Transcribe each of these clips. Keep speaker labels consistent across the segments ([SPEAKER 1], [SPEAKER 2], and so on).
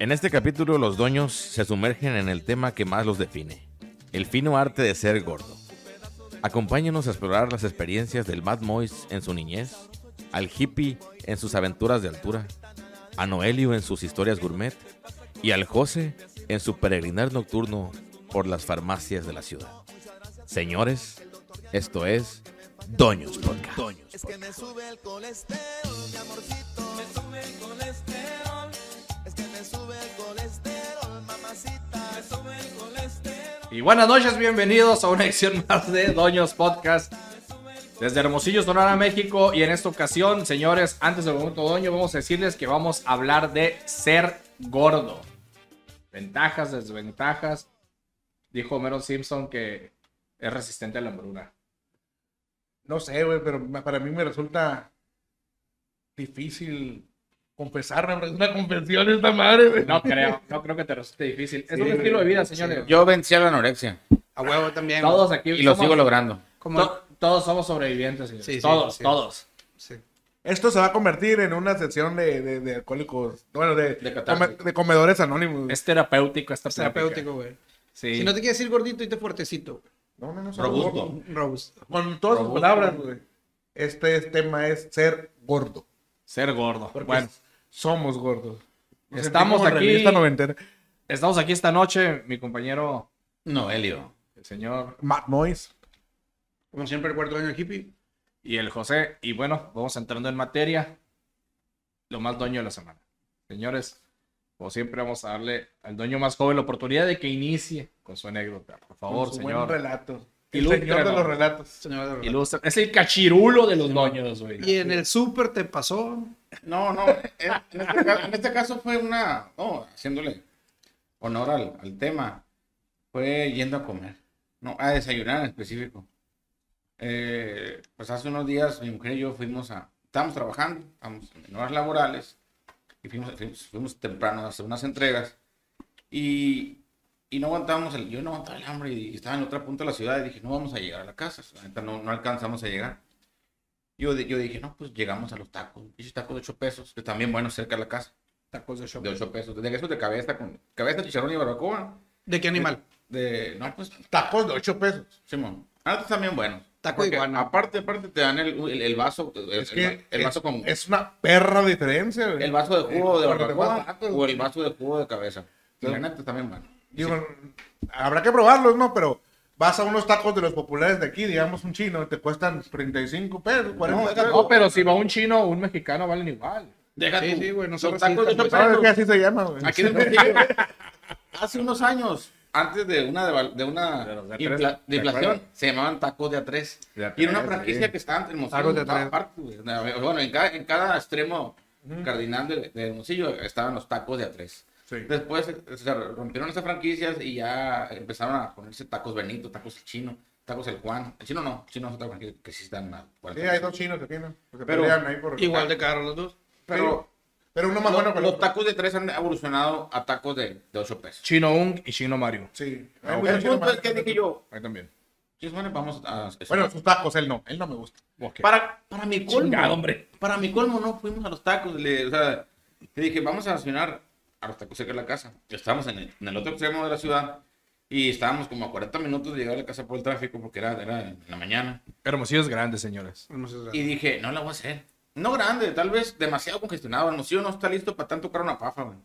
[SPEAKER 1] En este capítulo los doños se sumergen en el tema que más los define, el fino arte de ser gordo. Acompáñenos a explorar las experiencias del Mad Moise en su niñez, al hippie en sus aventuras de altura, a Noelio en sus historias gourmet y al José en su peregrinar nocturno por las farmacias de la ciudad. Señores, esto es Doños Podcast.
[SPEAKER 2] Es que me sube el colesterol, mi amorcito.
[SPEAKER 3] Y buenas noches, bienvenidos a una edición más de Doños Podcast. Desde Hermosillo, Sonora, México. Y en esta ocasión, señores, antes del momento Doño, vamos a decirles que vamos a hablar de ser gordo. Ventajas, desventajas. Dijo Homero Simpson que es resistente a la hambruna.
[SPEAKER 4] No sé, güey, pero para mí me resulta difícil confesar, es una confesión esta madre, güey.
[SPEAKER 3] No creo, no creo que te resulte difícil. Es un estilo de vida, señores.
[SPEAKER 5] Yo vencí a la anorexia
[SPEAKER 6] A huevo también.
[SPEAKER 3] Todos aquí
[SPEAKER 5] y lo sigo logrando.
[SPEAKER 6] Como-
[SPEAKER 3] to- todos somos sobrevivientes, señores.
[SPEAKER 6] Sí, sí,
[SPEAKER 3] todos,
[SPEAKER 6] sí.
[SPEAKER 3] todos.
[SPEAKER 6] sí.
[SPEAKER 4] Esto se va a convertir en una sección de, de, de alcohólicos, bueno, de, come- de comedores anónimos.
[SPEAKER 3] Es terapéutico esta
[SPEAKER 6] Es terapéutico, güey.
[SPEAKER 3] Sí.
[SPEAKER 6] Si no te quieres ir gordito y te fuerteciito.
[SPEAKER 4] No, no, no,
[SPEAKER 5] Robusto.
[SPEAKER 6] Robusto.
[SPEAKER 4] Con todas sus
[SPEAKER 3] Robusto.
[SPEAKER 4] palabras, güey. Este tema es ser gordo.
[SPEAKER 3] Ser gordo.
[SPEAKER 4] Porque
[SPEAKER 3] Bueno,
[SPEAKER 4] somos gordos. Nos
[SPEAKER 3] Estamos aquí- estamos aquí esta noche, mi compañero,
[SPEAKER 5] Noelio.
[SPEAKER 3] el señor
[SPEAKER 4] Matt Moise.
[SPEAKER 6] Como siempre, el cuarto año hippie.
[SPEAKER 3] y el José. Y bueno, vamos entrando en materia. Lo más doño de la semana. Señores, como siempre, vamos a darle al dueño más joven la oportunidad de que inicie con su anécdota. Por favor,
[SPEAKER 4] con su buen relato. El señor de los relatos.
[SPEAKER 3] Ilustra- Es el cachirulo de los doños, güey.
[SPEAKER 6] Y en el súper te pasó.
[SPEAKER 5] No, no. En, en este, ca- en este caso fue una. No, haciéndole honor al, al tema. Fue yendo a comer. No, a desayunar en específico. Eh, pues hace unos días mi mujer y yo fuimos a. Estábamos trabajando, estábamos en horas laborales. Y fuimos, fuimos, fuimos temprano a hacer unas entregas. Y, y no aguantábamos el. Yo no aguantaba el hambre y, estaba en la otra punta de la ciudad. Y dije, no vamos a llegar a la casa. No, no alcanzamos a llegar. Yo, yo dije, no, pues llegamos a los tacos. Esos tacos de 8 pesos, que también buenos cerca de la casa.
[SPEAKER 6] Tacos de
[SPEAKER 5] De 8 pesos. De esos de cabeza, con cabeza, chicharrón y barbacoa.
[SPEAKER 6] ¿De qué animal?
[SPEAKER 5] De, no, pues,
[SPEAKER 4] Tacos de 8 pesos.
[SPEAKER 5] Simón. Ah, también buenos.
[SPEAKER 6] Taco de iguana.
[SPEAKER 5] Aparte, aparte te dan el, el, el vaso. El,
[SPEAKER 4] Es que
[SPEAKER 5] el vaso
[SPEAKER 4] es,
[SPEAKER 5] con.
[SPEAKER 4] es una perra diferencia,
[SPEAKER 5] el vaso de jugo de
[SPEAKER 4] vas
[SPEAKER 5] barbacoa o el vaso de jugo de cabeza. Y
[SPEAKER 4] Sí.
[SPEAKER 5] neta también bueno.
[SPEAKER 4] Digo, habrá que probarlos, ¿no? Pero vas a unos tacos de los populares de aquí, digamos un chino, te cuestan 35 pesos, 40
[SPEAKER 5] deja
[SPEAKER 4] pesos.
[SPEAKER 3] No, pero si va un chino o un mexicano, valen igual.
[SPEAKER 5] Deja
[SPEAKER 6] Sí,
[SPEAKER 5] tú,
[SPEAKER 6] sí, güey, no se
[SPEAKER 5] los tacos de
[SPEAKER 6] resistan,
[SPEAKER 5] 8
[SPEAKER 6] güey.
[SPEAKER 4] No, es
[SPEAKER 5] pesos.
[SPEAKER 4] que así se llama, güey.
[SPEAKER 5] Aquí en hace unos años, antes de una, deval- de una
[SPEAKER 3] De de
[SPEAKER 5] infla-
[SPEAKER 3] tres,
[SPEAKER 5] de inflación, se llamaban tacos de A3.
[SPEAKER 3] De A3,
[SPEAKER 5] Y era una franquicia
[SPEAKER 3] sí.
[SPEAKER 5] que estaba entre Hermosillo.
[SPEAKER 6] Tacos de
[SPEAKER 5] en todas
[SPEAKER 6] A3.
[SPEAKER 5] partes, güey. Bueno, en cada, en cada extremo cardinal de, de Hermosillo estaban los tacos de A3.
[SPEAKER 4] Sí.
[SPEAKER 5] Después se rompieron esas franquicias y ya empezaron a ponerse tacos Benito, tacos el chino, tacos el Juan. El chino no, el chino es otra franquicia que sí están a 40
[SPEAKER 4] Sí, hay dos chinos. Que se
[SPEAKER 5] Pero-
[SPEAKER 4] ahí por...
[SPEAKER 6] Igual de caro los dos.
[SPEAKER 5] Pero
[SPEAKER 4] Pero uno más
[SPEAKER 5] los,
[SPEAKER 4] bueno que
[SPEAKER 5] los
[SPEAKER 4] otro.
[SPEAKER 5] tacos de 3 han evolucionado a tacos de, de 8 pesos.
[SPEAKER 3] Chino Ung y Chino Mario.
[SPEAKER 4] Sí.
[SPEAKER 3] Ah,
[SPEAKER 4] Hay
[SPEAKER 3] ok.
[SPEAKER 4] muchos
[SPEAKER 5] El punto es que dije yo,
[SPEAKER 3] Ahí también.
[SPEAKER 5] vamos a...
[SPEAKER 4] Bueno, sus tacos, él no. Él no me gusta.
[SPEAKER 3] Ok.
[SPEAKER 5] Para, para mi colmo.
[SPEAKER 3] Chingado, hombre.
[SPEAKER 5] Para mi colmo no fuimos a los tacos. Le, o sea, le dije, vamos a cenar a los tacos cerca de la casa. Estábamos en el, en el otro extremo de la ciudad y estábamos como a 40 minutos de llegar a la casa por el tráfico porque era, era en la mañana.
[SPEAKER 3] Hermosillo es grande, señores.
[SPEAKER 6] No sé,
[SPEAKER 5] Y dije, no la voy a hacer. No grande, tal vez demasiado congestionado. Hermosillo no está listo para tanto cara una pafa, güey.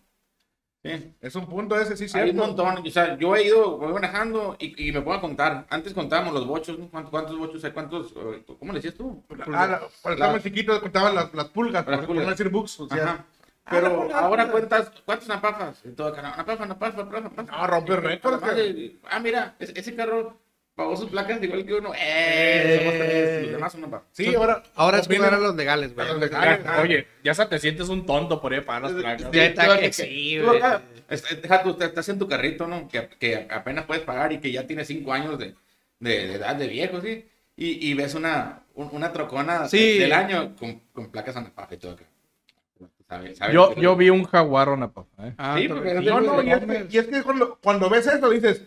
[SPEAKER 5] Sí.
[SPEAKER 4] Es un punto ese, sí,
[SPEAKER 5] Hay un
[SPEAKER 4] cierto.
[SPEAKER 5] montón. O sea, yo he ido, voy manejando y, y me a contar. Antes contábamos los bochos, ¿no? ¿Cuántos, cuántos bochos hay? ¿Cuántos? eh, ¿Cómo le decías tú?
[SPEAKER 4] Ah, la, cuando estaba
[SPEAKER 5] La-
[SPEAKER 4] chiquito contaban las, las pulgas,
[SPEAKER 5] Las
[SPEAKER 4] por, por
[SPEAKER 5] pulgas.
[SPEAKER 4] no decir bugs. O sea,
[SPEAKER 5] Ajá.
[SPEAKER 4] Ah,
[SPEAKER 5] Pero
[SPEAKER 4] la pulga, la
[SPEAKER 5] ahora
[SPEAKER 4] pulga.
[SPEAKER 5] cuentas, ¿cuántas napafas? En todo canal. Napafa, napafa, napafa, napafa.
[SPEAKER 4] No, rompe récords,
[SPEAKER 5] La Ah, mira, ese, ese carro pagó sus placas igual que uno. ¡Eh! Somos tres, los demás son napafa.
[SPEAKER 4] Sí, ahora...
[SPEAKER 6] Ahora es jugar a los legales, güey.
[SPEAKER 4] a los legales.
[SPEAKER 3] Ya, Oye, ya hasta te sientes un tonto por ahí para las placas.
[SPEAKER 6] Ya está que
[SPEAKER 5] que-
[SPEAKER 6] sí, güey.
[SPEAKER 5] es- Deja tú, estás en tu carrito, ¿no? Que, que apenas puedes pagar y que ya tienes cinco años de, de, de edad de viejo, ¿sí? Y, y ves una, un- una trocona
[SPEAKER 6] Sí.
[SPEAKER 5] del año con, con placas a napafa y todo acá. ¿Sabe- sabe
[SPEAKER 3] Yo, yo vi un jaguar una papa. ¿eh?
[SPEAKER 6] Ah,
[SPEAKER 5] Sí, porque-
[SPEAKER 4] No, no, y es que, y es que cuando, cuando ves eso dices,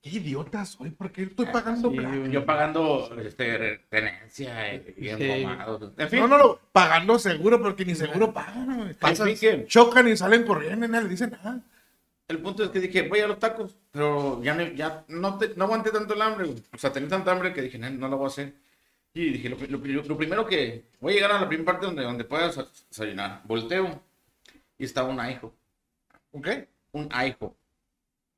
[SPEAKER 4] qué idiota soy, ¿por qué estoy pagando
[SPEAKER 6] sí,
[SPEAKER 4] placa?
[SPEAKER 5] Yo pagando este, tenencia y y
[SPEAKER 6] Sí.
[SPEAKER 5] engomado. En fin,
[SPEAKER 4] No, no, no, pagando seguro, porque ni seguro pagan.
[SPEAKER 5] que
[SPEAKER 4] Chocan y salen corriendo y nadie le dice nada.
[SPEAKER 5] el punto es que dije, voy a los tacos, pero ya no, ya no, te- no aguanté tanto el hambre. O sea, tenía tanta hambre que dije, no, no lo voy a hacer. Y dije, lo, lo- lo primero que voy a llegar a la primera parte donde, donde pueda des- desayunar. Volteo y estaba un aijo.
[SPEAKER 4] ¿Ok?
[SPEAKER 5] Un aijo.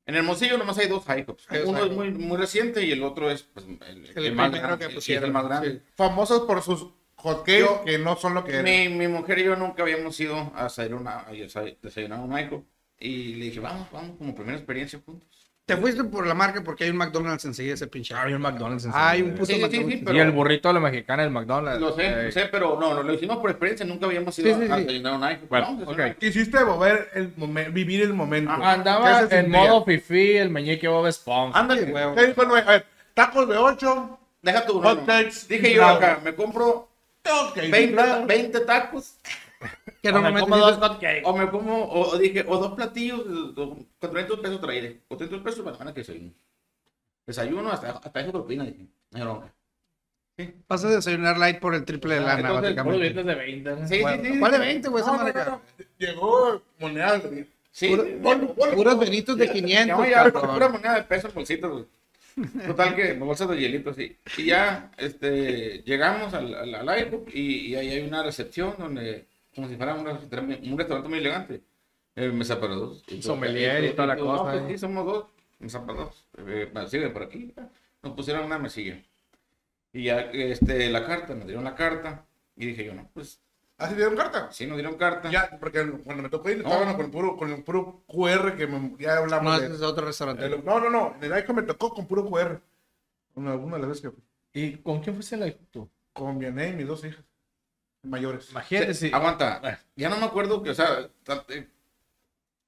[SPEAKER 5] En Hermosillo nomás hay dos aijos. Uno es muy, muy reciente y el otro es pues, el,
[SPEAKER 6] El
[SPEAKER 5] más
[SPEAKER 6] primero
[SPEAKER 5] grande,
[SPEAKER 6] que
[SPEAKER 5] sí,
[SPEAKER 6] pusieron,
[SPEAKER 5] el más grande.
[SPEAKER 6] sí.
[SPEAKER 4] Famosos por sus hotcakes que no son lo que eran.
[SPEAKER 5] Mi, mi mujer y yo nunca habíamos ido a desayunar, a desayunar un aijo. Y le dije, vamos, vamos, como primera experiencia juntos.
[SPEAKER 6] Te fuiste por la marca porque hay un McDonald's enseguida ese pinche.
[SPEAKER 3] Hay un McDonald's en
[SPEAKER 6] Hay un puto
[SPEAKER 5] Sí,
[SPEAKER 6] McDonald's.
[SPEAKER 5] sí, pero-
[SPEAKER 3] Y el burrito de la mexicana del McDonald's.
[SPEAKER 5] Lo sé,
[SPEAKER 3] Eh,
[SPEAKER 5] lo sé, pero no, lo, lo hicimos por experiencia, nunca habíamos ido
[SPEAKER 6] Sí, sí,
[SPEAKER 5] a desayunar un.
[SPEAKER 3] Bueno,
[SPEAKER 5] desayunar.
[SPEAKER 4] Quisiste mover el momen- vivir el momento.
[SPEAKER 5] Ajá,
[SPEAKER 3] Andaba
[SPEAKER 4] ¿Qué se
[SPEAKER 3] en modo fifi, el meñique Bob Esponja.
[SPEAKER 5] Ándale,
[SPEAKER 6] huevo.
[SPEAKER 4] ¿Qué dijo el? A ver, tacos de 8,
[SPEAKER 5] deja tu
[SPEAKER 4] Hot cakes,
[SPEAKER 5] Dije yo acá, me compro
[SPEAKER 4] hotcakes.
[SPEAKER 5] 20,
[SPEAKER 4] claro.
[SPEAKER 5] 20 tacos
[SPEAKER 6] Que
[SPEAKER 3] O me
[SPEAKER 6] normalmente
[SPEAKER 3] como dos
[SPEAKER 5] o me como, o, o dije, o dos platillos o- con 300 pesos traeré. Con 300 pesos para la semana que desayuno. Desayuno hasta, hasta eso propina, dije. No
[SPEAKER 6] vas a desayunar light por el triple de
[SPEAKER 5] Ah,
[SPEAKER 6] lana,
[SPEAKER 5] entonces,
[SPEAKER 6] básicamente.
[SPEAKER 3] de 20. ¿no?
[SPEAKER 5] Sí, sí, sí.
[SPEAKER 6] ¿Cuál de 20, güey?
[SPEAKER 4] No, no, no, no. Llegó moneda de
[SPEAKER 5] Sí, sí, sí,
[SPEAKER 6] puros benitos de 500,
[SPEAKER 5] No, ya,
[SPEAKER 6] cabrón.
[SPEAKER 5] pura moneda de peso en bolsitas, güey. Total que bolsas de hielitos, sí. Y ya, este, llegamos al, al, al aire y, y ahí hay una recepción donde, como si fuera un restaurante, un restaurante muy elegante. Eh, mesa para dos. Y todo-
[SPEAKER 3] Sommelier y toda la
[SPEAKER 5] todo,
[SPEAKER 3] cosa,
[SPEAKER 5] No, pues,
[SPEAKER 3] ¿eh?
[SPEAKER 5] sí, somos dos. Mesa para dos. Eh, sigue por aquí. Nos pusieron una mesilla. Y ya, este, la carta, nos dieron la carta. Y dije yo, no, pues,
[SPEAKER 4] ¿Así dieron carta?
[SPEAKER 5] sí nos dieron carta.
[SPEAKER 4] Ya, porque cuando me tocó ir,
[SPEAKER 5] No.
[SPEAKER 4] estaban con el puro, con el puro QR que me- ya hablamos
[SPEAKER 6] No,
[SPEAKER 4] de
[SPEAKER 6] es otro restaurante.
[SPEAKER 4] el- no, no, no. En el Icon me tocó con puro QR. Una, una de las veces que fui.
[SPEAKER 3] ¿Y con quién fuiste la tú?
[SPEAKER 4] Con Vianney y mis dos hijas mayores.
[SPEAKER 3] Imagínate
[SPEAKER 5] Sí,
[SPEAKER 3] si.
[SPEAKER 5] Aguanta. Ya no me acuerdo que, o sea,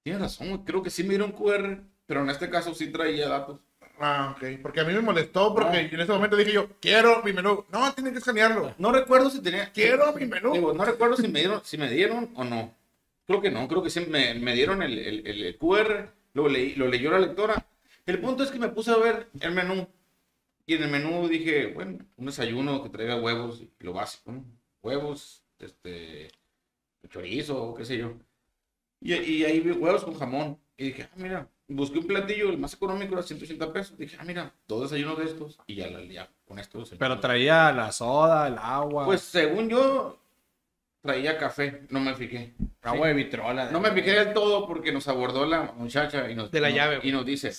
[SPEAKER 5] tienes razón, creo que sí me dieron QR, pero en este caso sí traía datos.
[SPEAKER 4] Ah, ok. Porque a mí me molestó porque en ese momento dije yo, quiero mi menú. No, tienen que escanearlo.
[SPEAKER 5] No recuerdo si tenía.
[SPEAKER 4] Quiero mi menú.
[SPEAKER 5] Digo, no recuerdo si me dieron, si me dieron o no. Creo que no, creo que sí me, me dieron el, el, el- el QR, lo, leí, lo leyó la lectora. El punto es que me puse a ver el menú. Y en el menú dije, bueno, un desayuno que traiga huevos, y lo básico, ¿no? Huevos, este, chorizo, qué sé yo. Y, y ahí vi huevos con jamón. Y dije, ah, mira, busqué un platillo, el más económico era 180 pesos. Dije, ah, mira, dos desayunos de estos. Y ya, ya con esto. desayuno.
[SPEAKER 3] Pero traía la soda, el agua.
[SPEAKER 5] Pues según yo, traía café, no me fijé.
[SPEAKER 3] agua de vitrola.
[SPEAKER 5] No me fijé del todo porque nos abordó la muchacha y nos,
[SPEAKER 6] De la
[SPEAKER 5] nos-
[SPEAKER 6] llave,
[SPEAKER 5] y nos dice,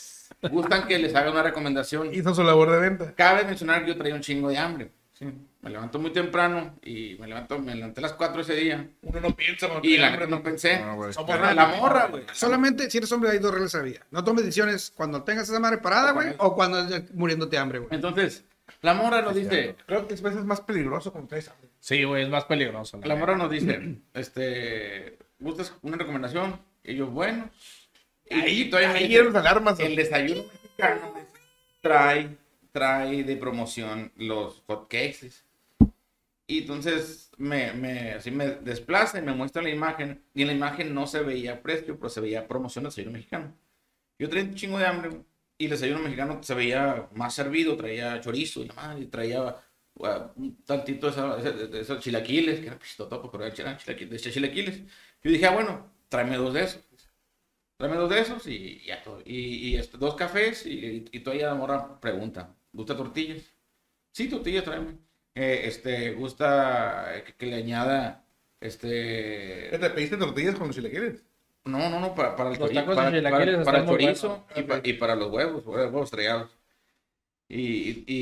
[SPEAKER 5] gustan que les haga una recomendación.
[SPEAKER 4] Hizo su labor de venta.
[SPEAKER 5] Cabe mencionar que yo traía un chingo de hambre. Sí. Me levanto muy temprano y me levanto, me levanté a las 4 ese día.
[SPEAKER 4] Uno no piensa. cuando
[SPEAKER 5] Y la
[SPEAKER 4] hambre,
[SPEAKER 5] neta no pensé.
[SPEAKER 3] No,
[SPEAKER 5] Pero la morra, güey.
[SPEAKER 6] Solamente si eres hombre hay dos reglas la vida. No tomes decisiones cuando tengas esa madre parada, güey, o cuando estés muriéndote de hambre, güey.
[SPEAKER 5] Entonces, la morra nos dice,
[SPEAKER 4] Creo que es veces más peligroso cuando traes hambre.
[SPEAKER 3] Sí, güey, es más peligroso. la
[SPEAKER 5] la morra nos dice, este, ¿gustas una recomendación? Y yo, bueno. Y, y todavía me
[SPEAKER 4] Ahí
[SPEAKER 5] dice,
[SPEAKER 4] eran las alarmas.
[SPEAKER 5] El desayuno mexicano trae, trae de promoción los hotcakes. Y entonces me, me, así me desplaza y me muestra la imagen. Y en la imagen no se veía precio, pero se veía promoción del desayuno mexicano. Yo traía un chingo de hambre y el desayuno mexicano se veía más servido, traía chorizo y la madre, y traía uh, un tantito de, esos chilaquiles, que era pistotopo, pero eran chilaquiles, chilaquiles. Yo dije, ah, bueno, tráeme dos de esos. Tráeme dos de esos y ya todo. Y, y, este, dos cafés y, y todavía la morra pregunta, ¿gusta tortillas? Sí, tortillas tráeme. Eh, este, ¿gusta que, que le añada,
[SPEAKER 4] ¿Qué
[SPEAKER 5] este...
[SPEAKER 4] te pediste tortillas con los chilequiles?
[SPEAKER 5] No, no, no, para, para el para,
[SPEAKER 3] chilaquiles
[SPEAKER 5] para- para el chorizo y, pa- y para los huevos, hue- huevos estrellados. Y, y,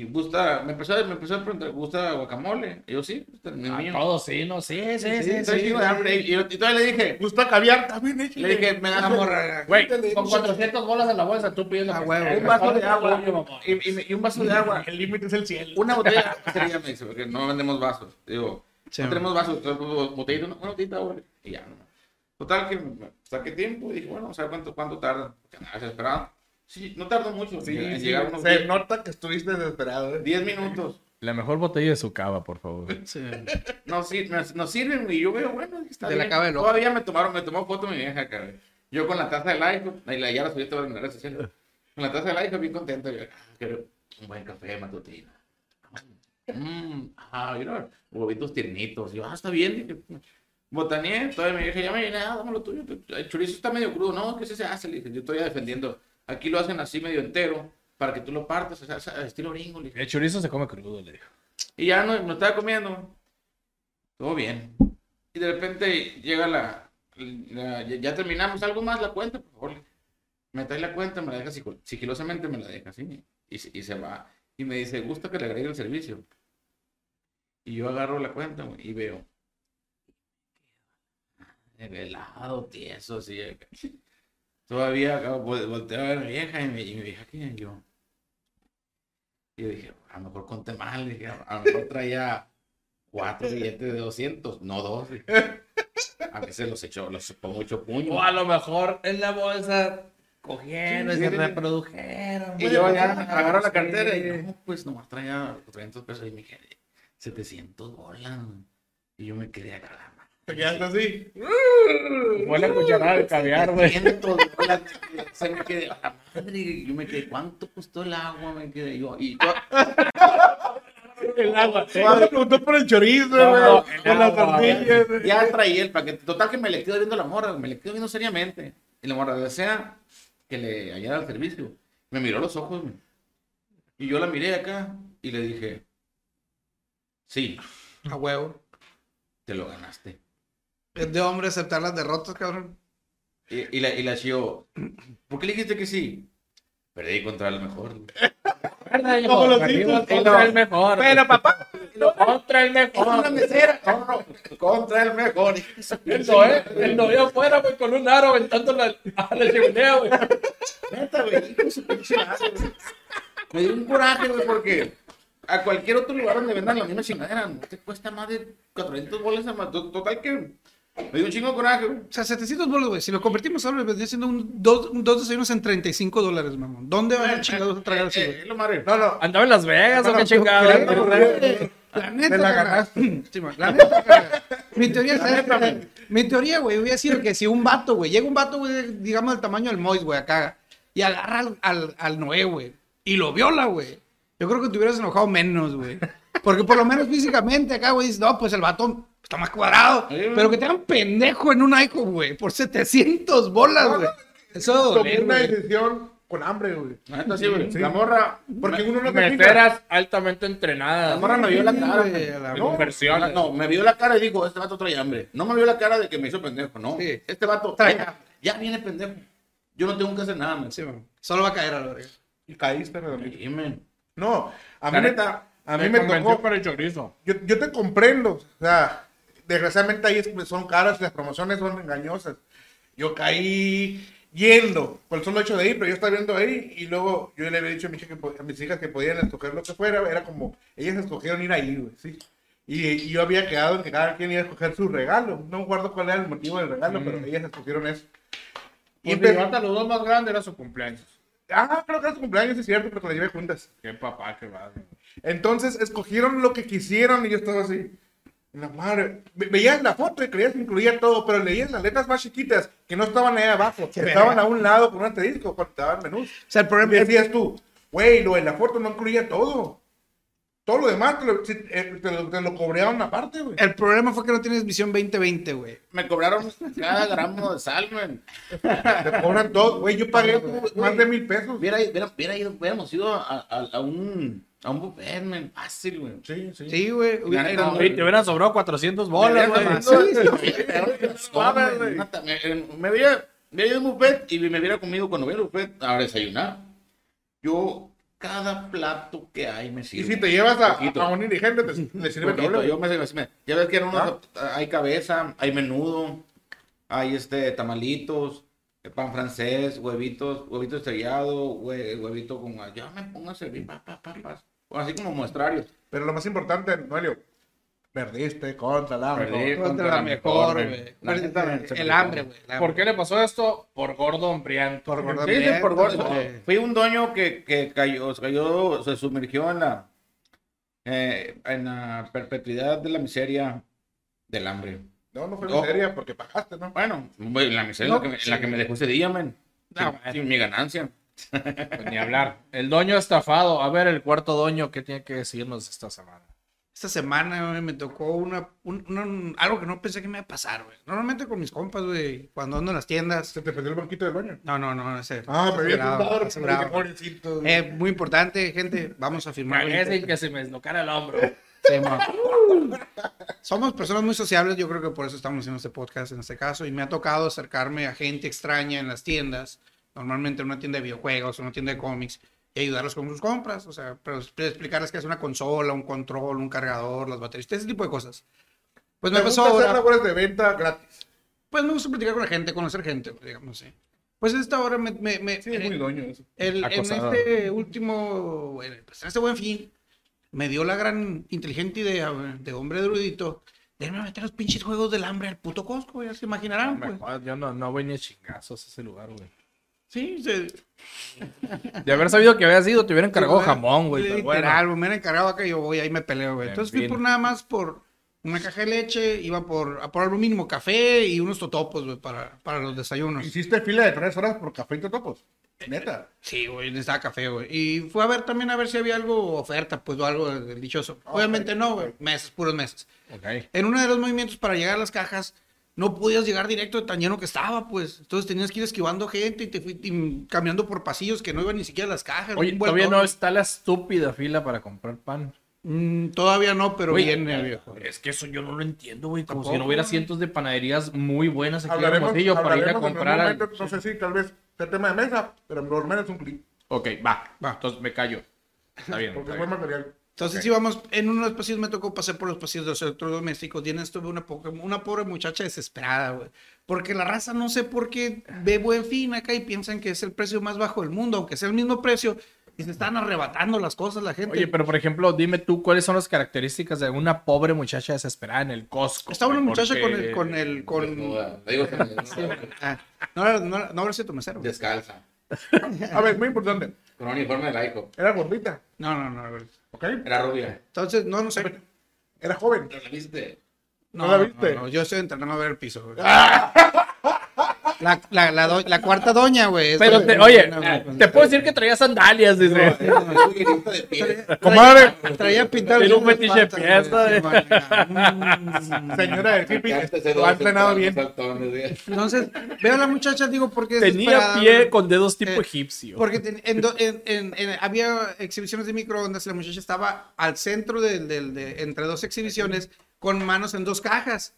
[SPEAKER 5] y, gusta, me empezó, a- me empezó a preguntar, ¿gusta guacamole? Y yo, sí, este, el mío.
[SPEAKER 3] todos sí, no, sí, sí, sí. sí,
[SPEAKER 5] chingo de hambre. Y, yo- y todavía le dije,
[SPEAKER 4] ¿Gusta caviar? También échale.
[SPEAKER 5] le dije, me un-
[SPEAKER 6] morra,
[SPEAKER 3] Güey, con
[SPEAKER 4] dale.
[SPEAKER 3] 400 bolas en la bolsa, tú pides lo
[SPEAKER 6] Ah,
[SPEAKER 3] sea.
[SPEAKER 5] un vaso de agua y, y me- y un vaso de agua.
[SPEAKER 4] El límite es el cielo.
[SPEAKER 5] Una botella, sería, me dice, porque no vendemos vasos. Digo,
[SPEAKER 6] Sí,
[SPEAKER 5] no tenemos vasos, entonces, botellita, una, botellita agua. Y ya, no. Total, que saqué tiempo y dije, bueno, vamos a ver cuánto, cuánto tarda. Porque andaba desesperado. Sí, no tardó mucho.
[SPEAKER 4] Sí, sí,
[SPEAKER 5] llegar unos
[SPEAKER 4] se
[SPEAKER 5] 10
[SPEAKER 4] nota que estuviste desesperado. ¿eh?
[SPEAKER 5] 10 minutos.
[SPEAKER 3] La mejor botella de su cava, por favor.
[SPEAKER 6] Sí.
[SPEAKER 5] Nos, sir- nos, nos sirven y yo veo, bueno, está
[SPEAKER 6] De la
[SPEAKER 5] bien.
[SPEAKER 6] cava del ojo.
[SPEAKER 5] Todavía me tomaron, me tomó foto mi vieja, cabrón. Yo con la taza del iPhone, y la, ya la subí a todas las redes sociales. con la taza de la hija, bien contento. Yo, ah, quiero un buen café matutino. Mm, ah, mira, huevitos tiernitos. Yo, ah, está bien. Dije, botaneé, todavía me dije, ya me llené, ah, dame lo tuyo. El chorizo está medio crudo. No, que ese se hace, le dije, yo estoy defendiendo. Aquí lo hacen así medio entero, para que tú lo partas, o sea, estilo gringo.
[SPEAKER 3] El chorizo se come crudo, le dijo.
[SPEAKER 5] Y ya no, no estaba comiendo. Todo bien. Y de repente llega la, la- ya, terminamos. ¿Algo más la cuenta? Por favor. Me trae la cuenta, me la deja sigilosamente, me la deja así. Y, se- y se va. Y me dice, ¿gusta que le agregue el servicio? Y yo agarro la cuenta y veo. Helado, tieso, así. Todavía acá, vol- volteo a ver a mi vieja y mi, y mi vieja, ¿quién? Yo. Y yo dije, a lo mejor conté mal, dije, a lo mejor traía cuatro billetes de 200, no dos. dije. A veces los echó, los pongo ocho puños.
[SPEAKER 3] O a lo mejor en la bolsa cogieron y se reprodujeron.
[SPEAKER 5] Y yo ya agarro la cartera y no, pues nomás traía 300 pesos y me quedé 700 bolas. Y yo me quedé acá.
[SPEAKER 4] Te quedaste así.
[SPEAKER 3] Fue la cucharada de caviar, güey.
[SPEAKER 5] 700 bolas. Se me quedé a la madre. y Yo me quedé, ¿cuánto costó el agua? Me quedé yo. Y yo,
[SPEAKER 3] El agua.
[SPEAKER 4] Me preguntó por el chorizo,
[SPEAKER 3] No,
[SPEAKER 4] güey.
[SPEAKER 3] no,
[SPEAKER 4] Por las tortillas.
[SPEAKER 5] ya traía el paquete. Total que me le quedo viendo la morra, me le quedo viendo seriamente. Y la morra desea que le hallara el servicio. Me miró los ojos, güey. Y yo la miré acá y le dije, sí,
[SPEAKER 6] A huevo.
[SPEAKER 5] te lo ganaste.
[SPEAKER 6] Es de hombre aceptar las derrotas, cabrón.
[SPEAKER 5] Y, y la, y la chio, ¿por qué le dijiste que sí? Perdí contra el mejor.
[SPEAKER 4] Hijos.
[SPEAKER 3] Contra el mejor.
[SPEAKER 4] Pero, papá.
[SPEAKER 3] Contra el
[SPEAKER 5] Contra
[SPEAKER 3] mejor.
[SPEAKER 5] la mesera. No, no, contra el mejor.
[SPEAKER 3] El Noé, el Noé afuera, güey, con un aro aventando la, a la chimenea, güey.
[SPEAKER 5] Neta, güey. Me dio un coraje, güey, porque a cualquier otro lugar donde vendan la misma chingadera, no te cuesta más de 400 bolas. a más. Total que me dio un chingo de coraje, güey.
[SPEAKER 6] O sea, 700 bolas, güey. Si lo convertimos ahora, vendría siendo un dos, un dos desayunos en 35 dólares, mamón. ¿Dónde van a chingados a tragar así,
[SPEAKER 5] Eh,
[SPEAKER 6] güey?
[SPEAKER 5] eh, es lo madre.
[SPEAKER 4] No, no.
[SPEAKER 3] ¿Andaba en Las Vegas o qué
[SPEAKER 4] No,
[SPEAKER 3] chingada?
[SPEAKER 4] creo, güey.
[SPEAKER 6] La neta,
[SPEAKER 4] la ganaste.
[SPEAKER 6] La neta. Mi teoría, ¿sabes? Mi teoría, güey, hubiera sido que si un vato, güey, llega un vato, güey, digamos del tamaño del Mois, güey, acá, y agarra al, al, al Noé, güey, y lo viola, güey. Yo creo que te hubieras enojado menos, güey. Porque por lo menos físicamente acá, güey, dices, no, pues el vato está más cuadrado. Pero que te hagan pendejo en un iPhone, güey, por 700 bolas, güey. Eso
[SPEAKER 4] Tomé una
[SPEAKER 6] güey.
[SPEAKER 4] decisión con hambre, güey.
[SPEAKER 5] La neta, sí, güey.
[SPEAKER 4] Sí.
[SPEAKER 5] La morra,
[SPEAKER 4] Porque uno no te.
[SPEAKER 3] Meseras altamente
[SPEAKER 5] la
[SPEAKER 3] entrenadas.
[SPEAKER 5] morra me vio la cara.
[SPEAKER 6] güey, la-
[SPEAKER 4] No,
[SPEAKER 5] me vio la cara y dijo, este vato trae hambre. No me vio la cara de que me hizo pendejo, no.
[SPEAKER 6] Sí.
[SPEAKER 5] Este vato
[SPEAKER 6] Trae
[SPEAKER 5] ya, ya viene pendejo. Yo no tengo que hacer nada, man.
[SPEAKER 6] Sí, man. Solo va a caer a la verga.
[SPEAKER 4] Y caíste, redondito.
[SPEAKER 5] Sí, man.
[SPEAKER 4] No, a
[SPEAKER 5] La
[SPEAKER 4] mí me,
[SPEAKER 5] neta,
[SPEAKER 4] a mí me
[SPEAKER 3] convenció
[SPEAKER 4] tocó.
[SPEAKER 3] para el chorizo.
[SPEAKER 4] Yo, yo te comprendo. O sea, desgraciadamente ahí son caras y las promociones son engañosas. Yo caí yendo por el solo hecho de ir, pero yo estaba viendo ahí y luego yo le había dicho a, mi hija que po- a mis hijas que podían escoger lo que fuera. Era como, ellas escogieron ir ahí, güey, ¿sí? Y, y yo había quedado en que cada quien iba a escoger su regalo. No me acuerdo cuál era el motivo del regalo, pero ellas escogieron eso. Y
[SPEAKER 3] Y
[SPEAKER 4] empe-
[SPEAKER 3] llevarte los dos más grandes era su cumpleaños.
[SPEAKER 4] Ah, creo que era su cumpleaños, es cierto, pero que la llevé juntas.
[SPEAKER 3] Qué papá va. güey.
[SPEAKER 4] Entonces escogieron lo que quisieron y yo estaba así. La madre. Ve- Veías la foto y creías que incluía todo, pero leías las letras más chiquitas que no estaban ahí abajo, que estaban a un lado con un asterisco cuando te daban menús.
[SPEAKER 6] O sea, el
[SPEAKER 4] Y
[SPEAKER 6] problema
[SPEAKER 4] decías tú, güey, lo de la foto no incluía todo. Todo lo demás te lo, eh, te lo, te lo cobraron aparte, güey.
[SPEAKER 6] El problema fue que no tienes visión 2020, güey.
[SPEAKER 5] Me cobraron cada gramo de sal, man.
[SPEAKER 4] Te cobran todo, güey. Yo pagué más de mil pesos.
[SPEAKER 5] Hubiera, hubiera, hubiera ido, hubiéramos ido a, a, a un, a un buffet, man. Fácil, güey.
[SPEAKER 4] Sí, sí.
[SPEAKER 6] Sí, güey. No,
[SPEAKER 3] te hubieran sobrado 400 bolas,
[SPEAKER 5] Me
[SPEAKER 3] güey.
[SPEAKER 5] hubiera me- me- Me hubiera me hubiera ido a un buffet y me hubiera comido cuando al buffet a desayunar. Yo, cada plato que hay me
[SPEAKER 4] Y
[SPEAKER 5] sirve.
[SPEAKER 4] si te llevas a, a un indigente, te, le sirve doble.
[SPEAKER 5] yo me, me- ya ves que eran unos,
[SPEAKER 4] Ah.
[SPEAKER 5] hay cabeza, hay menudo, hay este tamalitos, pan francés, huevitos, huevito estrellado, hue- huevito con ya me pongo a servir, pa, pa, pa, pa. Así como muestrarios.
[SPEAKER 4] Pero lo más importante, Noelio, perdiste contra la
[SPEAKER 5] Perdí.
[SPEAKER 6] Contra la mejor,
[SPEAKER 5] güey. me
[SPEAKER 6] El hambre, güey. el hambre.
[SPEAKER 3] ¿Por qué le pasó esto? Por gordo hambriento.
[SPEAKER 6] Por gordo
[SPEAKER 5] Sí, sí, por
[SPEAKER 6] hambriento,
[SPEAKER 5] gordo.
[SPEAKER 6] güey.
[SPEAKER 5] Fui un dueño que, que cayó, se cayó, se sumergió en la, eh, en la perpetuidad de la miseria del hambre.
[SPEAKER 4] No, no fue
[SPEAKER 5] No.
[SPEAKER 4] miseria porque pagaste, ¿no?
[SPEAKER 5] Bueno, en la miseria en, la que, me- en la que me dejó ese día, man.
[SPEAKER 3] No,
[SPEAKER 5] Sin, sin mi ganancia.
[SPEAKER 3] Pues ni hablar. El doño estafado. A ver, el cuarto doño, ¿qué tiene que decirnos esta semana?
[SPEAKER 6] Esta semana güey, me tocó una, un- una- algo que no pensé que me iba a pasar, güey. Normalmente con mis compas, güey, cuando ando en las tiendas.
[SPEAKER 4] Se te perdió el banquito del baño.
[SPEAKER 6] No, no, no, ese.
[SPEAKER 4] Ah, me había. Pobrecito.
[SPEAKER 6] Eh, muy importante, gente. Vamos a firmar.
[SPEAKER 3] Ese que se me deslocara el hombro.
[SPEAKER 6] Somos personas muy sociables, yo creo que por eso estamos haciendo este podcast en este caso. Y me ha tocado acercarme a gente extraña en las tiendas, normalmente en una tienda de videojuegos, en una tienda de cómics, y ayudarlos con sus compras. O sea, pero explicarles que es una consola, un control, un cargador, las baterías, ese tipo de cosas. Pues me
[SPEAKER 4] Me
[SPEAKER 6] pasó
[SPEAKER 4] gusta hacer
[SPEAKER 6] ahora.
[SPEAKER 4] labores de venta gratis.
[SPEAKER 6] Pues me gusta platicar con la gente, conocer gente, digamos así. Pues esta hora me. me, me-
[SPEAKER 4] Sí, es muy doño eso.
[SPEAKER 6] el- en este último, bueno, pues en este buen fin, me dio la gran inteligente idea güey, de hombre erudito de irme a meter los pinches juegos del hambre al puto Costco, ya se imaginarán,
[SPEAKER 3] Me
[SPEAKER 6] pues.
[SPEAKER 3] Yo no, no voy ni a chingazos a ese lugar, güey.
[SPEAKER 6] Sí, se,
[SPEAKER 3] De haber sabido que había sido, te hubiera encargado
[SPEAKER 6] Sí,
[SPEAKER 3] jamón, güey.
[SPEAKER 6] Literal,
[SPEAKER 3] bueno.
[SPEAKER 6] me han encargado acá y yo voy, ahí me peleo, güey.
[SPEAKER 3] En
[SPEAKER 6] Entonces fui
[SPEAKER 3] fin.
[SPEAKER 6] por nada más por una caja de leche, iba por, a por algo mínimo café y unos totopos, güey, para, para los desayunos.
[SPEAKER 4] Hiciste fila de tres horas por café y totopos. Neta.
[SPEAKER 6] Sí, güey, necesitaba café, güey. Y fue a ver también a ver si había algo oferta, pues, o algo del dichoso. Obviamente no, güey. Meses, puros meses.
[SPEAKER 3] Ok.
[SPEAKER 6] En uno de los movimientos para llegar a las cajas, no podías llegar directo de tan lleno que estaba, pues. Entonces tenías que ir esquivando gente y te fui y caminando por pasillos que no iban ni siquiera a las cajas.
[SPEAKER 3] Oye,
[SPEAKER 6] un
[SPEAKER 3] todavía no está la estúpida fila para comprar pan.
[SPEAKER 6] Mm, todavía no, pero
[SPEAKER 3] Güey,
[SPEAKER 6] viene, viejo.
[SPEAKER 3] Es que eso yo no lo entiendo, güey. Como si no hubiera cientos de panaderías muy buenas aquí en
[SPEAKER 4] Hablaremos,
[SPEAKER 3] Hermosillo para ir a
[SPEAKER 4] en
[SPEAKER 3] comprar.
[SPEAKER 4] momento, no sé si tal vez sea tema de mesa, pero por lo menos un clic.
[SPEAKER 3] Ok, va.
[SPEAKER 6] Va.
[SPEAKER 3] Entonces me callo. Está bien.
[SPEAKER 4] Porque
[SPEAKER 3] está
[SPEAKER 4] es buen
[SPEAKER 3] bien.
[SPEAKER 4] material.
[SPEAKER 6] Entonces
[SPEAKER 3] Ok.
[SPEAKER 6] íbamos, en uno de los pasillos me tocó pasar por los pasillos de los electrodomésticos y en esto veo una, poca- una pobre muchacha desesperada, güey. Porque la raza no sé por qué ve buen fin acá y piensan que es el precio más bajo del mundo, aunque sea el mismo precio, y se están arrebatando las cosas la gente.
[SPEAKER 3] Oye, pero por ejemplo, dime tú cuáles son las características de una pobre muchacha desesperada en el Costco.
[SPEAKER 6] Estaba una muchacha con el, con el, con... Ah, no, no, no habrá sido tu mesero.
[SPEAKER 5] descalza.
[SPEAKER 4] A ver, muy importante.
[SPEAKER 5] Con un uniforme de laico.
[SPEAKER 4] Era gordita,
[SPEAKER 6] No, no, no.
[SPEAKER 4] ¿Ok?
[SPEAKER 5] Era rubia.
[SPEAKER 6] Entonces, no, no sé.
[SPEAKER 4] Era joven.
[SPEAKER 5] ¿Pero la viste?
[SPEAKER 6] No,
[SPEAKER 4] ¿No la viste?
[SPEAKER 6] no, no, yo estoy entrenando a ver el piso. güey. La, la, la, do- la cuarta doña, güey.
[SPEAKER 3] Pero te, oye,
[SPEAKER 6] no, no,
[SPEAKER 3] te puedo decir que traía sandalias, dice.
[SPEAKER 4] Comadre,
[SPEAKER 6] Traía pintado.
[SPEAKER 3] Tiene un fetiche eh.
[SPEAKER 6] mm.
[SPEAKER 4] señora del hippie, lo ha entrenado bien.
[SPEAKER 6] Entonces, veo a la muchacha, digo, porque es
[SPEAKER 3] Tenía pie con dedos tipo
[SPEAKER 6] Eh,
[SPEAKER 3] egipcio.
[SPEAKER 6] Porque ten- en do- en- en- en- había exhibiciones de microondas y la muchacha estaba al centro de, entre dos exhibiciones con manos en dos cajas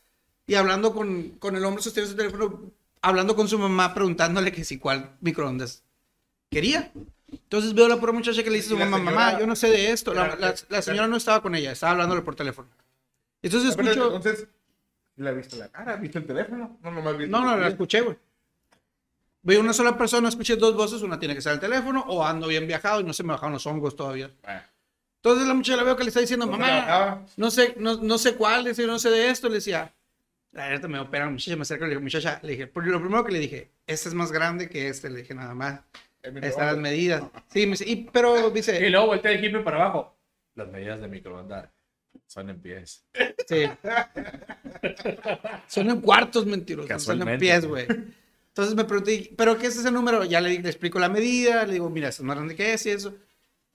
[SPEAKER 6] y hablando con, con el hombre sosteniendo su teléfono, hablando con su mamá, preguntándole que si cuál microondas quería. Entonces veo a la pobre muchacha que le dice a su mamá,
[SPEAKER 4] señora-
[SPEAKER 6] mamá, yo no sé de esto. La, la- la señora no estaba con ella, estaba hablándole por teléfono. Entonces escucho...
[SPEAKER 4] Entonces, ¿la viste la cara? ¿Viste el teléfono? No, nomás viste.
[SPEAKER 6] No, no, la escuché, güey. Veo una sola persona, escuché dos voces, una tiene que ser el teléfono o ando bien viajado y no se me bajaron los hongos todavía.
[SPEAKER 3] Bueno.
[SPEAKER 6] Entonces la muchacha la veo que le está diciendo, mamá, no sé, no, no sé cuál, dice, no sé de esto, le decía. La neta me opera, muchacha me acerca, le dije, muchacha, le dije, lo primero que le dije, este es más grande que este, le dije nada más. Ahí están las medidas. Sí, me dice, y, pero
[SPEAKER 3] Y
[SPEAKER 6] dice,
[SPEAKER 3] luego voltea el hippie para abajo. Las medidas de microondas son en pies.
[SPEAKER 6] sí. Son en cuartos mentirosos, son en pies, güey. Entonces me pregunté, ¿pero qué es ese número? Ya le, le explico la medida, le digo, mira, es más grande que es y eso.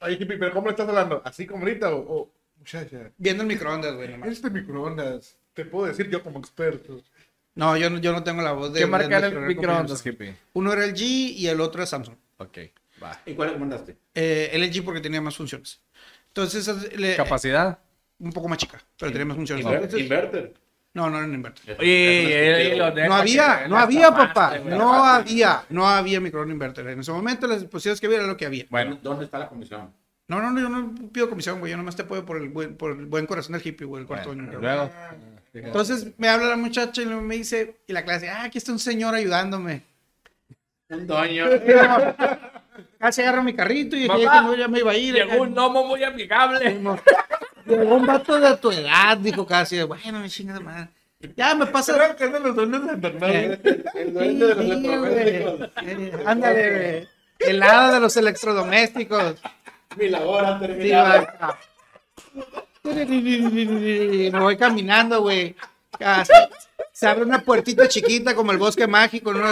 [SPEAKER 4] Oye, hippie, ¿pero cómo le estás hablando? ¿Así como ahorita o...? o- Muchacha,
[SPEAKER 6] Viendo el microondas, güey, nomás.
[SPEAKER 4] este microondas, te puedo decir yo como experto.
[SPEAKER 6] No, yo no, yo no tengo la voz de...
[SPEAKER 3] ¿Qué marca era el microondas, hippie?
[SPEAKER 6] Uno era el G y el otro es Samsung.
[SPEAKER 3] Ok, va.
[SPEAKER 5] ¿Y cuál le mandaste?
[SPEAKER 6] Eh, el LG porque tenía más funciones. Entonces, le-
[SPEAKER 3] Capacidad.
[SPEAKER 6] un poco más chica, pero tenía más funciones.
[SPEAKER 5] Inver-
[SPEAKER 6] Entonces-
[SPEAKER 5] Inverter.
[SPEAKER 6] no, no era un inverter.
[SPEAKER 3] Oye, deja
[SPEAKER 6] No había, no había, papá. No había, no había microondas inverter. En ese momento las dispositivos que había era lo que había.
[SPEAKER 3] Bueno,
[SPEAKER 5] ¿Dónde está la comisión?
[SPEAKER 6] No, no, no, yo no pido comisión, güey. Yo nomás te apoyo por el buen, por el buen corazón del hippie, güey, el cuarto
[SPEAKER 3] bueno,
[SPEAKER 6] año.
[SPEAKER 3] luego.
[SPEAKER 6] Entonces me habla la muchacha y me dice, y la clase, ah, aquí está un señor ayudándome.
[SPEAKER 5] Un doño.
[SPEAKER 6] Casi agarro mi carrito y dije,
[SPEAKER 3] Mamá,
[SPEAKER 6] "Ya que no, ya me iba a ir.
[SPEAKER 3] Llegó un gnomo muy amigable.
[SPEAKER 6] Llegó un vato de tu edad, dijo casi. Bueno, me chingas de madre. Ya me pasa.
[SPEAKER 4] ¿Será que andan los duendes de Internet?
[SPEAKER 5] El
[SPEAKER 6] Sí,
[SPEAKER 5] dueño de los
[SPEAKER 6] sí,
[SPEAKER 5] electrodomésticos.
[SPEAKER 6] güey. Eh, Ándale, güey. El hada de los electrodomésticos.
[SPEAKER 5] Mi labor ha terminado.
[SPEAKER 6] Me voy caminando, güey. Se abre una puertita chiquita como el bosque mágico, ¿no?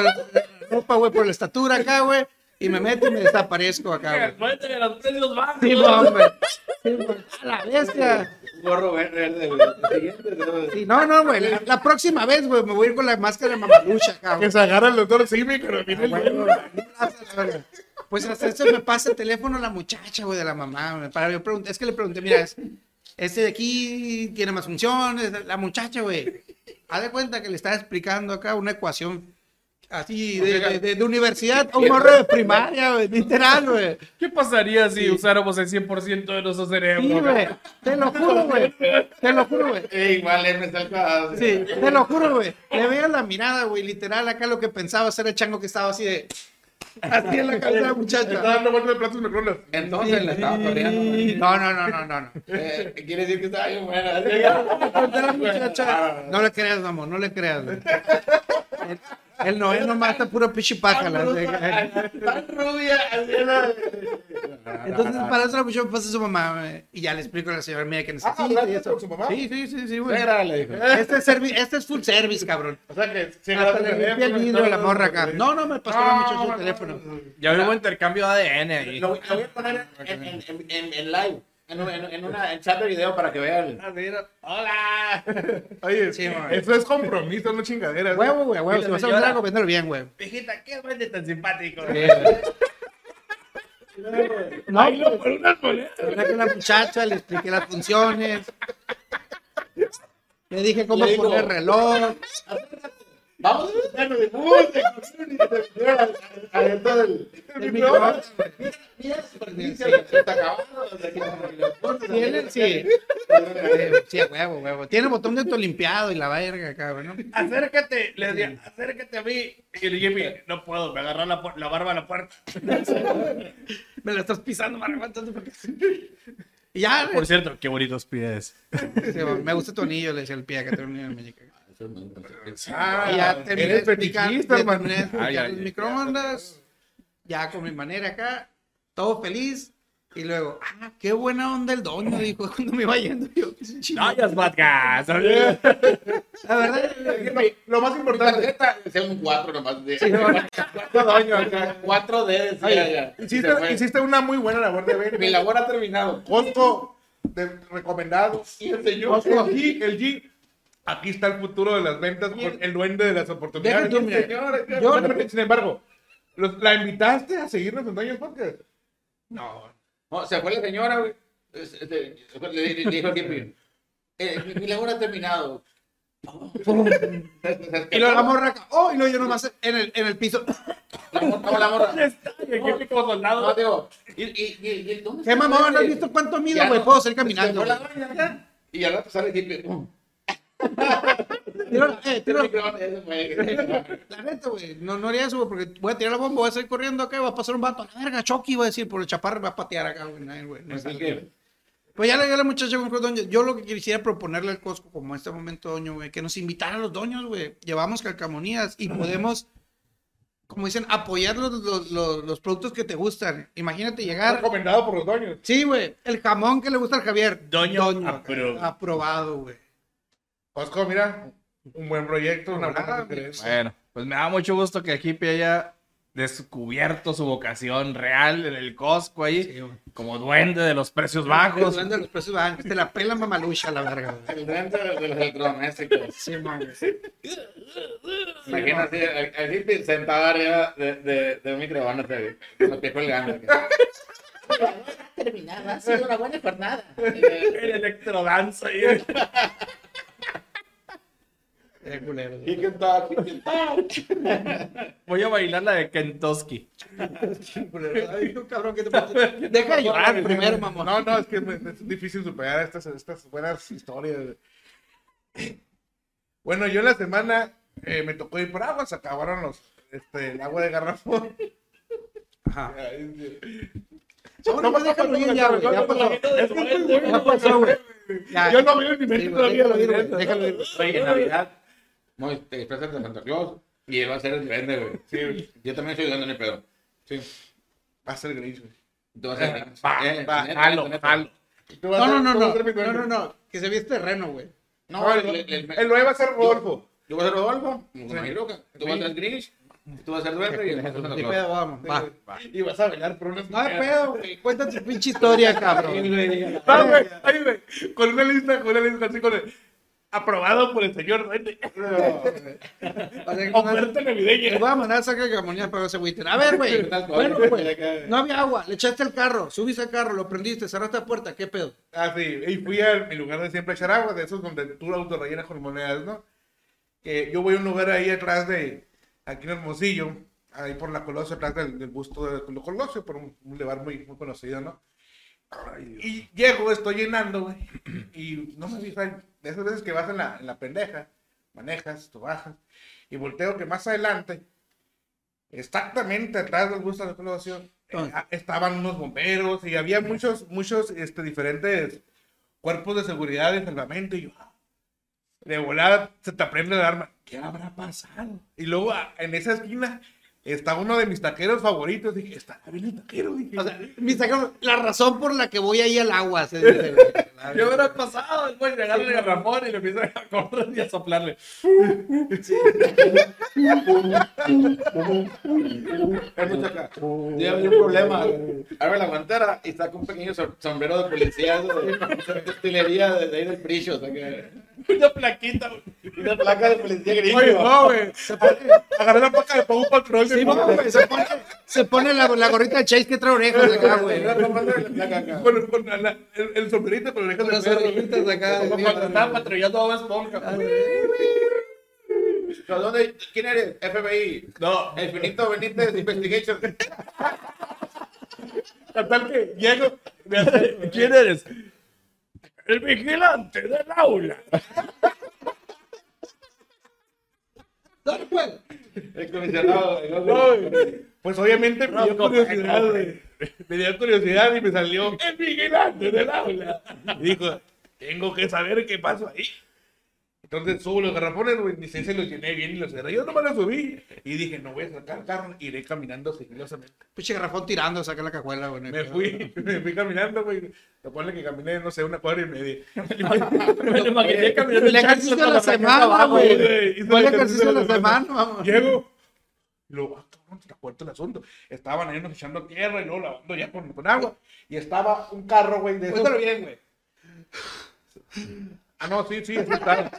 [SPEAKER 6] Ropa, güey, por la estatura acá, güey. Y me meto y me desaparezco acá, güey.
[SPEAKER 3] Fuente de los precios bajos.
[SPEAKER 6] Sí, hombre. Sí, güey. A la bestia.
[SPEAKER 5] Gorro verde, güey. No.
[SPEAKER 6] No, güey. La, la próxima vez, güey, me voy a ir con la máscara de mamalucha acá,
[SPEAKER 4] Que se agarra el doctor Simi, pero viene el.
[SPEAKER 6] Pues hasta eso me pasa el teléfono la muchacha, güey, de la mamá. Para yo pregunté, es que le pregunté, mira, es- este de aquí tiene más funciones. La muchacha, güey. Haz de cuenta que le estaba explicando acá una ecuación así de, de- de- de universidad a un morro de primaria, güey, literal, güey.
[SPEAKER 3] ¿Qué pasaría si usáramos el 100% de nuestro cerebro?
[SPEAKER 6] Sí, güey. Te lo juro, güey. Te lo juro, güey.
[SPEAKER 5] Eh, igual M está al cuadrado.
[SPEAKER 6] Sí, te lo juro, güey. Le veía la mirada, güey, literal, acá lo que pensaba ser el chango que estaba así de. Así en la cabeza de la muchacha.
[SPEAKER 4] dando vueltas de platos microondas.
[SPEAKER 5] Entonces le estaba toreando.
[SPEAKER 6] No, no, no, no, no. no.
[SPEAKER 5] Eh, quiere decir que estaba bien buena.
[SPEAKER 6] La muchacha, No le creas, mamón, no le creas, güey. El, nomás está puro pichi pájala. así que-
[SPEAKER 5] Tan rubia, así era.
[SPEAKER 6] Entonces, para eso la muchacha pasa a su mamá, y ya le explico a la señora, mira que necesita
[SPEAKER 4] ¿hablaste
[SPEAKER 6] y eso.
[SPEAKER 4] con su mamá?
[SPEAKER 6] Sí, sí, sí, sí, güey.
[SPEAKER 5] Negra, le dijo.
[SPEAKER 6] Este es, este es full service, cabrón.
[SPEAKER 4] O sea que se
[SPEAKER 6] Hasta le
[SPEAKER 4] el
[SPEAKER 6] vidrio de la morra acá. No, no, me pasó la muchacha el teléfono.
[SPEAKER 3] Ya hubo intercambio de ADN ahí.
[SPEAKER 5] Lo, voy a poner en, en, en, en, en live. En, un- en, en una en chat de video para que vean. ¡Hola!
[SPEAKER 4] Oye,
[SPEAKER 6] Sí,
[SPEAKER 4] eso es compromiso, no chingadera.
[SPEAKER 6] Huevo, güey, huevo. Si vas a vender algo, bien, güey.
[SPEAKER 3] Hijita, ¿qué duende tan simpático?
[SPEAKER 6] No, Hablé con la muchacha, le expliqué las funciones. Le dije cómo
[SPEAKER 5] Le digo-
[SPEAKER 6] poner reloj.
[SPEAKER 5] Vamos a de música. Adentro del.
[SPEAKER 6] El microondas.
[SPEAKER 5] Mira, está acabado.
[SPEAKER 6] Tiene, sí. Eh, Sí, huevo, huevo. Tiene botón de autolimpiado y la verga ¿no?
[SPEAKER 3] Acércate, le decía, acércate a mí. Y el Jimmy, no puedo, me agarró la, la barba a la puerta.
[SPEAKER 6] Me la estás pisando, me aguantas. Y ya,
[SPEAKER 3] Por cierto, qué bonitos pies.
[SPEAKER 6] sí, me gusta tu anillo, le decía el pie que tengo un anillo en.
[SPEAKER 4] Ah,
[SPEAKER 6] ya terminé de explicar,
[SPEAKER 4] hermano.
[SPEAKER 6] los
[SPEAKER 3] ay.
[SPEAKER 6] microondas, ya con mi manera acá, todo feliz. Y luego, ah, qué buena onda el doño, dijo cuando me iba yendo. Yo.
[SPEAKER 3] ¡Vayas, Matgas!
[SPEAKER 6] La verdad,
[SPEAKER 4] Lo más
[SPEAKER 5] La
[SPEAKER 4] importante,
[SPEAKER 5] tarjeta es un 4 nomás. De,
[SPEAKER 6] Sí, no.
[SPEAKER 5] cuatro doño acá. 4 D
[SPEAKER 4] hiciste, hiciste una muy buena labor de ver.
[SPEAKER 5] Mi labor ha terminado.
[SPEAKER 4] Costco de recomendado.
[SPEAKER 5] Y el señor.
[SPEAKER 4] Costco aquí, el G. Aquí está el futuro de las ventas con el duende de las oportunidades.
[SPEAKER 6] Tú.
[SPEAKER 4] Señor,
[SPEAKER 6] Yo-
[SPEAKER 4] yo, sin embargo, los- ¿la invitaste a seguirnos en Dueños Podcast?
[SPEAKER 5] No, se fue la señora, güey. Le, le- le dijo Kipi, eh, mi, mi labor ha terminado.
[SPEAKER 6] y luego la morra acá, oh, y luego yo nomás en el, en el piso.
[SPEAKER 5] La morra, no, la morra.
[SPEAKER 3] Y el Jimmy como
[SPEAKER 5] No,
[SPEAKER 3] soldado.
[SPEAKER 5] digo, y, y, y, y, ¿dónde
[SPEAKER 6] ¿Qué
[SPEAKER 5] está
[SPEAKER 6] mamá? ¿No has visto cuánto mido, güey?
[SPEAKER 5] no.
[SPEAKER 6] Puedo salir
[SPEAKER 5] Se
[SPEAKER 6] caminando.
[SPEAKER 5] Y al rato sale el Kipi. "Mm,
[SPEAKER 6] Tiro la- eh,
[SPEAKER 5] el
[SPEAKER 6] la- neta, güey, no, no haría eso, güey, porque voy a tirar la bomba, voy a salir corriendo acá, y va a pasar un vato, a la verga, Chucky, va a decir, por el chaparro va a patear acá, güey, güey. no Pues ya le dio la muchacha con doño. Yo lo que quisiera proponerle al Costco, como en este momento, doño, güey, que nos invitara a los doños, güey. Llevamos calcamonías y podemos, como dicen, apoyar los, los, los- los productos que te gustan. Imagínate llegar.
[SPEAKER 4] Recomendado por los dueños.
[SPEAKER 6] Sí, güey, el jamón que le gusta al Javier.
[SPEAKER 3] Doño
[SPEAKER 6] aprobado, güey.
[SPEAKER 4] Costco, mira, un buen proyecto, una buena
[SPEAKER 6] Ah.
[SPEAKER 3] Bueno, pues me da mucho gusto que el Hippie haya descubierto su vocación real en el Costco ahí,
[SPEAKER 6] Sí,
[SPEAKER 3] como duende de los precios
[SPEAKER 6] El
[SPEAKER 3] bajos.
[SPEAKER 6] duende de los precios bajos. Te la pela mamalucha, la verga, güey.
[SPEAKER 5] el duende de los electrodomésticos.
[SPEAKER 6] Sí, man.
[SPEAKER 5] Imagínate Kipi sentado arriba de, de, de un microondas, los pies colgando. Terminada, ha sido una buena jornada.
[SPEAKER 3] El electrodanza ahí.
[SPEAKER 6] Culero,
[SPEAKER 5] Y
[SPEAKER 6] güey.
[SPEAKER 5] que está, y que está.
[SPEAKER 3] Voy a bailar la de Kentoski.
[SPEAKER 6] Ay, no, cabrón, ¿qué te pasa? Deja de llorar primero, mamá.
[SPEAKER 4] No, no, es que me- es difícil superar estas, estas buenas historias. Bueno, yo en la semana eh, me tocó ir por agua, se acabaron los, este, el agua de garrafón.
[SPEAKER 6] Ajá.
[SPEAKER 4] No,
[SPEAKER 6] No, déjalo ir ya, güey. Ya pasó.
[SPEAKER 4] Es que estoy muy-
[SPEAKER 6] Ya pasó, güey. Ya.
[SPEAKER 4] Yo no veo ni
[SPEAKER 6] güey,
[SPEAKER 4] todavía
[SPEAKER 6] güey,
[SPEAKER 4] directa.
[SPEAKER 6] déjalo ir.
[SPEAKER 5] Oye, en Navidad, muy, te disfrazas de Santa Claus y él va a ser el duende, güey.
[SPEAKER 4] Sí,
[SPEAKER 5] Yo también soy duende en el pedo.
[SPEAKER 4] sí. Va a ser gris, güey.
[SPEAKER 5] Tú vas a ser.
[SPEAKER 3] Va,
[SPEAKER 5] eh,
[SPEAKER 3] va,
[SPEAKER 5] neta,
[SPEAKER 3] jalo,
[SPEAKER 5] neta, neta.
[SPEAKER 3] jalo.
[SPEAKER 4] Tú vas
[SPEAKER 6] No,
[SPEAKER 4] a
[SPEAKER 6] no, no,
[SPEAKER 4] tú vas
[SPEAKER 6] no.
[SPEAKER 4] a ser mi
[SPEAKER 6] No,
[SPEAKER 4] duende.
[SPEAKER 6] no, no. Que se viste terreno, güey.
[SPEAKER 5] No,
[SPEAKER 4] No,
[SPEAKER 5] el,
[SPEAKER 4] el,
[SPEAKER 5] el, el,
[SPEAKER 4] el nueve va a ser Rodolfo.
[SPEAKER 5] yo voy a ser Rodolfo, como que tú vas a ser Grinch Tú vas a ser duende y el Santa
[SPEAKER 6] Ni
[SPEAKER 5] Claus.
[SPEAKER 6] pedo, vamos, va.
[SPEAKER 4] Y vas a bailar por unas
[SPEAKER 6] No hay pedo, güey. Cuenta tu pinche historia, cabrón.
[SPEAKER 4] Ah, güey, ay, güey, con una lista, con una lista así con el aprobado por el señor duende. Oferta
[SPEAKER 6] Le
[SPEAKER 4] navideña.
[SPEAKER 6] voy a mandar a sacar gamonía para ese Twitter. A ver, güey. Bueno, güey. No había agua. Le echaste el carro. Subiste al carro, lo prendiste, cerraste la puerta. ¿Qué pedo?
[SPEAKER 4] Ah, sí, y fui a mi lugar de siempre echar agua, de esos donde tú auto rellenas con monedas, ¿no? Que yo voy a un lugar ahí atrás de, aquí en Hermosillo, ahí por la Colosio, atrás del, del busto de la Colosio, por un, un lugar muy, muy conocido, ¿no? Y llego, estoy llenando, güey, y no me fijo, de esas veces que vas en la, en la pendeja, manejas, tú bajas, y volteo que más adelante, exactamente atrás del busto de la eh, ah, estaban unos bomberos y había muchos, muchos este, diferentes cuerpos de seguridad de salvamento y yo, ah, de volada se te aprende el arma. ¿Qué habrá pasado? Y luego ah, en esa esquina está uno de mis taqueros favoritos. Dije, está bien el taquero. Dije,
[SPEAKER 6] O sea, mi sacaron- la razón por la que voy ahí al agua. se dice, güey.
[SPEAKER 3] ¿Qué hubiera pasado? El güey le agarra el garrafón y le empieza a correr y a soplarle.
[SPEAKER 5] Acá. Tiene un problema. Abre la guantera y saca un pequeño som- sombrero de policía de, de destilería de, de ahí del Pricho. O sea que.
[SPEAKER 3] Una plaquita.
[SPEAKER 5] Una placa de policía gringo.
[SPEAKER 4] Oye, no, güey. Agarré la placa de Pau Patrol.
[SPEAKER 6] Sí, güey, se pone, se pone la, la gorrita de Chase que trae orejas acá, güey.
[SPEAKER 4] Con, con la- la- el, el sombrerito con orejas
[SPEAKER 6] Con
[SPEAKER 4] de
[SPEAKER 6] las
[SPEAKER 4] perro.
[SPEAKER 6] orejitas acá.
[SPEAKER 3] Como cuando estaba patrullando a Esponja.
[SPEAKER 5] ¿Pero dónde? ¿Quién eres? FBI.
[SPEAKER 3] No,
[SPEAKER 5] El finito Benítez Investigation.
[SPEAKER 4] Total que llego.
[SPEAKER 3] ¿quién eres? El vigilante del aula.
[SPEAKER 6] Dale, pues.
[SPEAKER 5] El comisionado. el-.
[SPEAKER 4] Pues obviamente me dio curiosidad. Me dio curiosidad y me salió el vigilante del aula. Y dijo, tengo que saber qué pasó ahí. Entonces subo los garrafones, güey, ni sé si los llené bien y los cerré. Yo no me los subí. Y dije, no voy a sacar el carro, iré caminando sigilosamente.
[SPEAKER 6] Pinche garrafón tirando, saca la cajuela, güey.
[SPEAKER 4] Me fui, me fui caminando, güey. Lo pone que caminé, no sé, una cuadra y media.
[SPEAKER 3] Me lo imaginé caminando
[SPEAKER 6] El ejercicio de la semana, güey. el ejercicio de la semana, vamos.
[SPEAKER 4] Llego. Y luego, ah, cabrón, está fuerte el asunto. Estaban ellos echando tierra y luego lavando ya con, con agua. Y estaba un carro, güey, de.
[SPEAKER 6] Cuéntalo bien, güey.
[SPEAKER 4] Ah, no, sí, sí, sí estaba.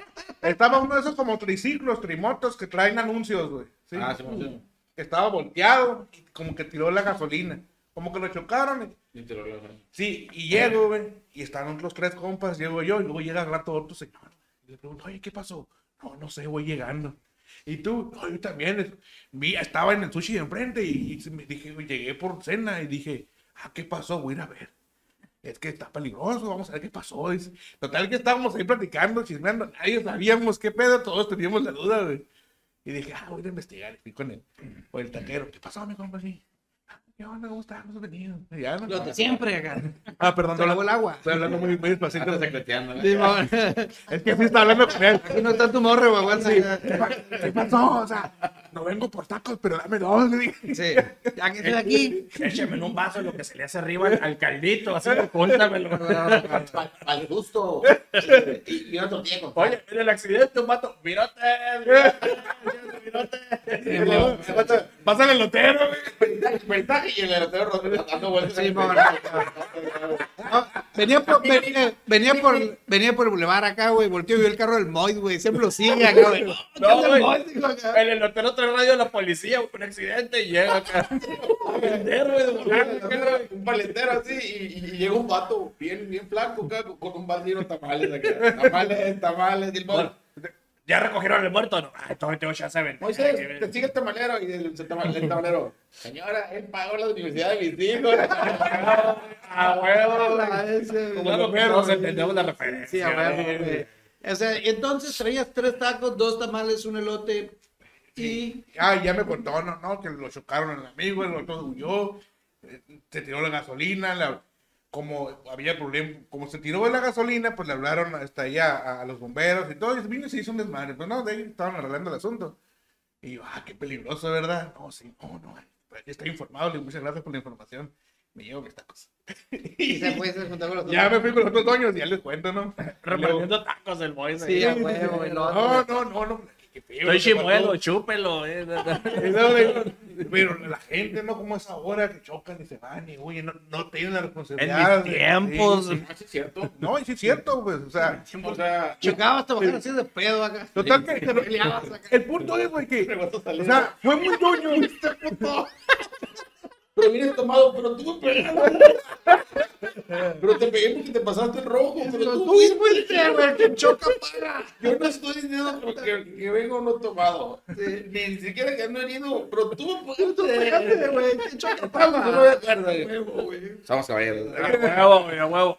[SPEAKER 4] Estaba uno de esos como triciclos, trimotos que traen anuncios, güey. Sí.
[SPEAKER 5] Ah, sí, sí.
[SPEAKER 4] Estaba volteado y como que tiró la gasolina. Como que lo chocaron. y-
[SPEAKER 5] lo-
[SPEAKER 4] Sí, y llego, güey, y están los tres compas, llego yo, y luego llega al rato otro señor. Y le pregunto, oye, ¿qué pasó? No, no sé, voy llegando. Y tú, no, yo también. Vi, estaba en el sushi de enfrente y, y me dije, llegué por cena y dije, ah, ¿qué pasó? Voy a ir a ver. Es que está peligroso, vamos a ver qué pasó. Total que estábamos ahí platicando, chismeando, nadie sabíamos qué pedo, todos teníamos la duda, güey. Y dije, ah, voy a investigar. Fui con el, con el taquero. ¿Qué pasó, mi compa? Sí. "Ah, ¿Qué onda? ¿Cómo estás? ¿Cómo has venido? Y ya, ¿no?
[SPEAKER 6] Los de siempre, acá.
[SPEAKER 4] Ah, perdón,
[SPEAKER 6] lavó el agua.
[SPEAKER 4] Estoy hablando muy, muy despacito.
[SPEAKER 5] Anda secreteando, ¿no?
[SPEAKER 6] Sí, mamá.
[SPEAKER 4] Es que sí está hablando con él.
[SPEAKER 6] Aquí no está tu morro, güey. aguanta.
[SPEAKER 4] ¿Qué pasó? O sea, no vengo por tacos, pero dame dos. le dije.
[SPEAKER 6] Sí. Ya que estoy aquí.
[SPEAKER 3] Écheme en un vaso lo que se le hace arriba al, al caldito, así, júntamelo.
[SPEAKER 5] Al gusto. Y, y una tortilla con
[SPEAKER 3] Oye, en el accidente un vato, mirote, mirote.
[SPEAKER 4] Pásale el lotero, güey.
[SPEAKER 5] Y el elotero dando vueltas.
[SPEAKER 6] Sí. No, venía, por, venía, venía por, venía por el bulevar acá, güey. Volteó y vio el carro del Moid, güey. Siempre lo sigue acá, güey.
[SPEAKER 3] No,
[SPEAKER 6] el
[SPEAKER 3] güey. El elotero trae radio de la policía, un accidente y llega acá.
[SPEAKER 5] Un paletero así y, y- llega un vato bien, bien flaco acá, con- un baldío tamales acá. Tamales, tamales. Y el vato,
[SPEAKER 3] ¿Ya recogieron el muerto? No, ay, todavía tengo chance de vender.
[SPEAKER 5] Moisés, te sigue el tamalero. Y el, el tamal- el tamalero, señora, él pagó la universidad de mis hijos.
[SPEAKER 3] Ah, huevo.
[SPEAKER 6] Ah.
[SPEAKER 3] Claro que todos entendemos la referencia.
[SPEAKER 6] Sí, a huevo. O sea, entonces traías tres tacos, dos tamales, un elote y...
[SPEAKER 4] Ah, ya me contó, no, no, que lo chocaron al amigo, el otro huyó, eh, se tiró la gasolina, la- como había problema, como se tiró la gasolina, pues le hablaron hasta allá a, a los bomberos y todo, y vino y se hizo un desmadre, pues no, de ahí estaban arreglando el asunto. Y yo, ah, qué peligroso, ¿verdad? No, sí, no, no, está informado, le digo, muchas gracias por la información, me llevo mis tacos.
[SPEAKER 6] Y se fue, se juntó con los
[SPEAKER 4] Ya me fui con los otros dueños y ya les cuento, ¿no?
[SPEAKER 3] Repartiendo tacos del boy.
[SPEAKER 6] Sí, a huevo, el otro.
[SPEAKER 4] No, no,
[SPEAKER 3] Estoy chimuelo, chúpelo. eh.
[SPEAKER 4] Pero la gente, ¿no? Como es ahora que chocan y se van y, oye, no, no tienen la responsabilidad.
[SPEAKER 3] En mis tiempos.
[SPEAKER 4] Sí, sí.
[SPEAKER 5] Sí, es cierto.
[SPEAKER 4] No, sí es cierto, pues, o sea.
[SPEAKER 5] O sea,
[SPEAKER 6] Checabas, te bajar así de pedo acá.
[SPEAKER 4] Total que pero el punto es, güey, que, o sea, fue muy doño.
[SPEAKER 5] pero vienes tomado, pero tú me pegaste. Pero te pegué porque te pasaste el rojo. Pero tú
[SPEAKER 6] Tú fuiste, güey, que choca paga.
[SPEAKER 5] Yo no estoy diciendo que, que vengo no tomado. Ni, ni siquiera que ando herido, pero tú me pegaste.
[SPEAKER 6] Güey, que choca
[SPEAKER 5] Estamos
[SPEAKER 6] paga.
[SPEAKER 5] no de acuerdo.
[SPEAKER 6] Güey.
[SPEAKER 5] Somos caballeros.
[SPEAKER 3] A huevo, güey, a huevo.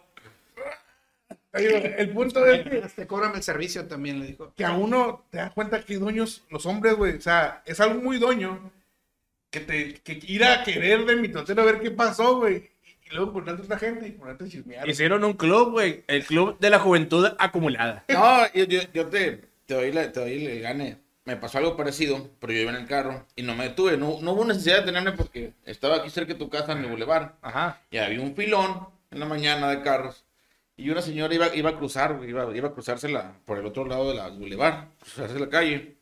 [SPEAKER 4] El punto es que,
[SPEAKER 6] Te cobran el servicio también, le dijo.
[SPEAKER 4] que a uno te das cuenta que doños, los hombres, güey, o sea, es algo muy doño que te que ir a querer de mi totero a ver qué pasó, güey. Y, luego ponerte a otra gente y ponerte a chismear.
[SPEAKER 3] Hicieron un club, güey. El club de la juventud acumulada.
[SPEAKER 5] No, yo, yo, yo te, te, doy la, te doy el gane. Me pasó algo parecido, pero yo iba en el carro y no me detuve. No, no hubo necesidad de tenerme porque estaba aquí cerca de tu casa en el bulevar.
[SPEAKER 3] Ajá.
[SPEAKER 5] Y había un filón en la mañana de carros. Y una señora iba, iba a cruzar, iba, iba a cruzársela por el otro lado de la bulevar, cruzarse la calle.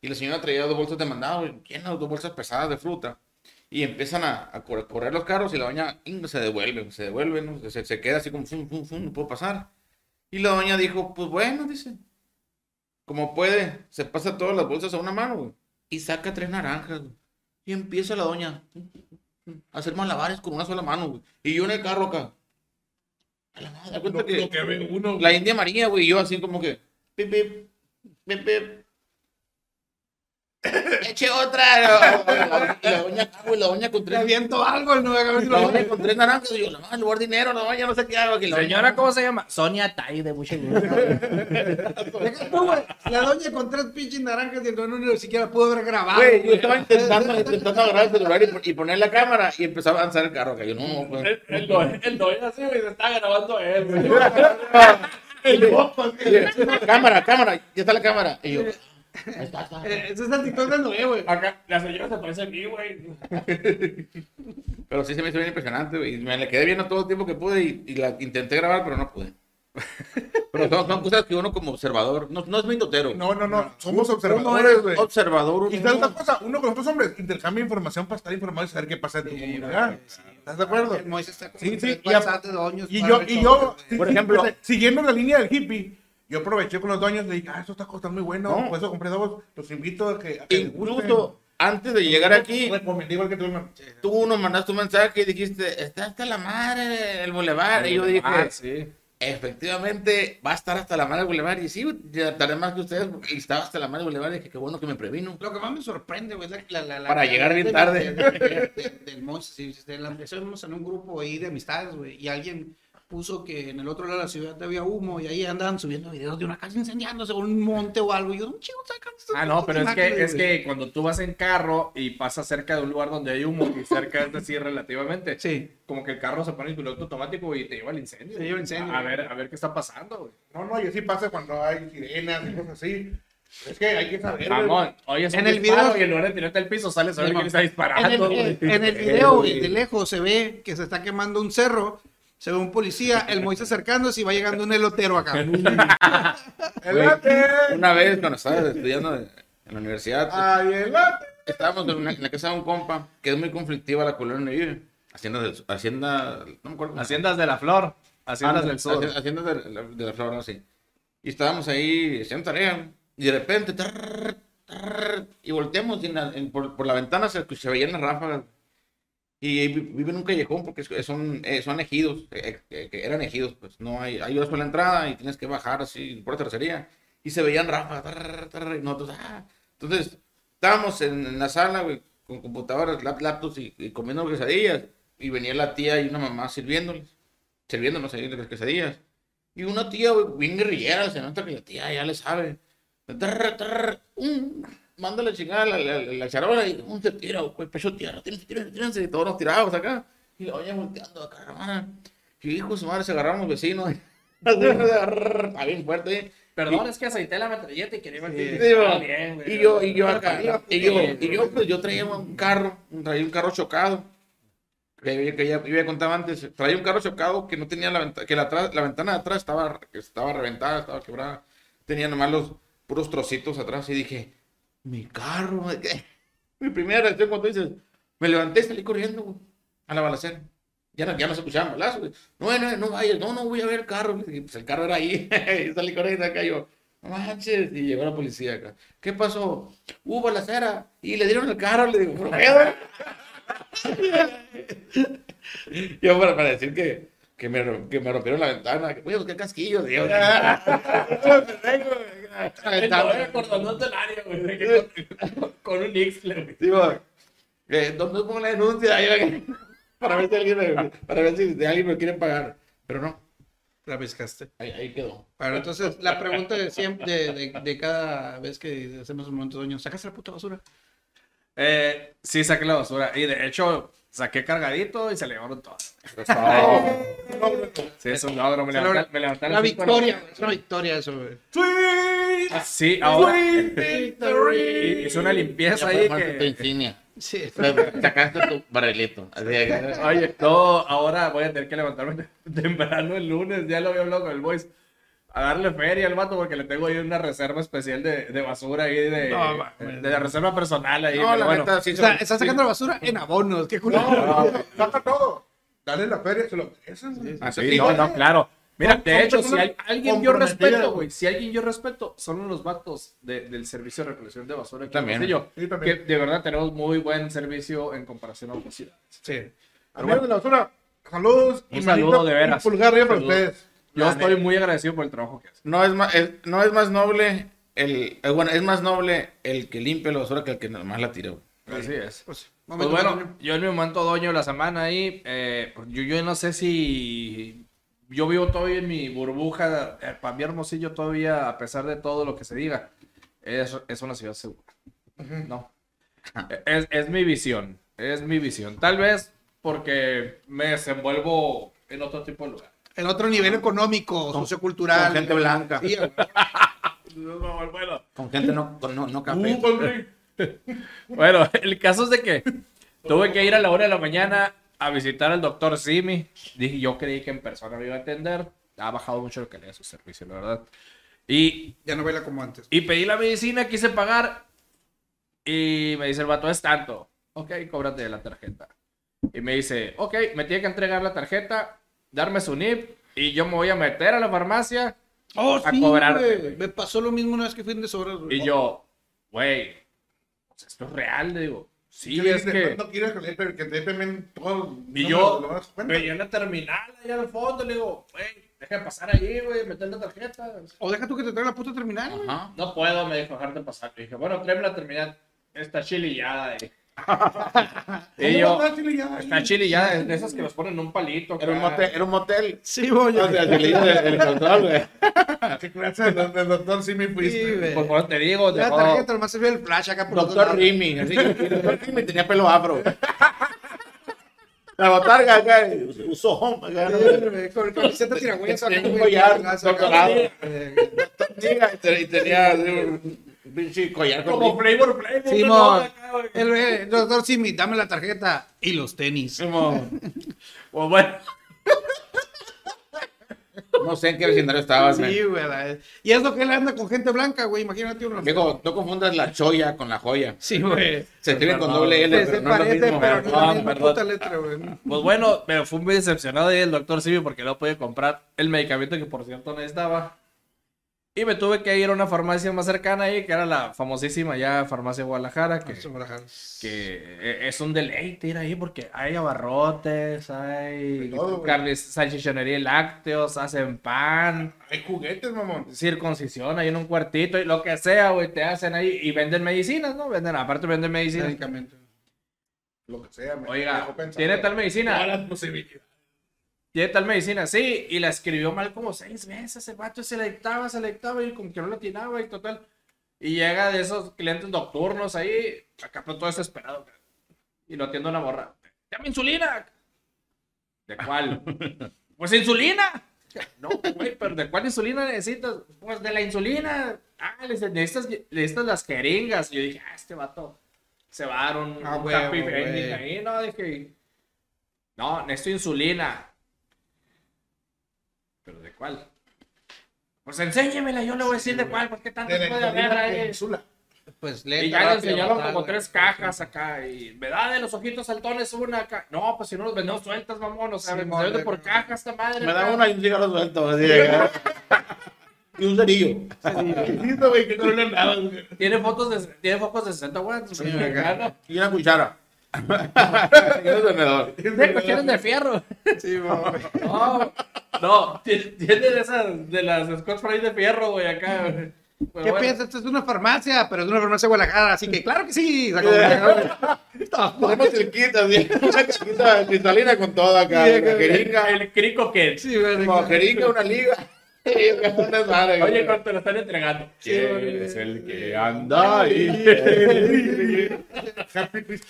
[SPEAKER 5] Y la señora traía dos bolsas de mandado, llenas, dos bolsas pesadas de fruta. Y empiezan a, a cor- correr los carros y la doña se devuelve, se devuelve, ¿no? se, se queda así como, fum, fum, fum, no puedo pasar. Y la doña dijo, pues bueno, dice, como puede, se pasa todas las bolsas a una mano, güey. Y saca tres naranjas, güey. Y empieza la doña a hacer malabares con una sola mano, güey. Y yo en el carro acá. A la madre, cuenta
[SPEAKER 4] Lo,
[SPEAKER 5] que
[SPEAKER 4] lo que uno.
[SPEAKER 5] la India María, güey, y yo así como que. Pip, pip, pip, pip. Eche otra. Y la doña acá, güey, la doña con tres.
[SPEAKER 6] aviento algo el nueve.
[SPEAKER 5] La doña con tres naranjas. Y yo, la madre, lugar dinero, la doña no sé qué hago. Que la
[SPEAKER 3] Señora,
[SPEAKER 5] doña-
[SPEAKER 3] ¿cómo se llama? Sonia Tai de mucho gusto.
[SPEAKER 6] Güey. La doña con tres pinches naranjas y el don ni siquiera pudo haber grabado.
[SPEAKER 5] Güey, yo estaba intentando, intentando agarrar el celular y, y poner la cámara y empezaba a avanzar el carro acá. Yo, no, pues.
[SPEAKER 3] El, el, doy- el doy así, güey, se está grabando él, güey.
[SPEAKER 5] cámara, cámara, ya está la cámara. Y yo, está, ahí está.
[SPEAKER 6] Eh, Ese es el TikTok del nueve, güey.
[SPEAKER 3] Acá, la señora se parece a mí, güey.
[SPEAKER 5] Pero sí se me hizo bien impresionante, güey. Me le quedé viendo todo el tiempo que pude y, y la intenté grabar, pero no pude. Pero son, son cosas que uno como observador, no, no es muy totero.
[SPEAKER 4] No, no, no. Somos observadores,
[SPEAKER 5] es
[SPEAKER 4] güey.
[SPEAKER 5] observador.
[SPEAKER 4] Y sabes una cosa, uno con otros hombres intercambia información para estar informado y saber qué pasa en tu comunidad. ¿Estás de acuerdo?
[SPEAKER 6] Moisés está con
[SPEAKER 4] Sí, sí, y a-
[SPEAKER 6] de
[SPEAKER 4] Y yo, y yo, sí,
[SPEAKER 5] Por
[SPEAKER 4] sí,
[SPEAKER 5] ejemplo-
[SPEAKER 4] siguiendo la línea del hippie, yo aproveché con los dueños y le dije, ah, esto está costando muy bueno,
[SPEAKER 5] No.
[SPEAKER 4] por eso compré dos, los invito a que, a.
[SPEAKER 5] Incluso antes de llegar aquí,
[SPEAKER 4] Recomendé igual que tú,
[SPEAKER 5] nos mandaste un mensaje y dijiste, está hasta la madre el bulevar. Y yo dije,
[SPEAKER 3] Ah, sí.
[SPEAKER 5] efectivamente, va a estar hasta la madre el bulevar. Y sí, ya tardé más que ustedes, porque estaba hasta la madre el bulevar. Y dije, qué bueno que me previno.
[SPEAKER 6] Lo que más me sorprende, güey, es la, la, la-
[SPEAKER 5] Para
[SPEAKER 6] la-
[SPEAKER 5] llegar bien
[SPEAKER 6] de-
[SPEAKER 5] tarde.
[SPEAKER 6] de- de- de- del Moisés, sí, en un grupo ahí de amistades, güey, y alguien puso que en el otro lado de la ciudad había humo y ahí andaban subiendo videos de una casa incendiándose o un monte o algo. Y yo, un chico sacan
[SPEAKER 3] Ah, no, pero es que, es
[SPEAKER 6] güey".
[SPEAKER 3] que cuando tú vas en carro y pasas cerca de un lugar donde hay humo y cerca es decir relativamente,
[SPEAKER 6] Sí.
[SPEAKER 3] como que el carro se pone en piloto automático y te lleva al incendio.
[SPEAKER 6] Te lleva incendio.
[SPEAKER 3] A ver, a ver qué está pasando, güey.
[SPEAKER 4] No, no, y así pasa cuando hay sirenas y cosas así. Es que hay que saber.
[SPEAKER 3] Ramón, oye, es
[SPEAKER 6] En el video-
[SPEAKER 3] y en lugar de tirarte al piso sales a ver
[SPEAKER 6] Sí,
[SPEAKER 3] quién está
[SPEAKER 6] el,
[SPEAKER 3] disparando,
[SPEAKER 6] en-
[SPEAKER 3] güey.
[SPEAKER 6] en el video, güey, de lejos se ve que se está quemando un cerro. Se ve un policía, el Moisés acercándose y va llegando un elotero acá.
[SPEAKER 4] ¡Elate!
[SPEAKER 5] Una vez, cuando estaba estudiando en la universidad,
[SPEAKER 4] ¡Ay, elate!
[SPEAKER 5] estábamos en, una- en la casa de un compa, que es muy conflictiva la colonia donde vive. Hacienda, del- Hacienda, no me acuerdo.
[SPEAKER 3] Haciendas de la Flor, Haciendas
[SPEAKER 5] Ah,
[SPEAKER 3] del Sur.
[SPEAKER 5] haci- Haciendas de, la- de la flor, no sé. Y estábamos ahí haciendo tarea. Y de repente, y volteamos y en la- en- por, por la ventana se, se veían las ráfagas. Y vi- viven en un callejón porque son, eh, son ejidos, eh, eh, eran ejidos, pues no hay, hay horas por la entrada y tienes que bajar así por la tercería. Y se veían ráfagas, y nosotros, ah. Entonces, estábamos en, en la sala, güey, con computadoras, lap- laptops y, y comiendo quesadillas. Y venía la tía y una mamá sirviéndoles sirviéndonos ahí las quesadillas. Y una tía, güey, bien guerrillera, se nota que la tía ya le sabe. Um, mándale chingada la, la, la, la charola y un se tira, güey, pecho tierra, tírense, tírense, tírense, y todos nos tirábamos acá. Y la doña volteando acá, hermana. Y hijo su madre, se agarraron los vecinos. Está bien fuerte. ¿eh?
[SPEAKER 3] Perdón, es que aceité la metralleta y quería
[SPEAKER 5] Sí,
[SPEAKER 3] bien.
[SPEAKER 5] Y yo, y yo acá, y yo, y yo, pues yo traía un carro, traía un carro chocado. Que, que ya, ya contaba antes, traía un carro chocado que no tenía la ventana, que la, la ventana de atrás estaba, estaba reventada, estaba quebrada. Tenía nomás los, puros trocitos atrás y dije, mi carro, ¿qué? mi primera reacción cuando dices, me levanté salí corriendo, a la balacera. Ya no, ya no se escuchaban balazos. No, no, vayas, no, no voy a ver el carro. Y pues el carro era ahí, salí corriendo acá yo, no manches, y llegó la policía acá. ¿Qué pasó? Hubo balacera, y le dieron el carro, le digo, ¿pero qué? Yo para, para decir que, que, me, que me rompieron la ventana, que voy a buscar casquillos, digo.
[SPEAKER 3] Acordándote el área, güey. de Con, con un Ixle, güey.
[SPEAKER 5] Digo, eh, ¿dónde pongo la denuncia? Para ver si alguien me, para ver si alguien me quiere pagar. Pero no,
[SPEAKER 6] La pescaste.
[SPEAKER 5] ahí, ahí quedó.
[SPEAKER 6] Bueno, entonces, la pregunta de siempre, de, de, de cada vez que hacemos un momento de doño, ¿sacas la puta basura?
[SPEAKER 3] Eh, sí, saqué la basura. Y de hecho, saqué cargadito y se le llevaron todo. Sí, es un logro. Me levanté, me levanté
[SPEAKER 6] La
[SPEAKER 3] de
[SPEAKER 6] victoria, güey, es una victoria eso, güey.
[SPEAKER 3] Sí, ahora. Hice una limpieza ahí que.
[SPEAKER 5] insignia.
[SPEAKER 6] Sí.
[SPEAKER 5] Sacaste tu barrilito. Así,
[SPEAKER 3] Oye, no, ahora voy a tener que levantarme temprano el lunes. Ya lo había hablado con el boys. A darle feria al vato porque le tengo ahí una reserva especial de, de basura ahí de,
[SPEAKER 6] No,
[SPEAKER 3] de,
[SPEAKER 6] mames.
[SPEAKER 3] la reserva personal ahí.
[SPEAKER 5] No, la
[SPEAKER 3] bueno.
[SPEAKER 5] neta, sí.
[SPEAKER 6] O sea,
[SPEAKER 5] se-
[SPEAKER 6] estás sacando la basura en abonos, qué culo.
[SPEAKER 4] No, saca todo. Dale la feria, se lo eso es-
[SPEAKER 3] Ah, sí,
[SPEAKER 4] Sí,
[SPEAKER 3] no, no, claro. Mira, de hecho, si hay alguien yo respeto,
[SPEAKER 4] güey.
[SPEAKER 3] si alguien yo respeto, son los vatos de- del servicio de recolección de basura. aquí
[SPEAKER 5] También.
[SPEAKER 3] Hermosillo,
[SPEAKER 4] Sí, también.
[SPEAKER 3] Que de verdad tenemos muy buen servicio en comparación a otras ciudades.
[SPEAKER 6] Sí.
[SPEAKER 4] Amigos de la basura, saludos.
[SPEAKER 3] Un
[SPEAKER 4] y
[SPEAKER 3] saludo de veras.
[SPEAKER 4] Un pulgar arriba para ustedes.
[SPEAKER 3] Yo
[SPEAKER 5] La
[SPEAKER 3] estoy muy agradecido por el trabajo que hacen.
[SPEAKER 5] No es más, es- no es más noble el, eh, bueno, es más noble el que limpia la basura que el que nomás la tira, güey.
[SPEAKER 3] Así es.
[SPEAKER 6] Pues,
[SPEAKER 3] Pues bueno, yo en mi momento doño de la semana ahí, eh, yo, yo no sé si yo vivo todavía en mi burbuja, eh, para mi hermosillo todavía, a pesar de todo lo que se diga, es, es una ciudad segura. No. Es, es mi visión, es mi visión. Tal vez porque me desenvuelvo en otro tipo de lugar.
[SPEAKER 6] En otro nivel económico, sociocultural.
[SPEAKER 5] con gente blanca.
[SPEAKER 6] Sí.
[SPEAKER 3] Bueno,
[SPEAKER 5] Con gente no, con- no, no café.
[SPEAKER 4] Uh.
[SPEAKER 3] Bueno, el caso es de que tuve que ir a la hora de la mañana a visitar al doctor Simi. Dije, yo creí que en persona me iba a atender. Ha bajado mucho lo que le da su servicio, la verdad. Y,
[SPEAKER 6] Ya no baila como antes.
[SPEAKER 3] y pedí la medicina, quise pagar. Y me dice el vato, es tanto. Ok, cóbrate la tarjeta. Y me dice, ok, me tiene que entregar la tarjeta, darme su NIP. Y yo me voy a meter a la farmacia.
[SPEAKER 6] Oh,
[SPEAKER 3] A
[SPEAKER 6] sí,
[SPEAKER 3] cobrarte,
[SPEAKER 6] güey.
[SPEAKER 3] güey.
[SPEAKER 6] Me pasó lo mismo una vez que fui en desobras, güey.
[SPEAKER 3] Y yo, güey, pues esto es real, le digo. Sí,
[SPEAKER 4] Yo
[SPEAKER 3] es que...
[SPEAKER 4] No quieres que le que te también todo.
[SPEAKER 3] Y
[SPEAKER 4] no
[SPEAKER 3] yo
[SPEAKER 4] lo
[SPEAKER 3] veía la terminal allá al fondo, le digo, güey, deja de pasar ahí, güey, meter la tarjeta.
[SPEAKER 6] O deja tú que te traiga la puta terminal.
[SPEAKER 5] Ajá.
[SPEAKER 3] No puedo, me dijo, dejarte pasar. Le dije, bueno, tráeme la terminal. Está chilillada. eh. Y
[SPEAKER 4] ¿Cómo
[SPEAKER 3] yo,
[SPEAKER 4] ya?
[SPEAKER 3] está chilillada, es de esas que los ponen en un palito.
[SPEAKER 5] Era un motel, era un motel.
[SPEAKER 6] Sí.
[SPEAKER 5] O sea, hizo el, el control, güey.
[SPEAKER 4] Sí, gracias, el el doctor sí me fuiste.
[SPEAKER 3] Pues bueno, te digo,
[SPEAKER 6] La
[SPEAKER 3] dejó-
[SPEAKER 6] tarjeta nomás se ve el flash acá por los
[SPEAKER 5] Doctor. Rimi. Así que el doctor Rimi tenía pelo afro. La botarga acá, usó home y te- y tenía pinche collar con
[SPEAKER 3] como güey.
[SPEAKER 6] El, el doctor Simi, dame la tarjeta y los tenis.
[SPEAKER 5] Simón.
[SPEAKER 3] Pues bueno,
[SPEAKER 5] No sé en qué vecindario estabas,
[SPEAKER 6] Sí, güey. Y es lo que él anda con gente blanca, güey. Imagínate uno.
[SPEAKER 5] Digo, no confundas la choya con la joya.
[SPEAKER 6] Sí, güey.
[SPEAKER 5] Se escriben con doble L,
[SPEAKER 6] Se,
[SPEAKER 5] pero no es lo
[SPEAKER 6] parece,
[SPEAKER 5] mismo.
[SPEAKER 6] pero no la misma puta letra, güey.
[SPEAKER 3] pues bueno, me fui muy decepcionado del doctor Simi porque no pude comprar el medicamento que por cierto necesitaba. Y me tuve que ir a una farmacia más cercana ahí, que era la famosísima ya farmacia Guadalajara, que, que e- es un deleite ir ahí porque hay abarrotes, hay
[SPEAKER 4] todo,
[SPEAKER 3] carnes, salchichonería y lácteos, hacen pan,
[SPEAKER 4] Hay juguetes, mamón.
[SPEAKER 3] circuncisión ahí en un cuartito y lo que sea, güey, te hacen ahí y venden medicinas, ¿no? Venden, aparte venden medicinas.
[SPEAKER 6] Medicamento.
[SPEAKER 4] Lo que sea. me
[SPEAKER 3] Oiga. ¿tiene tal medicina?
[SPEAKER 4] Todas las posibilidades.
[SPEAKER 3] Tiene tal medicina, sí, y la escribió mal como seis veces, el vato se la dictaba, se la dictaba y como que no la atinaba y total. Y llega de esos clientes nocturnos ahí, acá todo desesperado. Y lo atiende una morra. ¡Dame insulina! ¿De cuál? pues insulina. No, güey, pero ¿de cuál insulina necesitas? Pues de la insulina. Ah, necesitas, necesitas las jeringas. Y yo dije, ah, este vato se va a dar un,
[SPEAKER 6] Ah,
[SPEAKER 3] un
[SPEAKER 6] güey.
[SPEAKER 3] ahí, no, dije, no, necesito insulina. ¿Pero de cuál? Pues enséñemela, yo le voy a decir de cuál, pues qué tanto
[SPEAKER 4] De
[SPEAKER 3] puede haber ahí.
[SPEAKER 6] Pues
[SPEAKER 3] Y
[SPEAKER 6] lenta,
[SPEAKER 3] ya le enseñaron como tres cajas acá. Y me da de los ojitos saltones una acá. No, pues si no los vendemos sueltas, mamón. O sea,
[SPEAKER 6] Sí,
[SPEAKER 3] me vende
[SPEAKER 6] de-
[SPEAKER 3] por cajas esta madre.
[SPEAKER 5] Me da una y un cigarro suelto. así de- y un cerillo.
[SPEAKER 4] Le.
[SPEAKER 3] Tiene fotos de, tiene focos de 60 watts.
[SPEAKER 5] Y una cuchara.
[SPEAKER 3] Cuestiones de fierro.
[SPEAKER 6] Sí.
[SPEAKER 3] No, no, tiene de esas, de las Scotch Fry de fierro, güey, acá. güey. Pero
[SPEAKER 6] ¿Qué
[SPEAKER 3] bueno.
[SPEAKER 6] piensas? Esto es una farmacia, pero es una farmacia de Guadalajara, así que claro que sí.
[SPEAKER 5] Tenemos el kit así. Una chiquita cristalina con toda acá.
[SPEAKER 6] Sí,
[SPEAKER 5] Una
[SPEAKER 6] acá.
[SPEAKER 5] jeringa.
[SPEAKER 3] El crico que.
[SPEAKER 6] Sí,
[SPEAKER 5] Como jeringa, una liga. Y
[SPEAKER 3] Oye,
[SPEAKER 5] güey.
[SPEAKER 3] cuando te lo están entregando. ¿Quién es el que
[SPEAKER 5] anda ahí?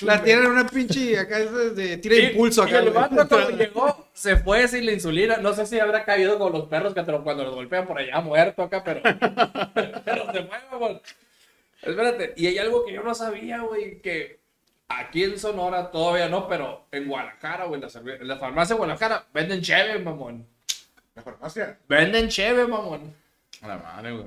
[SPEAKER 6] La tienen en una pinche acá es de, tira
[SPEAKER 3] Y,
[SPEAKER 6] impulso
[SPEAKER 3] y
[SPEAKER 6] acá.
[SPEAKER 3] el
[SPEAKER 6] güey.
[SPEAKER 3] vato cuando llegó se fue sin la insulina. No sé si habrá caído con los perros que cuando los golpean por allá muerto acá, pero, pero se fue, mamón. Espérate, y hay algo que yo no sabía, güey, que aquí en Sonora todavía no, pero en Guadalajara, güey, en la, en la farmacia de Guadalajara venden cheve, mamón.
[SPEAKER 4] La farmacia.
[SPEAKER 3] Venden cheve, mamón.
[SPEAKER 5] A la madre, güey.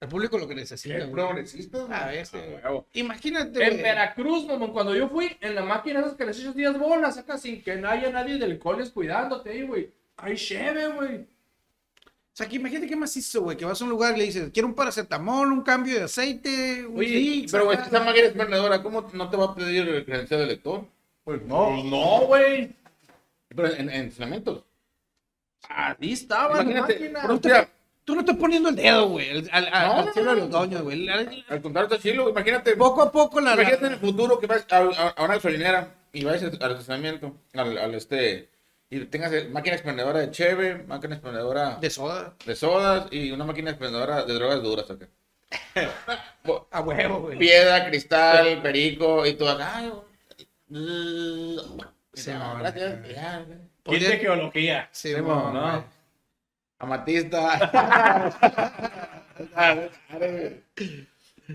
[SPEAKER 6] El público lo que necesita.
[SPEAKER 4] Qué
[SPEAKER 6] güey.
[SPEAKER 4] progresistas, güey.
[SPEAKER 6] A veces, güey.
[SPEAKER 3] huevo.
[SPEAKER 6] Imagínate,
[SPEAKER 3] En
[SPEAKER 6] güey.
[SPEAKER 3] Veracruz, mamón, cuando yo fui, en la máquina esas que les echas 10 bolas acá sin que no haya nadie del coles cuidándote ahí, güey. Hay cheve, güey.
[SPEAKER 6] O sea, que imagínate qué macizo, güey, que vas a un lugar y le dices, quiero un paracetamol, un cambio de aceite, un
[SPEAKER 5] Oye,
[SPEAKER 6] Vicks,
[SPEAKER 5] pero güey, esa máquina es vendedora, ¿cómo no te va a pedir el credencial de lector?
[SPEAKER 4] Pues no.
[SPEAKER 3] No, güey.
[SPEAKER 5] Pero en, en filamentos.
[SPEAKER 3] Ahí estaba la
[SPEAKER 5] Imagínate,
[SPEAKER 3] máquina.
[SPEAKER 5] pero mira,
[SPEAKER 6] Tú no estás poniendo el dedo, güey, al, al,
[SPEAKER 5] No,
[SPEAKER 6] al
[SPEAKER 5] no,
[SPEAKER 6] cielo de
[SPEAKER 5] no.
[SPEAKER 6] los doños, güey. La-
[SPEAKER 5] al contrario está chilo, imagínate.
[SPEAKER 6] Poco a poco la...
[SPEAKER 5] Imagínate en
[SPEAKER 6] la-
[SPEAKER 5] el futuro que vas a, a- a una gasolinera y vayas al estacionamiento, al, este, y tengas eh, máquina expendedora de cheve, máquina expendedora
[SPEAKER 6] De soda.
[SPEAKER 5] de sodas y una máquina expendedora de drogas duras acá.
[SPEAKER 6] A huevo, güey.
[SPEAKER 5] Piedra, cristal, perico y todo acá. No,
[SPEAKER 6] no,
[SPEAKER 5] gracias.
[SPEAKER 3] Kit de geología.
[SPEAKER 6] Sí.
[SPEAKER 5] Amatista.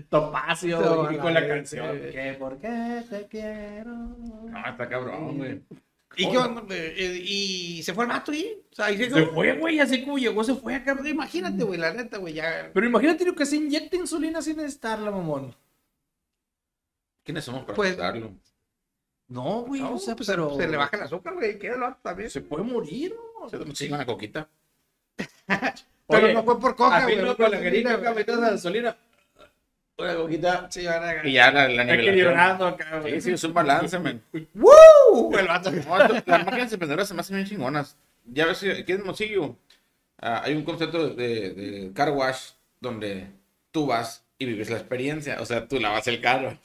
[SPEAKER 3] Topacio,
[SPEAKER 6] No,
[SPEAKER 3] con la canción. ¿Por qué te quiero?
[SPEAKER 5] No, está cabrón, güey.
[SPEAKER 6] ¿Y qué onda, güey? Eh, ¿Y se fue el vato ahí? O sea, ¿y qué-
[SPEAKER 3] Se fue, güey, así como llegó, se fue acá.
[SPEAKER 6] Imagínate, güey, la neta, güey, ya...
[SPEAKER 3] Pero imagínate lo que se inyecta insulina sin necesitarla, mamón.
[SPEAKER 5] ¿Quiénes somos para
[SPEAKER 6] Pues-?
[SPEAKER 3] No, güey,
[SPEAKER 6] No,
[SPEAKER 3] o sea,
[SPEAKER 6] pues,
[SPEAKER 3] pero...
[SPEAKER 6] Se le baja el azúcar, güey, vato también.
[SPEAKER 3] Se puede morir, ¿no?
[SPEAKER 5] Se toma chingón la coquita.
[SPEAKER 6] Pero
[SPEAKER 3] Oye,
[SPEAKER 6] no fue por coca, güey.
[SPEAKER 3] no con la acá metes la gasolina. Una coquita.
[SPEAKER 6] Sí, ahora...
[SPEAKER 5] Y ya la, la.
[SPEAKER 3] Equilibrando acá, güey.
[SPEAKER 5] Sí, sí, es un balance, men.
[SPEAKER 6] ¡Woo! El vato.
[SPEAKER 5] Las máquinas expendedoras se me hacen bien chingonas. Ya ves, aquí en Mosillo ah, hay un concepto de, de car wash donde tú vas y vives la experiencia. O sea, tú lavas el carro.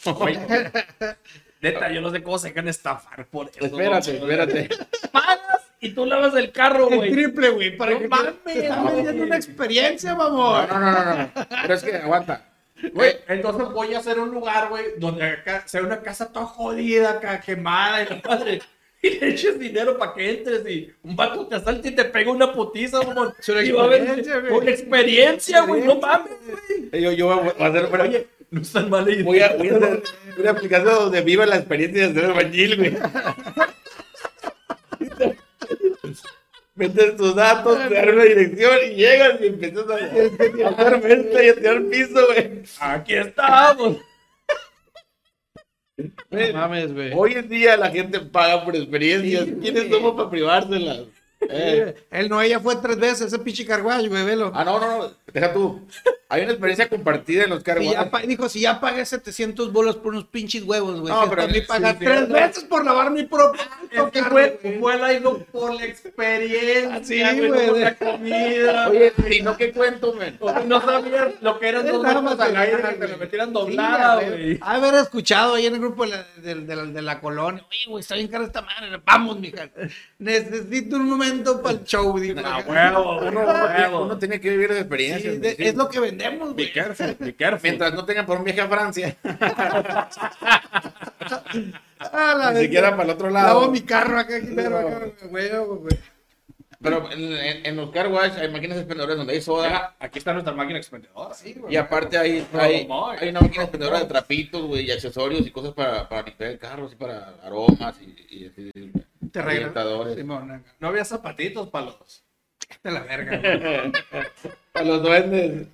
[SPEAKER 3] Neta, yo no sé cómo se dejan estafar por eso.
[SPEAKER 5] espérate,
[SPEAKER 3] ¿no?
[SPEAKER 5] espérate.
[SPEAKER 3] Pagas y tú lavas el carro,
[SPEAKER 6] El
[SPEAKER 3] güey.
[SPEAKER 6] triple, güey, para
[SPEAKER 3] No
[SPEAKER 6] que
[SPEAKER 3] mames,
[SPEAKER 6] vendiendo una experiencia, mamón.
[SPEAKER 5] no, no, no, no. Pero es que aguanta.
[SPEAKER 3] Güey, entonces voy a hacer un lugar, güey, donde acá sea una casa toda jodida, acá quemada y la madre. Y le eches dinero para que entres y un vato te asalta y te pega una putiza, mamón.
[SPEAKER 6] Una
[SPEAKER 3] Y va a haber-
[SPEAKER 6] experiencia, güey.
[SPEAKER 3] Una experiencia, güey, no mames, güey.
[SPEAKER 5] Yo, yo voy a hacer, pero,
[SPEAKER 3] Oye, no es tan mala idea.
[SPEAKER 5] voy a, voy a hacer una aplicación donde viva la experiencia de ser albañil, güey. Metes tus datos, te dan una dirección y llegas y empiezas a, a hacer venta y a tirar piso, güey.
[SPEAKER 3] Aquí estamos.
[SPEAKER 6] No mames, güey.
[SPEAKER 5] Hoy en día la gente paga por experiencias. ¿Quiénes somos para privárselas? Eh.
[SPEAKER 6] Él no, ella fue tres veces, ese pinche carguayo, güey, velo.
[SPEAKER 5] Ah, no, no, no. Deja tú. Hay una experiencia compartida en los
[SPEAKER 6] Si ya pa- dijo, si ya pagué 700 bolos por unos pinches huevos, güey.
[SPEAKER 5] No, pero-
[SPEAKER 6] mí pagar
[SPEAKER 3] sí,
[SPEAKER 6] tres
[SPEAKER 3] sí.
[SPEAKER 6] veces por lavar mi propio
[SPEAKER 3] Es que fue, fue la hizo por la experiencia,
[SPEAKER 6] Sí,
[SPEAKER 3] güey, no
[SPEAKER 6] güey.
[SPEAKER 3] por la comida.
[SPEAKER 5] Oye, ¿y no qué cuento, men?
[SPEAKER 3] No sabías lo que eran dos
[SPEAKER 6] más
[SPEAKER 3] al aire que lo metieran doblada,
[SPEAKER 6] a ver,
[SPEAKER 3] güey.
[SPEAKER 6] Haber escuchado ahí en el grupo de la, de, de la, de la colonia. Oye, güey, está bien cara esta madre. Vamos, mija. Necesito un momento para el show, acá.
[SPEAKER 3] huevo,
[SPEAKER 5] Uno,
[SPEAKER 3] huevo.
[SPEAKER 5] tiene que vivir
[SPEAKER 6] Sí,
[SPEAKER 5] experiencia.
[SPEAKER 6] de-
[SPEAKER 5] sí.
[SPEAKER 6] Es lo que vendemos,
[SPEAKER 3] Be
[SPEAKER 6] güey.
[SPEAKER 3] careful, be careful.
[SPEAKER 5] Mientras no tengan por un viaje a Francia,
[SPEAKER 6] Ah, la
[SPEAKER 5] ni siquiera para el otro
[SPEAKER 6] Lavo
[SPEAKER 5] lado.
[SPEAKER 6] mi carro acá, güey.
[SPEAKER 5] Pero en, en- en los car wash hay máquinas expendedoras donde hay soda.
[SPEAKER 3] Aquí está nuestra máquina expendedora.
[SPEAKER 6] Sí, güey.
[SPEAKER 5] Y aparte hay, hay, hay una máquina expendedora de trapitos, güey, y accesorios y cosas para, para limpiar el carro, así para aromas y, y así,
[SPEAKER 6] Te.
[SPEAKER 3] No había zapatitos para los.
[SPEAKER 6] De la verga, güey.
[SPEAKER 5] A los duendes.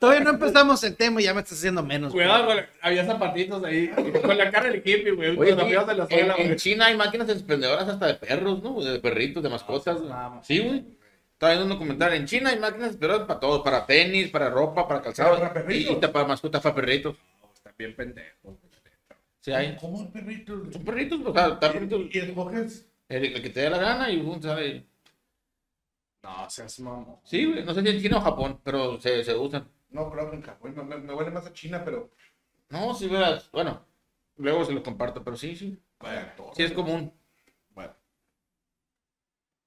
[SPEAKER 6] Todavía no empezamos el tema y ya me estás haciendo menos. güey.
[SPEAKER 3] Cuidado, con- había zapatitos ahí. Con la cara del hippie, güey.
[SPEAKER 5] Oye,
[SPEAKER 3] los amigos de la
[SPEAKER 5] en,
[SPEAKER 3] escuela,
[SPEAKER 5] en
[SPEAKER 3] güey.
[SPEAKER 5] China hay máquinas expendedoras hasta de perros, ¿no? De perritos, de mascotas. güey.
[SPEAKER 3] Vamos.
[SPEAKER 5] Sí, güey. Estaba viendo un documental. En China hay máquinas expendedoras para todo. Para tenis, para ropa, para calzado.
[SPEAKER 4] Para perritos.
[SPEAKER 5] Y, y para mascotas, para perritos.
[SPEAKER 3] Está bien pendejo.
[SPEAKER 5] Sí hay.
[SPEAKER 4] ¿Cómo el perrito?
[SPEAKER 5] Son perritos, o sea, perritos.
[SPEAKER 4] Y escoges.
[SPEAKER 5] El, el que te dé la gana y pum, sale.
[SPEAKER 3] No, seas mamón.
[SPEAKER 5] Sí, güey. No sé si en China o Japón, pero se, se usan.
[SPEAKER 4] No, creo que en Japón. Me, me, me huele más a China, pero.
[SPEAKER 5] No, sí, verás. Bueno, luego se los comparto, pero sí, sí. Sí es común.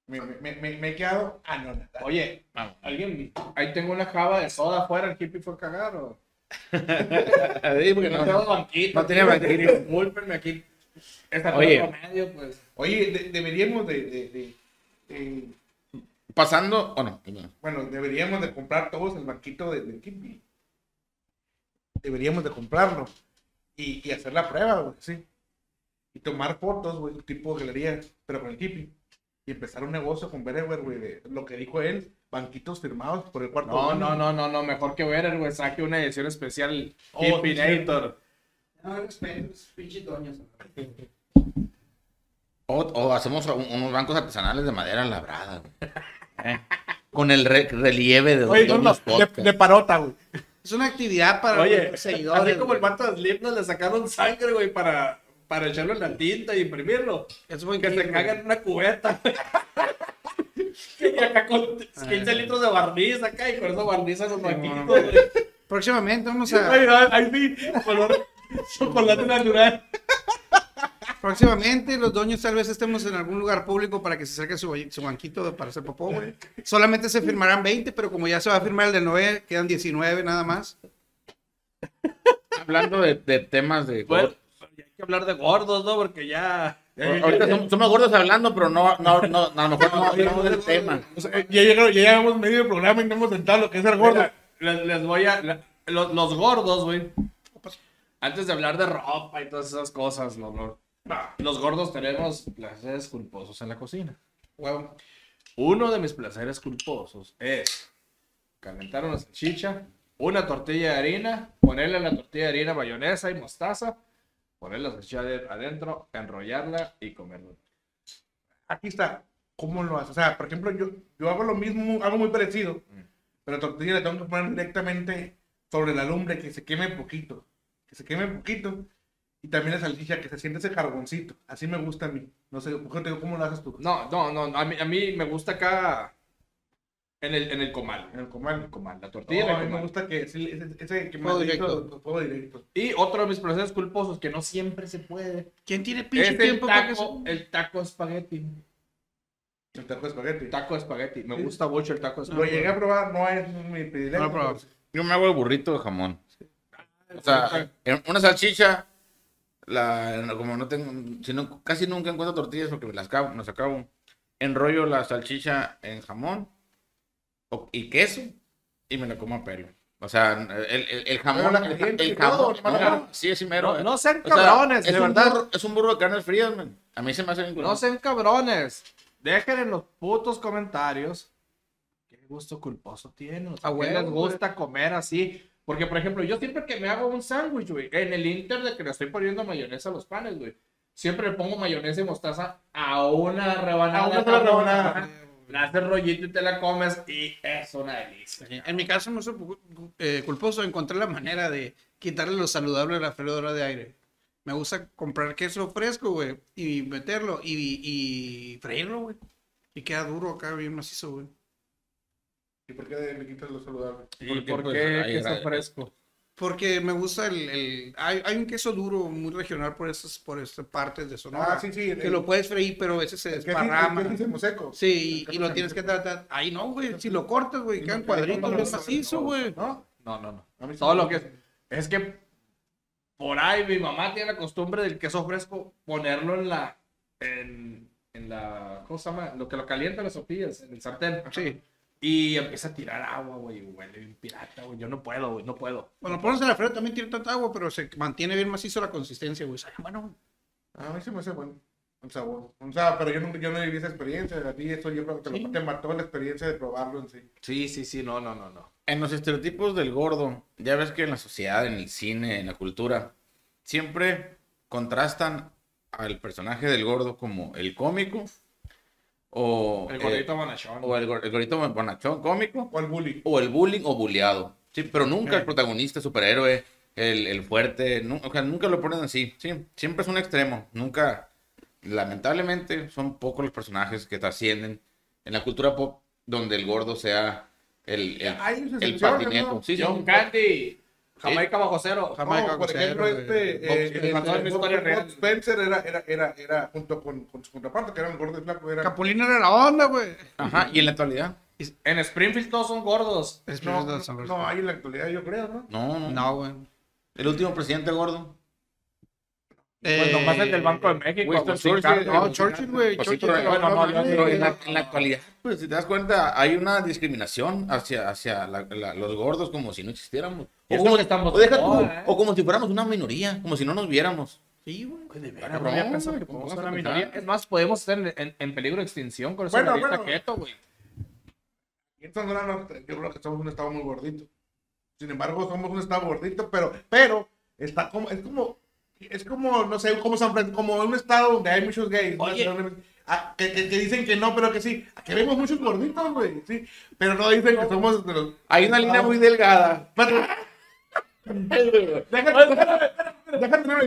[SPEAKER 4] Me, me, me, me he quedado anonadado.
[SPEAKER 3] Oye,
[SPEAKER 5] Vamos.
[SPEAKER 3] alguien. Ahí tengo una java de soda afuera. ¿El hippie fue a cagar o.?
[SPEAKER 5] Sí, porque
[SPEAKER 3] No,
[SPEAKER 5] no-
[SPEAKER 3] tengo banquito.
[SPEAKER 5] no tenía banquito.
[SPEAKER 3] Discúlpenme aquí. Esta
[SPEAKER 5] Oye.
[SPEAKER 3] Medio, pues.
[SPEAKER 4] Oye, de- deberíamos de, de, de- de-
[SPEAKER 5] Pasando, o no.
[SPEAKER 4] Bueno, deberíamos de comprar todos el banquito de, Kipi. Deberíamos de comprarlo. Y, y hacer la prueba, güey, sí. Y tomar fotos, güey, tipo galería, pero con el Kipi. Y empezar un negocio con Berewer, güey, de lo que dijo él, banquitos firmados por el cuarto.
[SPEAKER 3] No, no, no, no, no. Mejor que ver, güey. Saque una edición especial.
[SPEAKER 4] Oh,
[SPEAKER 3] Hippinator.
[SPEAKER 6] No, pinche doños.
[SPEAKER 5] O, hacemos un- unos bancos artesanales de madera labrada, güey. Eh, Con el re- relieve de
[SPEAKER 4] Oye, de, de parota, güey.
[SPEAKER 6] Es una actividad para
[SPEAKER 3] Oye,
[SPEAKER 6] los seguidores.
[SPEAKER 3] así como el vato de Slipknot le sacaron sangre, güey, para, para echarlo en la tinta y imprimirlo.
[SPEAKER 6] Es buen
[SPEAKER 3] Que se caga en una cubeta. y acá con 15 litros de barniz acá y con eso barnizan los banquitos, güey.
[SPEAKER 6] Próximamente vamos a.
[SPEAKER 3] Ay, ay, Ahí sí, color chocolate natural.
[SPEAKER 6] Próximamente los dueños tal vez estemos en algún lugar público para que se acerque su, su banquito de- para hacer popó, güey. Solamente se firmarán 20, pero como ya se va a firmar el de 9, quedan 19 nada más.
[SPEAKER 5] Hablando de, de temas de...
[SPEAKER 3] Bueno, hay que hablar de gordos, ¿no? Porque ya.
[SPEAKER 5] Ahorita somos, somos gordos hablando, pero no, no, no, a lo mejor no hablamos del tema.
[SPEAKER 4] O sea, ya, llegaron, ya llevamos medio programa y no hemos sentado lo que es el gordo.
[SPEAKER 3] Mira, les, les voy a. la- los, los gordos, güey. Antes de hablar de ropa y todas esas cosas, no, no. Los gordos tenemos placeres culposos en la cocina.
[SPEAKER 6] Huevo.
[SPEAKER 3] Uno de mis placeres culposos es calentar una salchicha, una tortilla de harina, ponerle a la tortilla de harina mayonesa y mostaza, poner la salchicha de- adentro, enrollarla y comerla.
[SPEAKER 4] Aquí está. ¿Cómo lo haces? O sea, por ejemplo, yo, yo hago lo mismo, hago muy parecido. Pero tortilla la tengo que poner directamente sobre la lumbre, que se queme poquito. Que se queme poquito. Y también la salchicha, que se siente ese carboncito. Así me gusta a mí. No sé, ¿cómo, te- cómo lo haces tú?
[SPEAKER 3] No, no, no, a mí, a mí me gusta acá en el, en el comal.
[SPEAKER 4] En el comal.
[SPEAKER 3] El comal, la tortilla en
[SPEAKER 4] a mí me gusta que ese, ese, ese que
[SPEAKER 6] Fuego directo.
[SPEAKER 4] fuego directo.
[SPEAKER 3] Y otro de mis placeres culposos que no siempre se puede
[SPEAKER 6] ¿Quién tiene pinche
[SPEAKER 3] es el
[SPEAKER 6] tiempo para que
[SPEAKER 3] taco,
[SPEAKER 6] se-
[SPEAKER 3] el taco espagueti.
[SPEAKER 4] El taco espagueti.
[SPEAKER 3] Taco espagueti. Me gusta mucho el taco
[SPEAKER 4] Lo
[SPEAKER 3] espagueti.
[SPEAKER 4] llegué a probar, no es mi predilecto.
[SPEAKER 6] No lo
[SPEAKER 4] pero.
[SPEAKER 5] Yo me hago el burrito de jamón. O sea, en una salchicha, la, como no tengo, si no, casi nunca encuentro tortillas porque me las acabo, las acabo. Enrollo la salchicha en jamón y queso y me la como a pelo. O sea, el, el, el jamón, el,
[SPEAKER 4] todo,
[SPEAKER 5] jamón,
[SPEAKER 4] hermano.
[SPEAKER 5] no, sí, es mero.
[SPEAKER 3] No, no sean
[SPEAKER 5] O sea,
[SPEAKER 3] cabrones,
[SPEAKER 5] es
[SPEAKER 3] de verdad.
[SPEAKER 5] burro- es un burro de carnes frías, man. A mí se me hace bien
[SPEAKER 3] No sean cabrones. Dejen en los putos comentarios qué gusto culposo tienen. O sea,
[SPEAKER 6] A
[SPEAKER 3] ¿Qué
[SPEAKER 6] huevo,
[SPEAKER 3] les gusta comer así? Porque, por ejemplo, yo siempre que me hago un sándwich, güey, en el inter de que le estoy poniendo mayonesa a los panes, güey, siempre le pongo mayonesa y mostaza a una rebanada.
[SPEAKER 4] A una rebanada.
[SPEAKER 3] Haces rollito y te la comes y es una delicia.
[SPEAKER 6] En mi caso, no soy eh, culposo. Encontré la manera de quitarle lo saludable a la freidora de aire. Me gusta comprar queso fresco, güey, y meterlo y, y freírlo, güey. Y queda duro acá, bien macizo, güey.
[SPEAKER 4] ¿Y por qué le quitas lo saludable?
[SPEAKER 3] ¿Y
[SPEAKER 5] Porque,
[SPEAKER 3] por
[SPEAKER 5] pues,
[SPEAKER 3] qué queso fresco?
[SPEAKER 6] Porque me gusta el... el- hay, hay un queso duro muy regional por estas, por estas partes de Sonora.
[SPEAKER 4] Ah, sí, sí.
[SPEAKER 6] Que lo puedes freír, pero a veces se desparrama.
[SPEAKER 4] sí, es seco.
[SPEAKER 6] Sí, y, y lo tienes que tratar. Ahí no, güey. Si lo cortas, güey, quedan cuadritos bien macizo, güey.
[SPEAKER 4] ¿No?
[SPEAKER 3] No, no, no. Todo lo que es. Es que por ahí mi mamá tiene la costumbre del queso fresco ponerlo en la. En, en la. ¿Cómo se llama? Lo que lo calienta las sopillas, en el sartén.
[SPEAKER 6] Sí.
[SPEAKER 3] Y empieza a tirar agua, güey. Huele bien pirata, güey. Yo no puedo, güey. No puedo.
[SPEAKER 6] Bueno, pones en la freidora también tiene tanta agua, pero se mantiene bien macizo la consistencia, güey. Sabe Bueno, güey.
[SPEAKER 4] A mí sí me hace bueno. un sabor. O sea, pero yo no, yo no viví esa experiencia. A ti eso yo creo que te, lo-
[SPEAKER 6] Sí.
[SPEAKER 4] te mató la experiencia de probarlo en sí.
[SPEAKER 3] Sí, sí, sí, no, no, no, no.
[SPEAKER 5] En los estereotipos del gordo, ya ves que en la sociedad, en el cine, en la cultura, siempre contrastan al personaje del gordo como el cómico o
[SPEAKER 3] El
[SPEAKER 5] eh,
[SPEAKER 3] gordito bonachón.
[SPEAKER 5] o el, gor- el gordito bonachón cómico
[SPEAKER 4] O el bully.
[SPEAKER 5] o el bullying o bulleado. Sí, pero nunca
[SPEAKER 3] Eh.
[SPEAKER 5] el protagonista, superhéroe, el, el fuerte, nu- o sea, nunca lo ponen así. Sí, siempre es un extremo. Nunca, lamentablemente, son pocos los personajes que trascienden en la cultura pop donde el gordo sea el, el, el patineto.
[SPEAKER 4] ¿no?
[SPEAKER 5] Sí, sí.
[SPEAKER 3] John Candy. Jamaica bajo cero.
[SPEAKER 6] Jamaica
[SPEAKER 4] No, por
[SPEAKER 6] con
[SPEAKER 4] ejemplo,
[SPEAKER 6] cero,
[SPEAKER 4] este, eh. Spencer era, era, era, era junto con, con su contraparte, que era un gordo y flaco, era...
[SPEAKER 6] Capulina era la onda, güey.
[SPEAKER 5] Ajá, y en la actualidad.
[SPEAKER 3] En Springfield todos son gordos.
[SPEAKER 6] Es
[SPEAKER 4] No,
[SPEAKER 6] no,
[SPEAKER 4] no, no, hay en la actualidad, yo creo, ¿no?
[SPEAKER 5] No, no.
[SPEAKER 6] no, güey.
[SPEAKER 5] El último presidente gordo.
[SPEAKER 3] Pues nomás el del Banco de México.
[SPEAKER 5] Winston Churchill.
[SPEAKER 6] No, Churchill, güey.
[SPEAKER 5] Pues sí,
[SPEAKER 6] Churchill.
[SPEAKER 5] pero,
[SPEAKER 3] bueno, no,
[SPEAKER 5] pero en, la, en la actualidad, pues si te das cuenta, hay una discriminación hacia, hacia la- la- los gordos como si no existiéramos. O como,
[SPEAKER 3] estamos
[SPEAKER 5] o deja
[SPEAKER 3] de
[SPEAKER 5] tú,
[SPEAKER 3] ¿eh?
[SPEAKER 5] o como si fuéramos una minoría, como si no nos viéramos.
[SPEAKER 6] Sí, güey.
[SPEAKER 3] Bueno, no había pensado que podemos ser una minoría. Es más, podemos estar en, en- en peligro de extinción con eso
[SPEAKER 4] Bueno,
[SPEAKER 3] de
[SPEAKER 4] bueno.
[SPEAKER 3] keto, güey.
[SPEAKER 4] En yo creo que somos un estado muy gordito. Sin embargo, somos un estado gordito, pero, pero está como, es como, es como, no sé, como San Fran- como un estado donde hay muchos gays. Ah, que, que- que dicen que no, pero que sí. Que vemos muchos gorditos, güey, sí. Pero no dicen que somos de los...
[SPEAKER 5] Hay una línea muy delgada
[SPEAKER 4] Pero-
[SPEAKER 5] en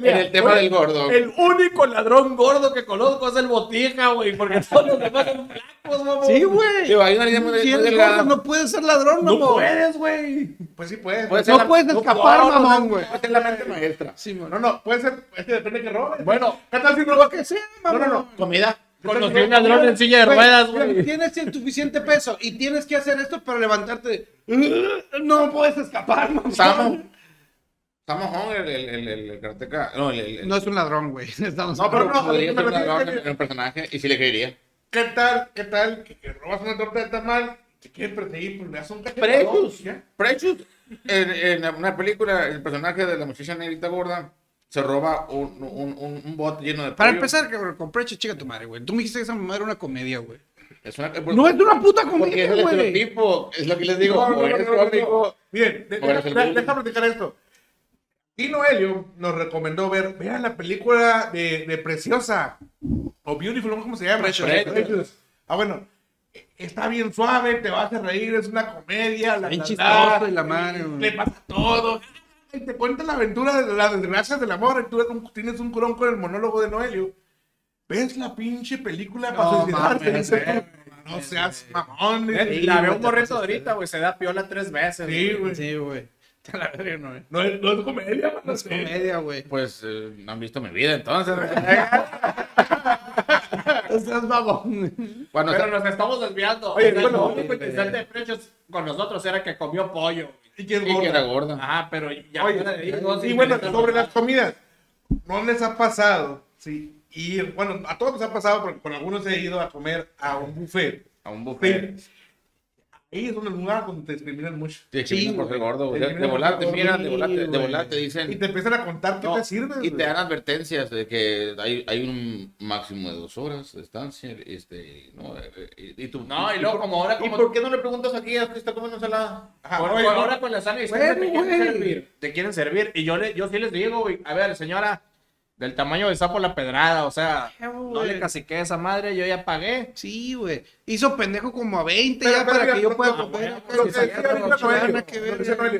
[SPEAKER 5] el tema del gordo.
[SPEAKER 3] El único ladrón gordo que conozco es el botija, güey, porque todos los demás son flacos, mamón.
[SPEAKER 6] Sí, güey.
[SPEAKER 5] Digo, hay una línea muy,
[SPEAKER 6] Si
[SPEAKER 5] muy
[SPEAKER 6] eres
[SPEAKER 5] delgada.
[SPEAKER 6] gordo, no puedes ser ladrón,
[SPEAKER 3] No
[SPEAKER 6] mamón.
[SPEAKER 3] puedes, güey.
[SPEAKER 4] Pues sí puedes.
[SPEAKER 6] No
[SPEAKER 5] la-
[SPEAKER 6] puedes escapar,
[SPEAKER 5] no, no,
[SPEAKER 6] mamón,
[SPEAKER 5] no,
[SPEAKER 6] güey.
[SPEAKER 5] no, es la mente maestra.
[SPEAKER 6] Sí, man.
[SPEAKER 4] No, no, puede ser, es que depende de que robes.
[SPEAKER 3] Bueno,
[SPEAKER 4] ¿qué tal si robas?
[SPEAKER 6] Que sea,
[SPEAKER 4] No,
[SPEAKER 6] mamón.
[SPEAKER 4] no, no.
[SPEAKER 5] Comida.
[SPEAKER 3] conocí a un ladrón en silla de ruedas, güey.
[SPEAKER 6] Tienes el suficiente peso y tienes que hacer esto para levantarte. No puedes escapar, mamón.
[SPEAKER 5] Samo Hong, el, el, el, el, karateca. No, el, el-
[SPEAKER 6] No es un ladrón, güey. Estamos
[SPEAKER 5] no, pero
[SPEAKER 4] no,
[SPEAKER 5] podría ser un ladrón en el personaje y sí le creería.
[SPEAKER 4] ¿Qué tal, qué tal que, que robas una torta de tamal? Te quieren perseguir, pues le das un
[SPEAKER 5] Precious. Precious. En, en una película, el personaje de la muchacha negrita gorda se roba un, un, un, un bote lleno de
[SPEAKER 6] Para
[SPEAKER 5] pollo.
[SPEAKER 6] empezar, cabrón, compré chica tu madre, güey. Tú me dijiste que esa mamá era una comedia, güey.
[SPEAKER 5] Es una,
[SPEAKER 6] No es una puta comedia,
[SPEAKER 5] es el
[SPEAKER 6] güey.
[SPEAKER 5] estereotipo. Es lo que les digo.
[SPEAKER 4] No, no,
[SPEAKER 5] o
[SPEAKER 4] no,
[SPEAKER 5] eres
[SPEAKER 4] no, no,
[SPEAKER 5] cómico.
[SPEAKER 4] no. Bien, de-
[SPEAKER 5] O eres
[SPEAKER 4] de-
[SPEAKER 5] bully.
[SPEAKER 4] deja platicar esto. Tino Helio nos recomendó ver, vean la película de, de Preciosa o Beautiful, ¿cómo se llama?
[SPEAKER 6] Precious.
[SPEAKER 4] Precious. Ah, bueno, está bien suave, te vas a reír, es una comedia, la,
[SPEAKER 6] Bien chistoso
[SPEAKER 4] la,
[SPEAKER 6] y la madre, güey.
[SPEAKER 4] le pasa todo. Y te cuenta la aventura de las desgracias del amor. Y tú eres un- tienes un curón con el monólogo de Noelio. Ves la pinche película para
[SPEAKER 6] No
[SPEAKER 4] suicidarte.
[SPEAKER 6] mames, eh.
[SPEAKER 4] no seas mamón.
[SPEAKER 3] Eh, La veo un morrito ahorita, güey. Se da piola tres veces.
[SPEAKER 4] Sí, güey.
[SPEAKER 6] Sí, güey. La verga, no,
[SPEAKER 4] es, no es comedia, mano.
[SPEAKER 6] No es comedia, güey.
[SPEAKER 5] Pues eh, no han visto mi vida entonces.
[SPEAKER 6] Estás
[SPEAKER 5] bueno, o
[SPEAKER 3] Pero
[SPEAKER 5] sea,
[SPEAKER 3] nos estamos desviando.
[SPEAKER 4] Oye, bueno,
[SPEAKER 3] lo único interesante de precios con nosotros era que comió pollo.
[SPEAKER 4] Y que es
[SPEAKER 5] y que
[SPEAKER 4] gorda.
[SPEAKER 5] era gorda.
[SPEAKER 3] Ajá, pero ya
[SPEAKER 4] Oye, y bueno, sobre las comidas, ¿no les ha pasado? Sí, ir, bueno, a todos nos ha pasado, porque con algunos he ido a comer a un buffet.
[SPEAKER 5] A un buffet.
[SPEAKER 4] Sí. Ahí es un lugar donde te discriminan mucho.
[SPEAKER 5] Te discriminan por ser gordo.
[SPEAKER 4] Te
[SPEAKER 5] güey. De, de
[SPEAKER 4] discriminan
[SPEAKER 5] volar te
[SPEAKER 4] por
[SPEAKER 5] miran,
[SPEAKER 4] ser
[SPEAKER 5] de volar te, de te
[SPEAKER 4] Y
[SPEAKER 5] dicen.
[SPEAKER 4] te empiezan a contar qué
[SPEAKER 5] No,
[SPEAKER 4] te sirve.
[SPEAKER 5] y te dan advertencias de que hay, hay un máximo de dos horas de estancia. Este, no, Eh, y, y tú,
[SPEAKER 3] No, y luego como ahora,
[SPEAKER 5] ¿Y
[SPEAKER 3] como
[SPEAKER 5] por qué no le preguntas aquí a que está comiendo ensalada?
[SPEAKER 4] Ajá,
[SPEAKER 3] Por-
[SPEAKER 4] oye,
[SPEAKER 3] por
[SPEAKER 4] no,
[SPEAKER 3] ahora con la sana distancia
[SPEAKER 6] Bueno,
[SPEAKER 3] te quieren servir. Te quieren servir. Y yo, le, yo sí les digo, güey. A ver, señora, del tamaño de sapo la pedrada. O sea, no le caciqué a esa madre. Yo ya pagué.
[SPEAKER 6] Sí, güey. Hizo pendejo como a 20
[SPEAKER 4] Pero,
[SPEAKER 6] ya
[SPEAKER 4] pero
[SPEAKER 6] para
[SPEAKER 4] mira,
[SPEAKER 6] que yo pueda comer.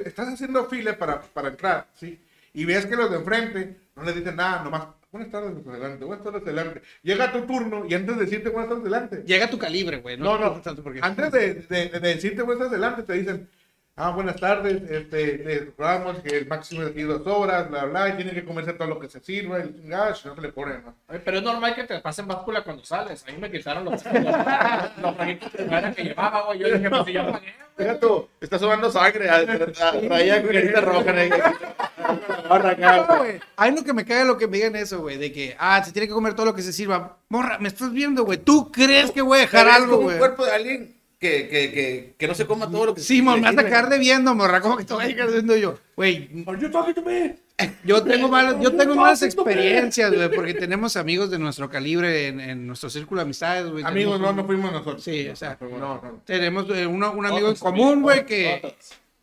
[SPEAKER 4] estás haciendo fila para, para entrar, ¿sí? Y ves que los de enfrente no les dicen nada, nomás, buenas tardes, adelante, buenas tardes, adelante. Llega tu turno y antes de decirte buenas tardes, adelante,
[SPEAKER 6] Llega tu calibre, güey.
[SPEAKER 4] No, no.
[SPEAKER 6] porque-
[SPEAKER 4] Antes de, de, de decirte buenas adelante, te dicen, ah, buenas tardes, este, les que el máximo es aquí dos horas, bla, bla, y tiene que comerse todo lo que se sirva, y gash, no se le pone, ¿no?
[SPEAKER 3] Pero es normal que te pasen báscula cuando sales. A mí me quitaron los, los, de primera que llevaba, güey. Yo dije, pues si ya pagué.
[SPEAKER 5] Mira tú, está sobando sangre. Traía carita roja. Ahora acá.
[SPEAKER 6] No, güey. A mí lo que me cae es lo que me digan eso, güey, de que, ah, se tiene que comer todo lo que se sirva. Morra, me estás viendo, güey. ¿Tú crees que voy a dejar algo, güey?
[SPEAKER 5] cuerpo de alguien que, que, que, que no se coma todo lo que
[SPEAKER 6] Sí, mon,
[SPEAKER 5] le
[SPEAKER 6] me vas a
[SPEAKER 5] sirve.
[SPEAKER 6] sacar de viendo, morra. ¿Cómo que te voy a dejar viendo yo? Güey,
[SPEAKER 4] Are you talking to me?
[SPEAKER 6] Yo tengo malas, yo tengo malas experiencias, güey, porque tenemos amigos de nuestro calibre en, en nuestro círculo de amistades, güey.
[SPEAKER 4] Amigos, no,
[SPEAKER 6] Tenemos
[SPEAKER 4] no fuimos nosotros.
[SPEAKER 6] Sí, o sea,
[SPEAKER 4] No, no.
[SPEAKER 6] tenemos eh, uno- un amigo en común, güey, que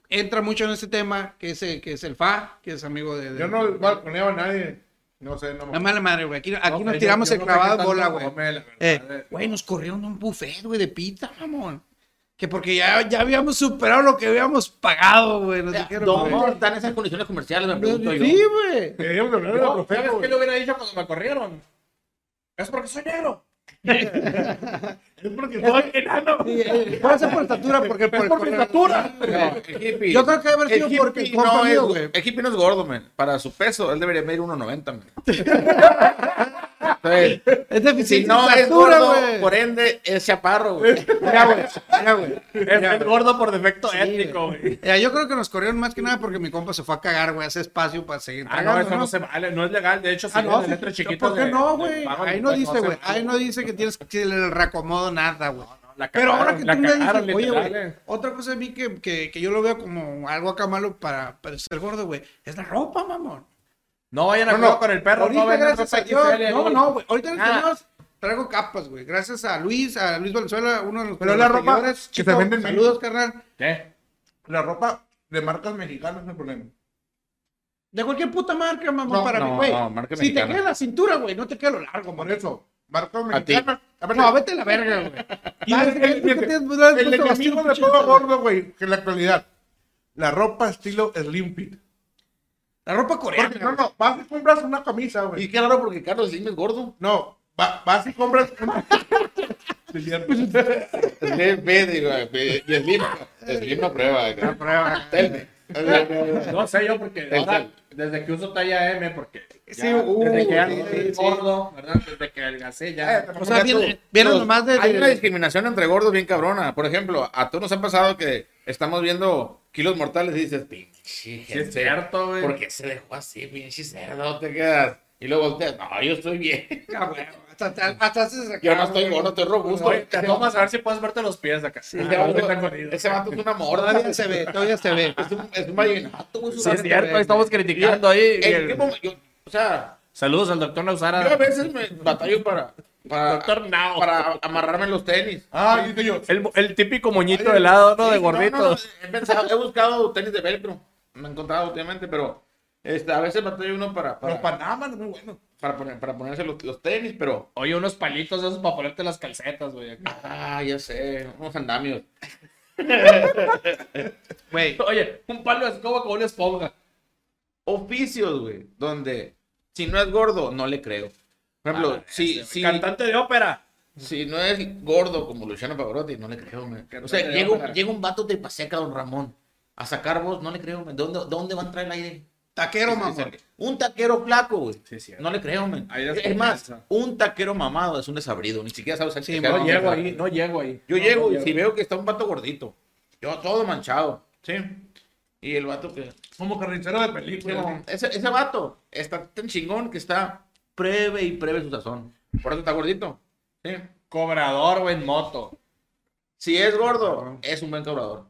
[SPEAKER 6] entra mucho en este tema, que es, el- que es el FA, que es amigo de... de-
[SPEAKER 4] Yo no balconeaba a nadie. No sé, no me
[SPEAKER 6] La mala madre, güey. Aquí, aquí
[SPEAKER 3] No,
[SPEAKER 6] nos
[SPEAKER 3] yo-
[SPEAKER 6] tiramos
[SPEAKER 3] yo
[SPEAKER 6] el
[SPEAKER 3] sé qué
[SPEAKER 6] clavado
[SPEAKER 3] tanto
[SPEAKER 6] bola, güey. Eh. Güey, nos corrieron un buffet, güey, de pizza, mamón. Que porque ya, ya habíamos superado lo que habíamos pagado, güey. Nos dijeron,
[SPEAKER 5] ¿Dónde
[SPEAKER 6] güey.
[SPEAKER 5] están esas condiciones comerciales? Me pregunto yo.
[SPEAKER 6] Sí, güey.
[SPEAKER 4] Deberíamos hablar de la
[SPEAKER 3] No,
[SPEAKER 4] trofeo,
[SPEAKER 3] ¿Sabes qué le hubiera dicho cuando me corrieron? Es porque soy negro.
[SPEAKER 4] Es porque soy enano.
[SPEAKER 6] Sí, eh, Puede ser por estatura, porque por,
[SPEAKER 4] por mi estatura.
[SPEAKER 5] Hippie.
[SPEAKER 6] Yo creo que debe haber sido porque el compa
[SPEAKER 5] no
[SPEAKER 6] mío,
[SPEAKER 5] es,
[SPEAKER 6] güey.
[SPEAKER 5] el hippie no es gordo, man. Para su peso, él debería medir 1.90, man.
[SPEAKER 6] Es deficiente
[SPEAKER 5] si no es gordo,
[SPEAKER 6] güey.
[SPEAKER 5] por ende, es chaparro, güey.
[SPEAKER 6] Mira, güey. Mira, güey.
[SPEAKER 3] Es, es gordo por defecto
[SPEAKER 6] Sí,
[SPEAKER 3] étnico, güey.
[SPEAKER 6] Mira, yo creo que nos corrieron más que nada porque mi compa se fue a cagar, güey, hace espacio para seguir
[SPEAKER 3] Ah, no,
[SPEAKER 6] tragando,
[SPEAKER 3] eso no se vale, no es legal. De hecho, si
[SPEAKER 6] Ah, no,
[SPEAKER 3] en
[SPEAKER 6] sí,
[SPEAKER 3] letras chiquitas
[SPEAKER 6] ¿por qué
[SPEAKER 3] de-
[SPEAKER 6] no, güey? Ahí no dice, güey. Ahí no dice que tienes que el reacomodo nada, güey.
[SPEAKER 3] La
[SPEAKER 6] Pero ahora
[SPEAKER 3] cagaron,
[SPEAKER 6] que tú me
[SPEAKER 3] cagaron,
[SPEAKER 6] dices, oye, güey,
[SPEAKER 3] eh.
[SPEAKER 6] otra cosa a mí que, que, que yo lo veo como algo acá malo para, para ser gordo, güey, es la ropa, mamón.
[SPEAKER 3] No vayan a
[SPEAKER 4] No,
[SPEAKER 3] jugar
[SPEAKER 4] no.
[SPEAKER 3] con el perro,
[SPEAKER 6] Ahorita,
[SPEAKER 3] no vengan
[SPEAKER 6] gracias a Dios,
[SPEAKER 3] XL,
[SPEAKER 6] no,
[SPEAKER 3] güey.
[SPEAKER 6] no, güey, ahorita a
[SPEAKER 3] Ah.
[SPEAKER 6] Traigo capas, güey, gracias a Luis, a Luis Valenzuela, uno de los
[SPEAKER 4] Pero la ropa
[SPEAKER 6] seguidores,
[SPEAKER 4] que se
[SPEAKER 6] chico,
[SPEAKER 4] vende en
[SPEAKER 6] saludos, carnal.
[SPEAKER 3] ¿Qué?
[SPEAKER 4] La ropa de marcas mexicanas no es el problema.
[SPEAKER 6] De cualquier puta marca, mamón,
[SPEAKER 4] No,
[SPEAKER 6] para
[SPEAKER 5] no,
[SPEAKER 6] mí, güey.
[SPEAKER 5] no, marca
[SPEAKER 6] si te
[SPEAKER 5] mexicana.
[SPEAKER 6] queda la cintura, güey, no te queda lo largo,
[SPEAKER 4] Por eso, marcas
[SPEAKER 5] ti.
[SPEAKER 4] mexicanas. A ver,
[SPEAKER 6] No, vete a la verga, güey.
[SPEAKER 4] Y el, el- el
[SPEAKER 6] puesto
[SPEAKER 4] enemigo de todo gordo, güey, que en la actualidad. La ropa estilo slim fit.
[SPEAKER 6] La ropa coreana.
[SPEAKER 4] Porque no, no, vas y compras una camisa,
[SPEAKER 5] Y
[SPEAKER 4] güey.
[SPEAKER 5] qué raro porque Carlos Slim es gordo.
[SPEAKER 4] No, va- vas y compras una...
[SPEAKER 5] Slim, ve, digo, ve, y Slim, Slim no prueba.
[SPEAKER 6] La prueba.
[SPEAKER 5] Telme.
[SPEAKER 3] No sé yo porque ahora, desde que uso talla M, porque ya,
[SPEAKER 6] Sí, uh,
[SPEAKER 3] desde que ya
[SPEAKER 6] sí,
[SPEAKER 3] no soy
[SPEAKER 6] sí.
[SPEAKER 3] gordo, ¿verdad? Desde que adelgacé ya.
[SPEAKER 4] Eh,
[SPEAKER 6] O sea, viene, viene
[SPEAKER 5] Los-
[SPEAKER 6] nomás de...
[SPEAKER 5] Hay una discriminación entre gordos bien cabrona. Por ejemplo, a todos nos ha pasado que estamos viendo kilos mortales y dices, pinche
[SPEAKER 3] Sí,
[SPEAKER 5] gente,
[SPEAKER 3] es cierto, güey.
[SPEAKER 5] ¿por qué se dejó así, pinche cerdo? Te quedas. Y luego volteas, no, yo estoy bien.
[SPEAKER 6] Güey, hasta, hasta acá,
[SPEAKER 5] Yo no estoy
[SPEAKER 6] güey.
[SPEAKER 5] gordo, estoy robusto.
[SPEAKER 3] Oye, te tomas a ver si puedes verte los pies acá.
[SPEAKER 5] Ese
[SPEAKER 3] Ah,
[SPEAKER 5] vato- ese vato es una morda.
[SPEAKER 6] Todavía se ve, todavía se ve.
[SPEAKER 5] Es un, es un vallenato, güey.
[SPEAKER 3] Sí,
[SPEAKER 5] su-
[SPEAKER 3] es cierto, estamos criticando ahí. y
[SPEAKER 5] ¿En
[SPEAKER 3] el-
[SPEAKER 5] qué momento? Yo- o sea,
[SPEAKER 3] Saludos al doctor
[SPEAKER 5] yo a
[SPEAKER 3] Nausara.
[SPEAKER 5] veces me batallo para, para,
[SPEAKER 3] Doctor Nao.
[SPEAKER 5] para amarrarme los tenis.
[SPEAKER 4] Ah, dice yo.
[SPEAKER 3] El, el típico moñito de lado, ¿no?
[SPEAKER 5] Sí,
[SPEAKER 3] De
[SPEAKER 5] no,
[SPEAKER 3] gordito.
[SPEAKER 5] no, no, he, pensado- he buscado tenis de velcro. Me he encontrado últimamente, pero este, a veces batalla uno para, para,
[SPEAKER 4] es muy bueno.
[SPEAKER 5] para, poner, para ponerse los, los tenis, pero.
[SPEAKER 3] Oye, unos palitos de esos para ponerte las calcetas, güey.
[SPEAKER 5] Ah, ya sé, unos andamios.
[SPEAKER 6] Güey,
[SPEAKER 3] Oye, un palo de escoba con una esponja.
[SPEAKER 5] Oficios, güey, donde si no es gordo, no le creo. Por ejemplo,
[SPEAKER 3] Ah,
[SPEAKER 5] si,
[SPEAKER 3] ese,
[SPEAKER 5] si,
[SPEAKER 3] Cantante de ópera.
[SPEAKER 5] si no es gordo como Luciano Pavarotti, no le creo, man. O sea, llega, llega un vato de paseca, don Ramón, a sacar voz, no le creo, man. ¿De dónde, ¿Dónde va a entrar el aire?
[SPEAKER 6] taquero, mamón.
[SPEAKER 5] Un taquero flaco, güey.
[SPEAKER 3] Sí, cierto.
[SPEAKER 5] No le creo, man. Es, más, un taquero mamado es un desabrido. Ni siquiera sabes
[SPEAKER 6] Sí,
[SPEAKER 3] No
[SPEAKER 5] hacer.
[SPEAKER 3] llego ahí, no llego ahí.
[SPEAKER 5] Yo
[SPEAKER 3] No,
[SPEAKER 5] llego
[SPEAKER 3] no
[SPEAKER 5] y si veo que está un vato gordito, yo todo manchado, ¿sí? Y el vato que...
[SPEAKER 4] Como carnicero de película.
[SPEAKER 5] ese, ese vato está tan chingón que está pruebe y pruebe su sazón. Por eso está gordito, ¿sí?
[SPEAKER 3] Cobrador, güey, en moto.
[SPEAKER 5] Si es gordo, es un buen cobrador.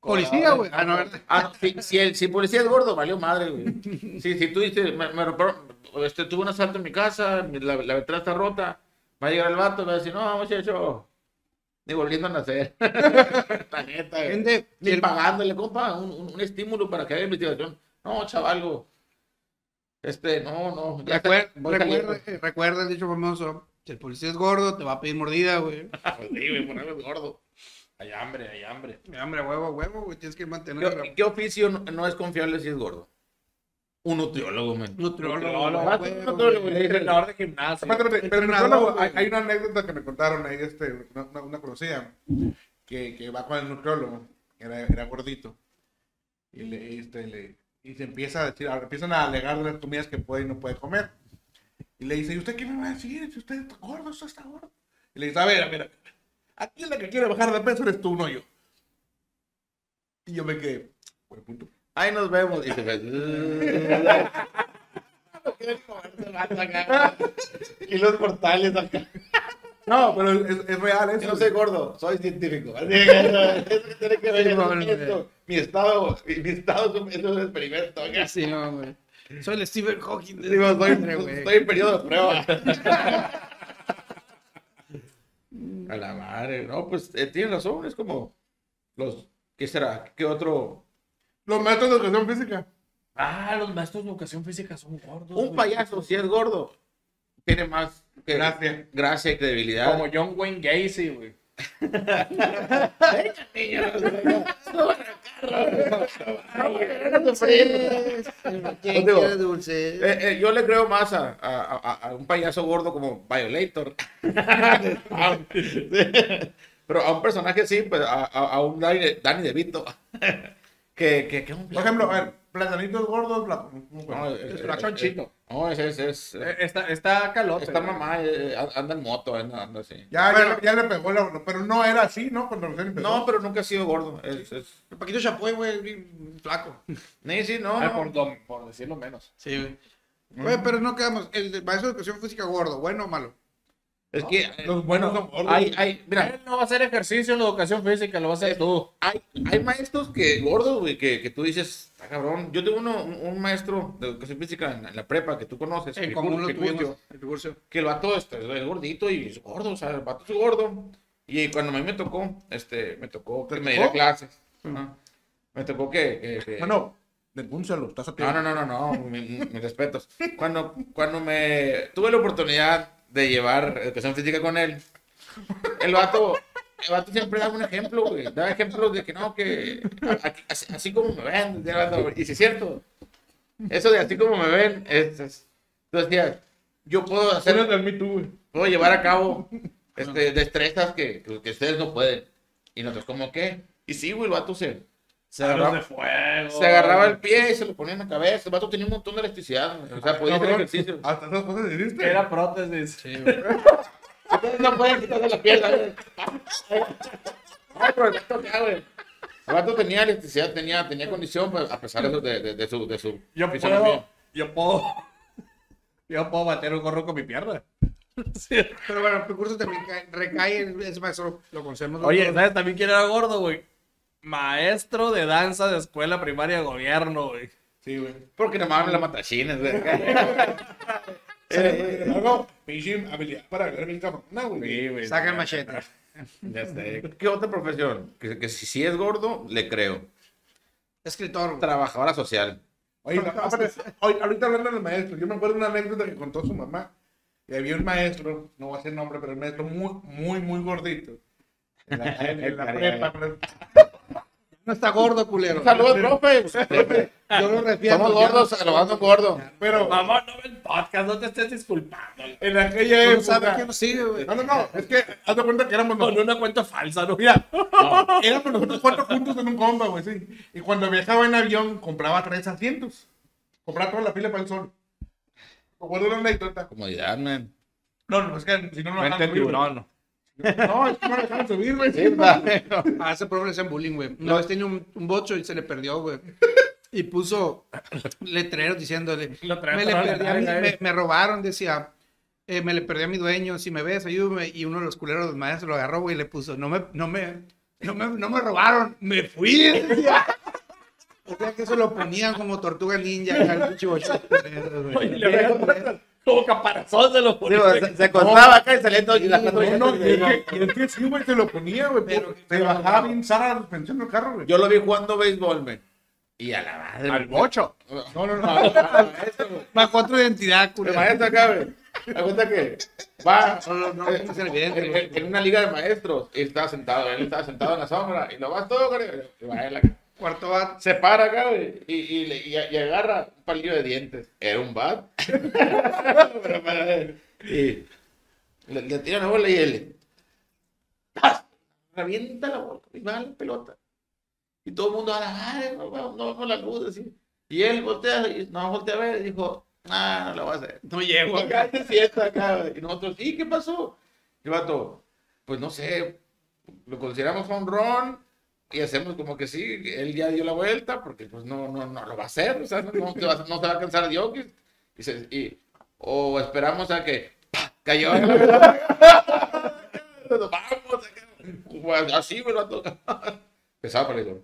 [SPEAKER 6] Policía, güey. Ah, no.
[SPEAKER 5] Ah, no, si, si el, si policía es gordo, valió madre, güey. Si, si tú dices, me, este, tuve un asalto en mi casa, la, la ventana está rota, va a llegar el vato y va a decir, no, muchacho, ni volviendo a nacer. La neta.
[SPEAKER 6] Gente,
[SPEAKER 5] Ni
[SPEAKER 6] el-
[SPEAKER 5] pagándole, compa, un, un, un estímulo para que haya investigación. No, chavalgo. Este, no, no. ya está,
[SPEAKER 6] Recuerda, el dicho famoso. Si el policía es gordo, te va a pedir mordida, güey.
[SPEAKER 5] Pues sí, güey, por es gordo.
[SPEAKER 3] Hay hambre, hay hambre.
[SPEAKER 6] Hombre, huevo, huevo, güey. Tienes que mantener.
[SPEAKER 5] ¿Qué, qué oficio no, no es confiable si es gordo? Un nutriólogo, men.
[SPEAKER 6] Nutriólogo,
[SPEAKER 3] Nutriólogo. Entrenador de
[SPEAKER 6] Entrenador,
[SPEAKER 4] nutriólogo hay, una anécdota que me contaron ahí, este, una, una, una conocida, que, que va con el nutriólogo, era, era gordito, y, le, este, le, y se empieza a decir, empiezan a alegar de las comidas que puede y no puede comer. Y le dice, ¿y usted qué me va a decir? Si usted está gordo, usted está gordo. Y le dice, a ver, a ver, aquí la que quiere bajar de peso eres tú, no yo. Y yo me quedé, buen punto.
[SPEAKER 5] Ahí nos vemos. Y se ve. Kilos mortales acá.
[SPEAKER 4] No, pero es, es real eso.
[SPEAKER 5] Yo no soy gordo, soy científico. Así que eso, eso que tiene que ver
[SPEAKER 6] Sí,
[SPEAKER 5] con
[SPEAKER 6] bueno,
[SPEAKER 5] esto. Mi estado, mi estado es un, experimento. acá.
[SPEAKER 6] Sí, no, güey. Soy el Stephen Hawking. de-
[SPEAKER 5] Digo, estoy en periodo de prueba. A la madre. No, pues eh, tienes razón. Es como los. ¿Qué será? ¿Qué otro?
[SPEAKER 4] Los maestros de educación física.
[SPEAKER 3] Ah, los maestros de educación física son gordos.
[SPEAKER 5] Un
[SPEAKER 3] güey.
[SPEAKER 5] payaso, si es gordo, tiene más que-
[SPEAKER 4] Gracia.
[SPEAKER 5] gracia y credibilidad.
[SPEAKER 3] Como John Wayne Gacy, güey.
[SPEAKER 5] Eh, eh, yo le creo más a, a- a- a un payaso gordo como Violator. Pero a un personaje sí, pues a, a- a un Danny DeVito. Que, que, que un
[SPEAKER 4] Por ejemplo, a ver, platanitos gordos. La...
[SPEAKER 5] No, es,
[SPEAKER 3] Es flachonchito.
[SPEAKER 5] No, es, es, es-
[SPEAKER 3] Eh, Está, está calote. güey.
[SPEAKER 5] mamá eh, anda en moto, anda, anda así.
[SPEAKER 4] Ya, ya, ya le pegó la. Pero no era así, ¿no? Cuando recién empezó.
[SPEAKER 5] No, pero nunca ha sido gordo. Es, es...
[SPEAKER 6] El Paquito Chapoy, güey, flaco.
[SPEAKER 5] Sí, sí, no.
[SPEAKER 3] Por, por decirlo menos.
[SPEAKER 6] Sí, güey. Güey, pero no quedamos. El maestro de educación física gordo, bueno o malo.
[SPEAKER 5] Es que eh,
[SPEAKER 4] Los buenos son gordos.
[SPEAKER 5] hay, hay, mira,
[SPEAKER 3] Él no va a hacer ejercicio en la educación física, lo va a hacer tú.
[SPEAKER 5] hay, hay maestros que gordos, güey, que, que tú dices, está cabrón. Yo tengo uno, un, un maestro de educación física en, en la prepa que tú conoces,
[SPEAKER 6] En
[SPEAKER 5] Picur-
[SPEAKER 6] común lo tuvimos. El Picurcio.
[SPEAKER 5] que el vato este, es gordito y es gordo, o sea, el vato es gordo. Y cuando a mí me tocó, este, me tocó que
[SPEAKER 4] ¿Te
[SPEAKER 5] me diera clases. Ajá. Me tocó que... que- que-
[SPEAKER 4] Bueno, denúncialo, estás a
[SPEAKER 5] No, no, no, no, no, mi- mi- mis respetos. Cuando, cuando me tuve la oportunidad de llevar educación física con él, el vato, el vato siempre daba un ejemplo, güey. Daba ejemplos de que no, que aquí- así, así como me ven, vato, y si es cierto, eso de así como me ven, es, es- tú decías, yo puedo hacer, puedo llevar a cabo este, destrezas que, que, que ustedes no pueden. Y nosotros, ¿cómo qué? Y sí, güey, el vato se, se agarraba,
[SPEAKER 3] fuego.
[SPEAKER 5] se agarraba el pie y se lo ponía en la cabeza. El vato tenía un montón de elasticidad. güey. O sea, podía hacer ejercicio.
[SPEAKER 4] Hasta esas cosas hiciste.
[SPEAKER 3] Era prótesis.
[SPEAKER 6] Sí, güey.
[SPEAKER 5] Ustedes no pueden quitarse la pierna, güey. No, pero el vato ya, güey. El vato tenía elasticidad, tenía, tenía condición, pues, a pesar de, su- de, de, de su, de su
[SPEAKER 3] Yo puedo, yo puedo, yo puedo bater un gorro con mi pierna. Sí.
[SPEAKER 6] Pero bueno, el Picurcio también cae- recae en ese maestro. Lo conocemos.
[SPEAKER 3] Oye. ¿sabes también quién era gordo, güey? Maestro de danza de escuela primaria de gobierno, güey.
[SPEAKER 4] Sí, güey.
[SPEAKER 5] Porque no mames la matachines, güey.
[SPEAKER 4] Luego, pinche habilidad para ver bien cabrona, güey.
[SPEAKER 3] Sí, güey.
[SPEAKER 6] Saca el machete.
[SPEAKER 5] Ya sé. ¿Qué otra profesión? Que, que si, si es gordo, le creo.
[SPEAKER 6] Escritor. güey.
[SPEAKER 5] Trabajadora social.
[SPEAKER 4] Oye, no, oye, ahorita hablando del maestro, yo me acuerdo de una anécdota que contó su mamá. Y había un maestro, no voy a decir nombre, pero un maestro muy, muy, muy gordito. En la, en- en la prepa. pero-
[SPEAKER 6] No está gordo, culero.
[SPEAKER 5] Saludos, profe. profe.
[SPEAKER 6] Yo lo refiero.
[SPEAKER 5] Somos gordos, saludando un gordo.
[SPEAKER 4] Pero
[SPEAKER 3] Mamá, no ve el podcast, no te estés disculpando.
[SPEAKER 4] en aquella
[SPEAKER 6] No
[SPEAKER 4] época.
[SPEAKER 6] sabe quién nos sigue, güey.
[SPEAKER 4] No, no, no, es que haz de cuenta que éramos
[SPEAKER 3] Con
[SPEAKER 4] nosotros.
[SPEAKER 3] una cuenta falsa, ¿no?
[SPEAKER 4] Mira, éramos nosotros cuatro juntos en un compa, güey, sí. Y cuando viajaba en avión, compraba tres asientos. Compraba toda la fila para el sol. Me acuerdo una anécdota.
[SPEAKER 5] Comodidad, man.
[SPEAKER 4] No, no, es que si no, no dejaban subir.
[SPEAKER 3] tiburón, no.
[SPEAKER 4] Es que no dejaban subir, güey.
[SPEAKER 6] A ese profe le hacían bullying, güey. Una vez tenía un, un bocho y se le perdió, güey. Y puso letreros diciéndole, me, le perdí a mi- me, me robaron, decía, eh, me le perdí a mi dueño, si me ves, ayúdame. Y uno de los culeros del maestro lo agarró, güey, y le puso, no me, no me, no me, no me robaron, me fui. decía. O sea que eso lo ponían como tortuga ninja.
[SPEAKER 3] Oye, le había como caparazón de los
[SPEAKER 5] Digo, se, se acostaba acá y saliendo y
[SPEAKER 4] no, y es que, y es que sí, güey, se lo ponía, güey.
[SPEAKER 6] Pero-
[SPEAKER 4] Se bajaba bien Sara la suspensión del carro, güey.
[SPEAKER 5] Yo lo vi jugando béisbol, man. Y a la madre.
[SPEAKER 3] Al bocho.
[SPEAKER 4] No, no, no.
[SPEAKER 5] güey.
[SPEAKER 6] Bajo otra identidad,
[SPEAKER 5] El
[SPEAKER 6] culero.
[SPEAKER 5] maestro acá, güey. Da cuenta que va
[SPEAKER 6] No, no,
[SPEAKER 5] eh,
[SPEAKER 6] es evidente,
[SPEAKER 5] en,
[SPEAKER 6] güey.
[SPEAKER 5] en- en una liga de maestros y estaba sentado, él estaba sentado en la sombra y lo vas todo, güey. Y va él acá.
[SPEAKER 6] Cuarto bat.
[SPEAKER 5] Se para acá, güey, y, y, le- y, y agarra un palillo de dientes. Era un bat. Pero para él. Y le, le tira la bola y él. Revienta la bola y va la pelota. Y todo el mundo a la madre, no, no, no, no la luz, así. Y él voltea, y no voltea a ver y dijo, ah, no lo voy a hacer.
[SPEAKER 6] No llego.
[SPEAKER 5] Acá se sienta acá. Y nosotros, ¿y qué pasó? Y el vato, pues no sé, lo consideramos un ron y hacemos como que sí, él ya dio la vuelta porque pues no, no, no lo va a hacer, o sea, no, no, te va, no se va a cansar de Jokic. Y, se- y- o esperamos a que ¡pa! cayó. Vamos, acá. Pues, así, güey, el vato. Pesado para el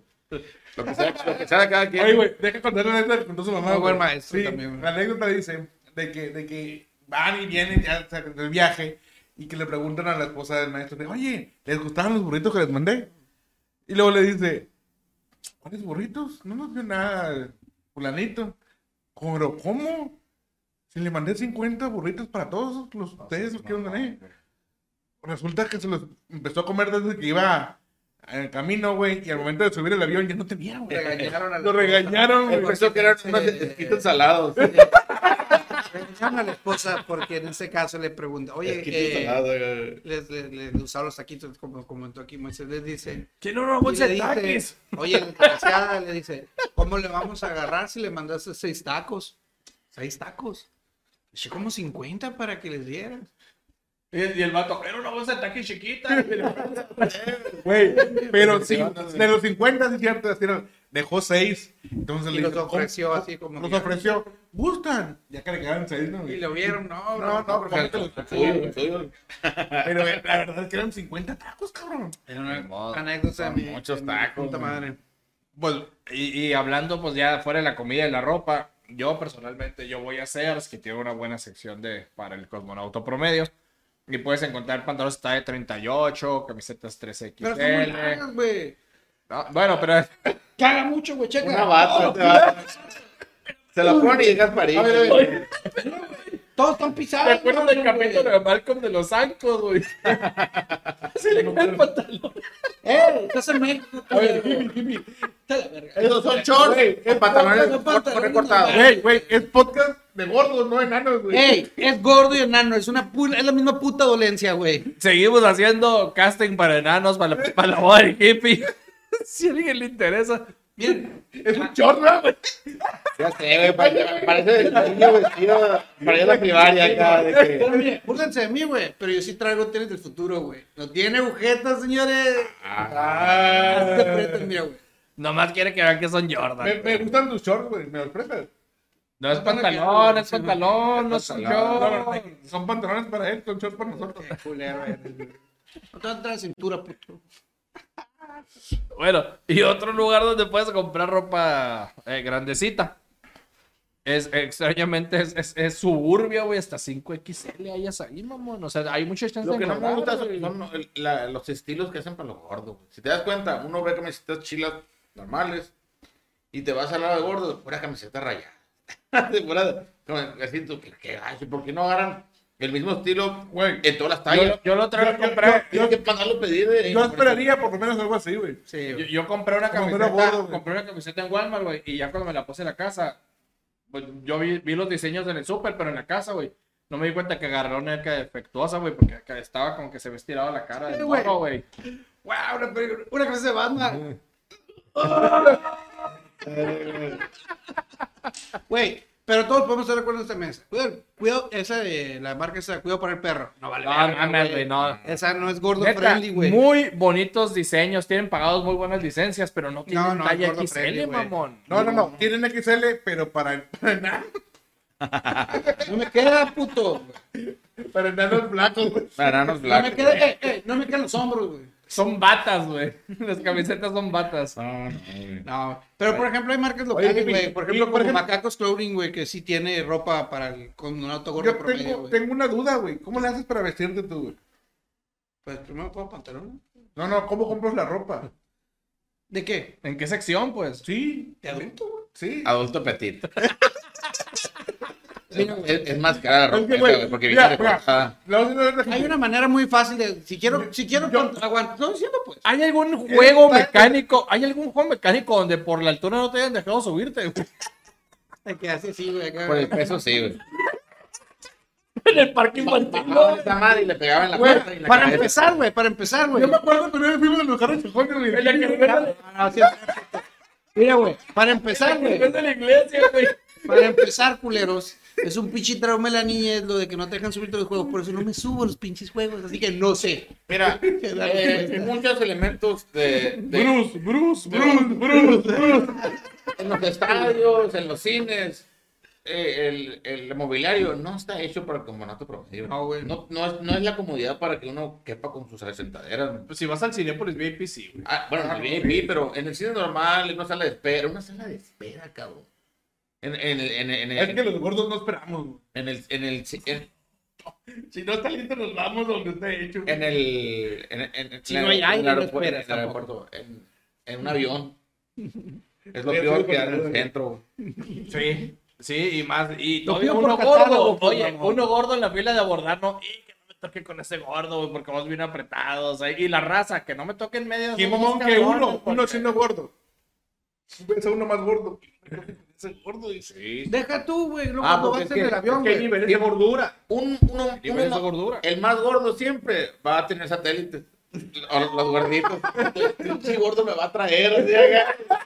[SPEAKER 5] Lo que sea, lo que sea de cada quien.
[SPEAKER 4] Oye, güey, deja contar la anécdota que contó su mamá. Güey.
[SPEAKER 6] maestro
[SPEAKER 4] Sí,
[SPEAKER 6] también.
[SPEAKER 4] La anécdota dice de que, de que van y vienen ya del viaje y que le preguntan a la esposa del maestro, de, oye, ¿les gustaban los burritos que les mandé? Y luego le dice, ¿cuáles burritos? No nos dio nada, fulanito. Pero, ¿cómo? Si le mandé 50 burritos para todos los, ustedes los que iban ahí. Resulta que se los empezó a comer desde que iba en el camino, güey, y al momento de subir el avión ya no tenía, güey.
[SPEAKER 6] Regañaron a la
[SPEAKER 4] Lo regañaron, güey.
[SPEAKER 5] Pensó que eran unos esquitos salados.
[SPEAKER 6] Regañaron a la esposa porque en ese caso le pregunta, oye, eh, les, les, les usaron los taquitos, como comentó aquí Moisés, les dice,
[SPEAKER 3] ¿Quién no
[SPEAKER 6] y le dice, oye, la desgraciada le dice, ¿cómo le vamos a agarrar si le mandaste seis tacos? Seis tacos. Eché como 50 para que les dieran.
[SPEAKER 3] Y, y el vato, era una bolsa de taqui chiquita.
[SPEAKER 4] Güey, pero sí, de los 50, sí es cierto, dejó 6. Entonces
[SPEAKER 6] Y
[SPEAKER 4] le
[SPEAKER 6] los ofreció
[SPEAKER 4] ¿cómo?
[SPEAKER 6] así como
[SPEAKER 4] Los ofreció, ¿gustan? Ya que le quedaron 6, ¿no?
[SPEAKER 6] Y lo vieron, no,
[SPEAKER 4] No, no, pero la verdad es que eran 50 tacos, cabrón.
[SPEAKER 6] Era una
[SPEAKER 3] modo.
[SPEAKER 6] anécdota.
[SPEAKER 5] Muchos tacos,
[SPEAKER 6] puta madre.
[SPEAKER 3] Pues, y, y hablando pues ya fuera de la comida y la ropa, yo personalmente yo voy a Sears, que tiene una buena sección de para el cosmonauta promedio. Y puedes encontrar pantalones de 38, camisetas 3XL.
[SPEAKER 6] Pero son muy largas, güey.
[SPEAKER 3] No, bueno, pero
[SPEAKER 6] Caga mucho, güey, checa.
[SPEAKER 5] Una bata, te va. Se la ponen y llegas París.
[SPEAKER 6] Todos están pisados.
[SPEAKER 3] ¿te acuerdas del capítulo de Malcolm de los Ancos, güey? Se le cae el pantalón.
[SPEAKER 6] ¡Eh! Estás en México. Está la verga.
[SPEAKER 5] Esos son shorts. Cort-
[SPEAKER 6] pantalones,
[SPEAKER 5] recortados.
[SPEAKER 6] güey.
[SPEAKER 4] Güey, es podcast de gordos, no enanos, güey.
[SPEAKER 6] ¡Ey! Es gordo y enano. Es, una es la misma puta dolencia, güey.
[SPEAKER 3] Seguimos haciendo casting para enanos, para la, para la boda del hippie. si a alguien le interesa.
[SPEAKER 6] Miren,
[SPEAKER 4] Es un chorro, güey.
[SPEAKER 5] Ya sé, güey. Parece, parece el niño vestido para ir a la primaria acá. De que...
[SPEAKER 6] pero mire, de mí, güey. Pero yo sí traigo tenis del futuro, güey. No tiene agujetas, señores.
[SPEAKER 4] Ah,
[SPEAKER 6] apretan, mira, güey.
[SPEAKER 3] Nomás quiere que vean que son Jordan.
[SPEAKER 4] me, me gustan tus shorts, güey. ¿Me los prestas?
[SPEAKER 3] No es pantalón, es pantalón, no es un
[SPEAKER 5] Pantalón.
[SPEAKER 4] No,
[SPEAKER 3] short.
[SPEAKER 4] no, son pantalones para él, son shorts para nosotros.
[SPEAKER 6] Qué culero eres, güey. No te vas a entrar a cintura, puto.
[SPEAKER 3] Bueno, y otro lugar donde puedes comprar ropa eh, grandecita. Es extrañamente es, es, es suburbia, güey, hasta 5XL hay ahí, mamón. O sea, hay muchas chances
[SPEAKER 5] Lo que
[SPEAKER 3] de
[SPEAKER 5] no me gusta son,
[SPEAKER 3] güey.
[SPEAKER 5] son el- la- los estilos que hacen para los gordos. güey. Si te das cuenta, uno ve camisetas chilas normales y te vas al lado de gordos, pura camiseta rayada. De pura- como así, tú, ¿qué- qué? ¿Por qué no agarran el mismo estilo
[SPEAKER 4] Güey,
[SPEAKER 5] en todas las tallas?
[SPEAKER 3] Yo, yo lo traigo
[SPEAKER 4] Yo-
[SPEAKER 3] a
[SPEAKER 4] yo-
[SPEAKER 5] que pedir. eh,
[SPEAKER 4] yo esperaría por lo menos algo así, güey.
[SPEAKER 6] Sí,
[SPEAKER 3] Yo,
[SPEAKER 6] güey.
[SPEAKER 3] yo compré una camiseta,
[SPEAKER 4] güey.
[SPEAKER 3] compré una en Walmart, güey, y ya cuando me la puse en la casa, pues yo vi, vi los diseños en el súper, pero en la casa, güey, no me di cuenta que agarró una defectuosa, güey, porque estaba como que se me estiraba la cara del
[SPEAKER 6] Sí, güey.
[SPEAKER 3] morro, güey.
[SPEAKER 6] ¡Wow! Una, una cabeza de Batman. Güey, pero todos podemos estar de acuerdo en esta mesa. Cuidado, cuidado, esa de la marca esa, cuidado para el perro. No vale.
[SPEAKER 3] No,
[SPEAKER 6] verga,
[SPEAKER 3] mames, güey, no.
[SPEAKER 6] Esa no es gordo
[SPEAKER 3] Neta,
[SPEAKER 6] friendly, güey.
[SPEAKER 3] muy bonitos diseños, tienen pagados muy buenas licencias, pero no tienen
[SPEAKER 6] No, no,
[SPEAKER 3] talla XL,
[SPEAKER 6] friendly,
[SPEAKER 3] mamón.
[SPEAKER 4] No, no, no. Tienen XL, pero para, para, enanos,
[SPEAKER 6] No me queda, puto.
[SPEAKER 4] para enanos blancos, güey.
[SPEAKER 5] Bananos
[SPEAKER 6] No
[SPEAKER 5] blancos.
[SPEAKER 6] me queda, eh, eh, no me quedan los hombros, güey.
[SPEAKER 3] Son batas, güey. Las camisetas son batas.
[SPEAKER 5] No, no, güey.
[SPEAKER 6] No, pero por ejemplo hay marcas locales,
[SPEAKER 4] y-
[SPEAKER 6] güey. Por
[SPEAKER 4] y,
[SPEAKER 6] ejemplo,
[SPEAKER 4] por
[SPEAKER 6] como
[SPEAKER 4] ejemplo-
[SPEAKER 6] Macacos Clothing, güey, que sí tiene ropa para el, con un auto gordo
[SPEAKER 4] Yo
[SPEAKER 6] promedio,
[SPEAKER 4] tengo,
[SPEAKER 6] güey.
[SPEAKER 4] tengo una duda, güey. ¿Cómo le haces para vestirte tú, güey?
[SPEAKER 6] Pues primero pongo pantalón.
[SPEAKER 4] No, no, ¿cómo compras la ropa?
[SPEAKER 6] ¿De qué?
[SPEAKER 3] ¿En qué sección, pues?
[SPEAKER 4] Sí.
[SPEAKER 6] ¿De adulto, güey?
[SPEAKER 4] Sí.
[SPEAKER 5] Adulto petit. es, es más cara la
[SPEAKER 4] Es
[SPEAKER 5] ropa,
[SPEAKER 4] que,
[SPEAKER 5] esa,
[SPEAKER 4] güey,
[SPEAKER 5] porque
[SPEAKER 4] mira, mira,
[SPEAKER 6] Hay una manera muy fácil de, si quiero, si quiero,
[SPEAKER 4] Yo-
[SPEAKER 6] aguanta, estoy diciendo pues.
[SPEAKER 3] ¿Hay algún juego
[SPEAKER 4] padre.
[SPEAKER 3] mecánico? ¿Hay algún juego mecánico donde por la altura no te hayan dejado subirte?
[SPEAKER 6] De que hace así, güey.
[SPEAKER 5] Por el peso, sí, güey.
[SPEAKER 3] En el parque infantil.
[SPEAKER 5] Esa madre y le pegaba en la
[SPEAKER 6] Güey,
[SPEAKER 5] puerta y en la
[SPEAKER 6] para
[SPEAKER 5] cabeza.
[SPEAKER 6] empezar, güey, para empezar, güey.
[SPEAKER 4] Yo me acuerdo que una vez fuimos a los carros
[SPEAKER 3] de-
[SPEAKER 6] no, sí, Mira, güey, para empezar,
[SPEAKER 3] de güey.
[SPEAKER 6] Para empezar, culeros. Es un pinche trauma de la niñez lo de que no te dejan subirte los juegos. Por eso no me subo a los pinches juegos. Así que no sé.
[SPEAKER 5] Mira, eh, muchos elementos de, de-
[SPEAKER 4] Bruce, Bruce, Bruce, Bruce, Bruce.
[SPEAKER 5] en los estadios, en los cines, eh, el, el mobiliario no está hecho para el comonato promedio.
[SPEAKER 6] No, güey.
[SPEAKER 5] No, no es, no es la comodidad para que uno quepa con sus sentaderas.
[SPEAKER 3] Pues si vas al Cinepolis VIP, sí, güey.
[SPEAKER 5] Ah, bueno, en el VIP, pero en el cine normal, en una sala de espera, una sala de espera, cabrón. En, en, el- en, en,
[SPEAKER 4] Es
[SPEAKER 5] el-
[SPEAKER 4] que los gordos no esperamos,
[SPEAKER 5] en el, en el, en,
[SPEAKER 4] Si no está listo, nos vamos donde está hecho.
[SPEAKER 5] en el, en, en, en
[SPEAKER 6] Si
[SPEAKER 5] el-
[SPEAKER 6] no hay
[SPEAKER 5] en
[SPEAKER 6] aire,
[SPEAKER 5] aeropuerto, en el
[SPEAKER 6] tampoco.
[SPEAKER 5] aeropuerto, en, en un avión. Es lo
[SPEAKER 4] Sí,
[SPEAKER 5] peor que dar en el
[SPEAKER 4] sí.
[SPEAKER 5] centro.
[SPEAKER 3] Sí, sí, y más. Y todavía uno gordo. Oye, uno gordo en la fila de abordar, no. Y que no me toque con ese gordo, güey, porque vamos bien apretados. Y la raza, que no me toquen medias.
[SPEAKER 4] ¿Qué
[SPEAKER 3] son
[SPEAKER 4] mamón que uno?
[SPEAKER 3] porque-
[SPEAKER 4] Uno siendo gordo. Ves a uno más gordo. Ese gordo dice.
[SPEAKER 3] Sí.
[SPEAKER 6] Deja tú, güey. Luego
[SPEAKER 5] Ah,
[SPEAKER 6] cuando
[SPEAKER 5] porque
[SPEAKER 6] vas
[SPEAKER 5] es
[SPEAKER 6] en
[SPEAKER 5] que-
[SPEAKER 6] el avión,
[SPEAKER 3] ¿Qué de gordura?
[SPEAKER 5] Un, uno,
[SPEAKER 3] Niveles
[SPEAKER 5] uno-
[SPEAKER 3] de gordura.
[SPEAKER 5] el más gordo siempre va a tener satélite. Los gorditos. El pinche gordo me va a traer.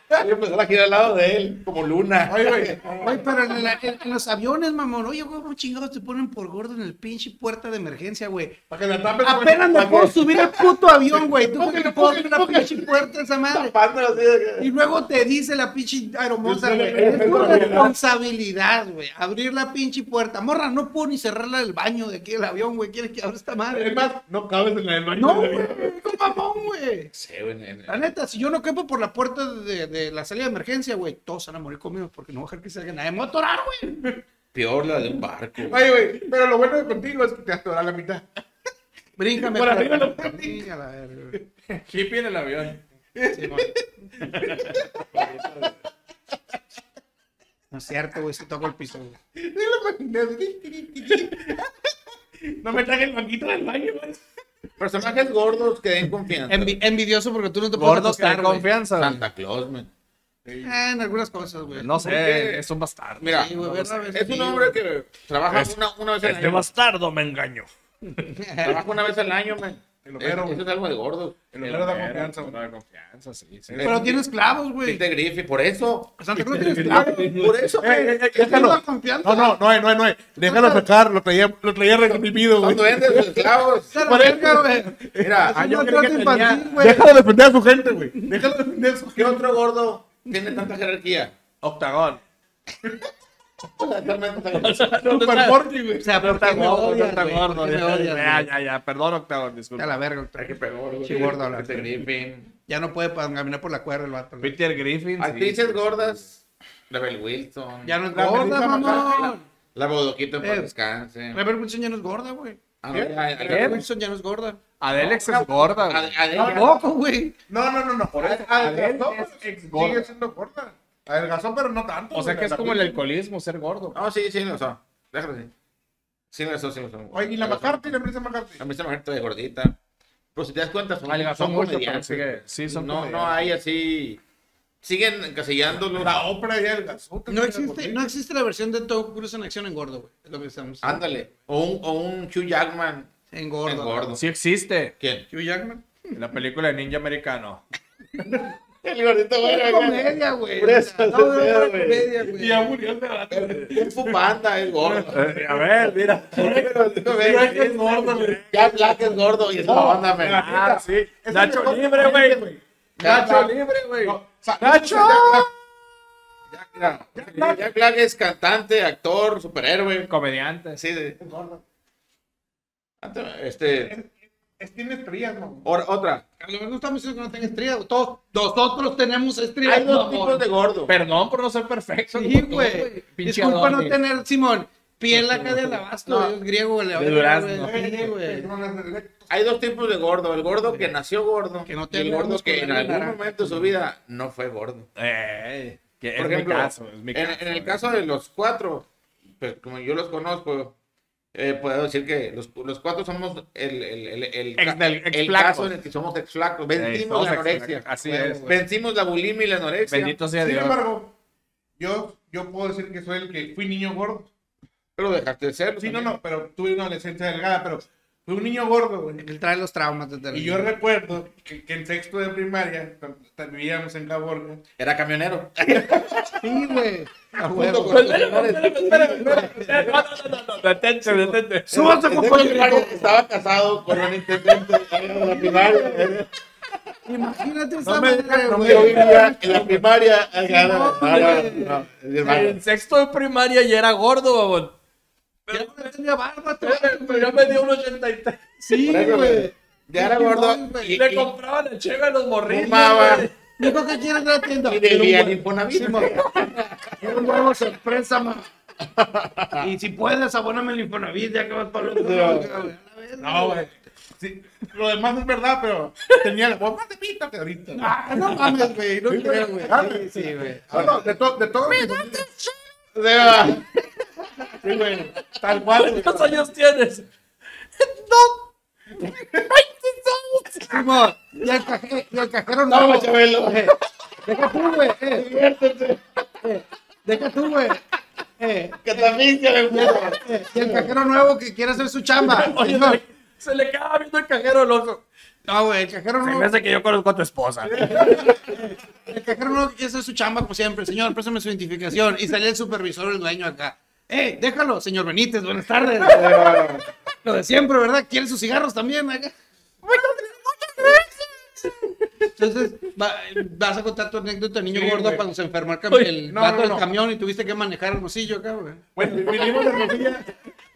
[SPEAKER 5] Voy a empezar a girar al lado de él, como luna.
[SPEAKER 4] Ay, güey.
[SPEAKER 6] Oye, pero en, la- en- en los aviones, mamón. Oye, ¿cómo chingados te ponen por gordo en el pinche puerta de emergencia, güey?
[SPEAKER 4] Para que la güey.
[SPEAKER 6] Apenas me puedo subir al puto avión, güey. Tú que pones una pinche puerta esa madre.
[SPEAKER 5] Tapándolo así de-
[SPEAKER 6] Y luego te dice la pinche aeromoza, güey. Es tu responsabilidad, güey. Abrir la pinche puerta. Morra, no puedo ni cerrarla del baño de aquí del avión, güey. ¿Quieres que abra esta madre?
[SPEAKER 4] Es más, no cabes en la del baño.
[SPEAKER 6] No,
[SPEAKER 4] güey.
[SPEAKER 6] ¿Cómo mamón, güey?
[SPEAKER 5] Sí, güey, en-
[SPEAKER 6] La neta, si yo no quepo por la puerta de, de la salida de emergencia, güey, todos van a morir conmigo porque no voy a dejar que salga nadie. Me voy a atorar, güey.
[SPEAKER 5] Peor la de un barco. güey.
[SPEAKER 4] Ay, güey. Pero lo bueno de contigo es que te atoras la mitad.
[SPEAKER 6] Bríncame.
[SPEAKER 4] Por
[SPEAKER 6] para-
[SPEAKER 4] arriba lo-.
[SPEAKER 3] Hippie en el avión.
[SPEAKER 6] Sí. No es cierto, güey, si toco el piso, güey.
[SPEAKER 4] No me traje el banquito del baño, güey.
[SPEAKER 5] Personajes gordos que den confianza.
[SPEAKER 6] Envi- envidioso porque tú no te puedes
[SPEAKER 3] Gordo que
[SPEAKER 6] güey.
[SPEAKER 3] confianza.
[SPEAKER 5] Santa Claus, man.
[SPEAKER 6] Eh, en algunas cosas, güey.
[SPEAKER 3] No sé, es un bastardo.
[SPEAKER 5] Mira,
[SPEAKER 6] Sí, güey, ¿verdad?
[SPEAKER 5] es un hombre que trabaja
[SPEAKER 3] Es-
[SPEAKER 5] una, una vez al
[SPEAKER 3] Este
[SPEAKER 5] año.
[SPEAKER 3] bastardo me engañó.
[SPEAKER 5] Trabaja una vez al año, man.
[SPEAKER 4] El
[SPEAKER 5] Eso,
[SPEAKER 4] Homero,
[SPEAKER 5] eso
[SPEAKER 4] güey.
[SPEAKER 5] es algo de gordo.
[SPEAKER 4] El Homero da confianza, güey.
[SPEAKER 3] Da confianza, sí. sí.
[SPEAKER 6] Pero tienes clavos, güey.
[SPEAKER 5] Peter Griffin, por eso.
[SPEAKER 6] Santa Cruz tienes clavos.
[SPEAKER 5] Por eso,
[SPEAKER 4] Eh,
[SPEAKER 5] man.
[SPEAKER 4] eh, eh, déjalo.
[SPEAKER 6] da confianza.
[SPEAKER 4] No, no, no hay, no hay, no hay. Déjalo sacar, lo traía, lo traía reprimido, güey.
[SPEAKER 5] Son duendes, los esclavos.
[SPEAKER 6] Verga, güey.
[SPEAKER 5] Mira,
[SPEAKER 6] Es un
[SPEAKER 3] creí que
[SPEAKER 6] infantil, güey.
[SPEAKER 4] Déjalo defender a su gente, güey. Déjalo defender a su
[SPEAKER 5] ¿qué
[SPEAKER 4] gente.
[SPEAKER 5] otro gordo tiene tanta jerarquía?
[SPEAKER 3] Octagón.
[SPEAKER 4] Super Porky, güey.
[SPEAKER 6] O sea, ¿por
[SPEAKER 3] Está gordo, está gordo.
[SPEAKER 6] ¿Por qué me
[SPEAKER 3] Ya, ya, ya. Perdón, Octagón,
[SPEAKER 6] A
[SPEAKER 3] disculpa.
[SPEAKER 6] la verga,
[SPEAKER 5] Ay, qué.
[SPEAKER 6] Sí, gordo hablar.
[SPEAKER 5] Peter Griffin.
[SPEAKER 6] Ya no puede caminar por la cuerda el vato.
[SPEAKER 3] Peter Griffin.
[SPEAKER 5] Actrices gordas. Rebel Wilson.
[SPEAKER 6] Ya no es gorda, mamón.
[SPEAKER 5] La Bodoquito en
[SPEAKER 6] Eh.
[SPEAKER 5] descanse.
[SPEAKER 6] Rebel Wilson ya no es gorda, güey.
[SPEAKER 5] Ah,
[SPEAKER 6] Rebel. Wilson ya no es gorda.
[SPEAKER 3] Adelex es gorda.
[SPEAKER 5] Adele-
[SPEAKER 6] Tampoco, güey.
[SPEAKER 4] No, no, no, no.
[SPEAKER 3] Por eso,
[SPEAKER 4] Adelgazó,
[SPEAKER 3] Adele es
[SPEAKER 4] pero
[SPEAKER 3] ex-gorda.
[SPEAKER 4] sigue siendo gorda. Adelgazó, pero no tanto.
[SPEAKER 3] O sea que es
[SPEAKER 4] La
[SPEAKER 3] como el alcoholismo, ser gordo.
[SPEAKER 5] No, sí, sí, lo son. Déjalo así. Sí, son, sí, son.
[SPEAKER 4] Oye, y la McCarthy, la empresa McCarthy.
[SPEAKER 5] A mí se me de gordita. Pero si te das cuenta, son, son
[SPEAKER 3] mucho,
[SPEAKER 5] comediantes.
[SPEAKER 3] sigue- sí, son
[SPEAKER 5] no, no
[SPEAKER 3] comediantes.
[SPEAKER 5] hay así. Siguen encasillándolos.
[SPEAKER 4] La ópera ya adelgazó.
[SPEAKER 6] No existe, no existe la versión de Tom Cruise en acción en gordo, güey. Es lo que estamos.
[SPEAKER 5] Ándale. O un, o un Hugh Jackman
[SPEAKER 6] En gordo.
[SPEAKER 5] en gordo.
[SPEAKER 3] Sí existe.
[SPEAKER 5] ¿Quién?
[SPEAKER 6] Hugh Jackman.
[SPEAKER 3] En la película de Ninja Americano.
[SPEAKER 5] El gordito,
[SPEAKER 6] Es comedia, güey.
[SPEAKER 5] Por eso,
[SPEAKER 6] No, no,
[SPEAKER 5] ese
[SPEAKER 6] no,
[SPEAKER 5] pedo, güey.
[SPEAKER 6] comedia, güey.
[SPEAKER 4] Y ya murió de la
[SPEAKER 5] Un fupanda es gordo.
[SPEAKER 3] A ver, mira.
[SPEAKER 4] es gordo, güey.
[SPEAKER 5] Ya Black es gordo y es la onda, man.
[SPEAKER 3] Ah, sí.
[SPEAKER 4] Es
[SPEAKER 3] Nacho
[SPEAKER 4] el
[SPEAKER 3] libre, güey. Nacho libre, güey.
[SPEAKER 4] No, sa-
[SPEAKER 3] ¡Nacho!
[SPEAKER 5] Jack, mira, Jack Black es cantante, actor, superhéroe.
[SPEAKER 3] Comediante.
[SPEAKER 5] Sí, de- Este,
[SPEAKER 4] Es, tiene estrellas, no.
[SPEAKER 5] or- otra.
[SPEAKER 6] A lo mejor no estamos diciendo que no tenga estrella. Todos, nosotros tenemos estrella.
[SPEAKER 5] Hay dos tipos de gordo.
[SPEAKER 3] Perdón por no ser perfecto.
[SPEAKER 6] Sí, güey. Disculpa no tener, Simón, piel acá de alabastro,
[SPEAKER 5] No.
[SPEAKER 6] es griego.
[SPEAKER 3] De durazno.
[SPEAKER 5] Hay dos tipos de gordo. El gordo que nació gordo
[SPEAKER 6] Que no
[SPEAKER 5] y el gordo que en algún momento de su vida no fue gordo.
[SPEAKER 3] Eh, que
[SPEAKER 5] Por
[SPEAKER 3] es
[SPEAKER 5] ejemplo,
[SPEAKER 3] mi caso, es mi
[SPEAKER 5] en,
[SPEAKER 3] caso.
[SPEAKER 5] en el
[SPEAKER 3] eh.
[SPEAKER 5] caso de los cuatro, pues como yo los conozco, eh, puedo decir que los, los cuatro somos el, el, el, el,
[SPEAKER 3] Ex del-
[SPEAKER 5] el caso en el que somos ex flacos.
[SPEAKER 3] Eh,
[SPEAKER 5] Vencimos la
[SPEAKER 3] ex-
[SPEAKER 5] anorexia.
[SPEAKER 3] Así es.
[SPEAKER 5] Vencimos la bulimia y la anorexia.
[SPEAKER 3] Bendito sea
[SPEAKER 4] Sin
[SPEAKER 3] Dios.
[SPEAKER 4] embargo, yo, yo puedo decir que soy el que fui niño gordo.
[SPEAKER 5] Pero dejaste de serlo.
[SPEAKER 4] Sí, no, no, pero tuve una adolescencia delgada, pero fui un niño gordo, güey.
[SPEAKER 6] Él trae los traumas desde
[SPEAKER 4] Y yo recuerdo que, que en sexto de primaria, cuando vivíamos en la Borja,
[SPEAKER 5] Era camionero.
[SPEAKER 6] Sí, güey. A
[SPEAKER 5] Junto
[SPEAKER 6] huevo.
[SPEAKER 5] con señores.
[SPEAKER 3] Detente, detente.
[SPEAKER 6] Súbase, compadre
[SPEAKER 5] Estaba casado con un intendente de la primaria.
[SPEAKER 6] Imagínate
[SPEAKER 4] No
[SPEAKER 6] esa
[SPEAKER 4] me
[SPEAKER 6] madre,
[SPEAKER 4] no me.
[SPEAKER 5] Yo vivía en la primaria. no, no, no.
[SPEAKER 3] En sexto de primaria ya era gordo, babón.
[SPEAKER 6] Ya no tenía barba,
[SPEAKER 3] Pero ya me dio un 83.
[SPEAKER 6] Sí, güey.
[SPEAKER 5] Ya era gordo. Y,
[SPEAKER 3] Le compraban el cheve a los morrillos. Güey.
[SPEAKER 6] Dijo que quieres de la tienda.
[SPEAKER 5] y debía el Infonavit.
[SPEAKER 6] Era un huevo sorpresa, ma. Y si puedes, abóname el Infonavit, ya que vas para güey.
[SPEAKER 4] No, güey. Sí, lo demás es verdad, pero tenía la voz más de pita que ahorita.
[SPEAKER 6] Ah, no mames, güey. No creo, güey. Sí, sí, güey.
[SPEAKER 4] Bueno, de, to, de todo.
[SPEAKER 5] O sea,
[SPEAKER 4] Sí, güey. Tal cual.
[SPEAKER 3] ¿Cuántos años tienes?
[SPEAKER 6] Simón, y el, caje- y el cajero
[SPEAKER 5] No,
[SPEAKER 6] nuevo.
[SPEAKER 5] Chabelo.
[SPEAKER 6] Eh, Deja tú, güey. eh,
[SPEAKER 5] Diviértete.
[SPEAKER 6] eh, Deja tú, güey. Eh,
[SPEAKER 5] Que también se me gusta.
[SPEAKER 6] eh, Y el cajero nuevo que quiere hacer su chamba.
[SPEAKER 3] Oye,
[SPEAKER 6] Simón.
[SPEAKER 3] se, le quedaba viendo el cajero el ojo.
[SPEAKER 6] No, güey, el cajero
[SPEAKER 3] Se
[SPEAKER 6] nuevo.
[SPEAKER 3] me hace que yo conozco a tu esposa.
[SPEAKER 6] El cajero quiere hacer su chamba como siempre. Señor, préstame su identificación. Y salía el supervisor, el dueño acá. Eh, déjalo, señor Benítez, buenas tardes. Lo de siempre, ¿verdad? ¿Quiere sus cigarros también acá? Entonces, va- vas a contar tu anécdota, niño
[SPEAKER 4] Sí,
[SPEAKER 6] gordo,
[SPEAKER 4] güey.
[SPEAKER 6] cuando se enfermó el, cam-
[SPEAKER 3] Oye,
[SPEAKER 6] el
[SPEAKER 4] no,
[SPEAKER 6] vato
[SPEAKER 4] no,
[SPEAKER 6] del
[SPEAKER 4] no.
[SPEAKER 6] camión y tuviste que manejar el bolsillo acá, güey.
[SPEAKER 4] Bueno, venimos de Hermosilla,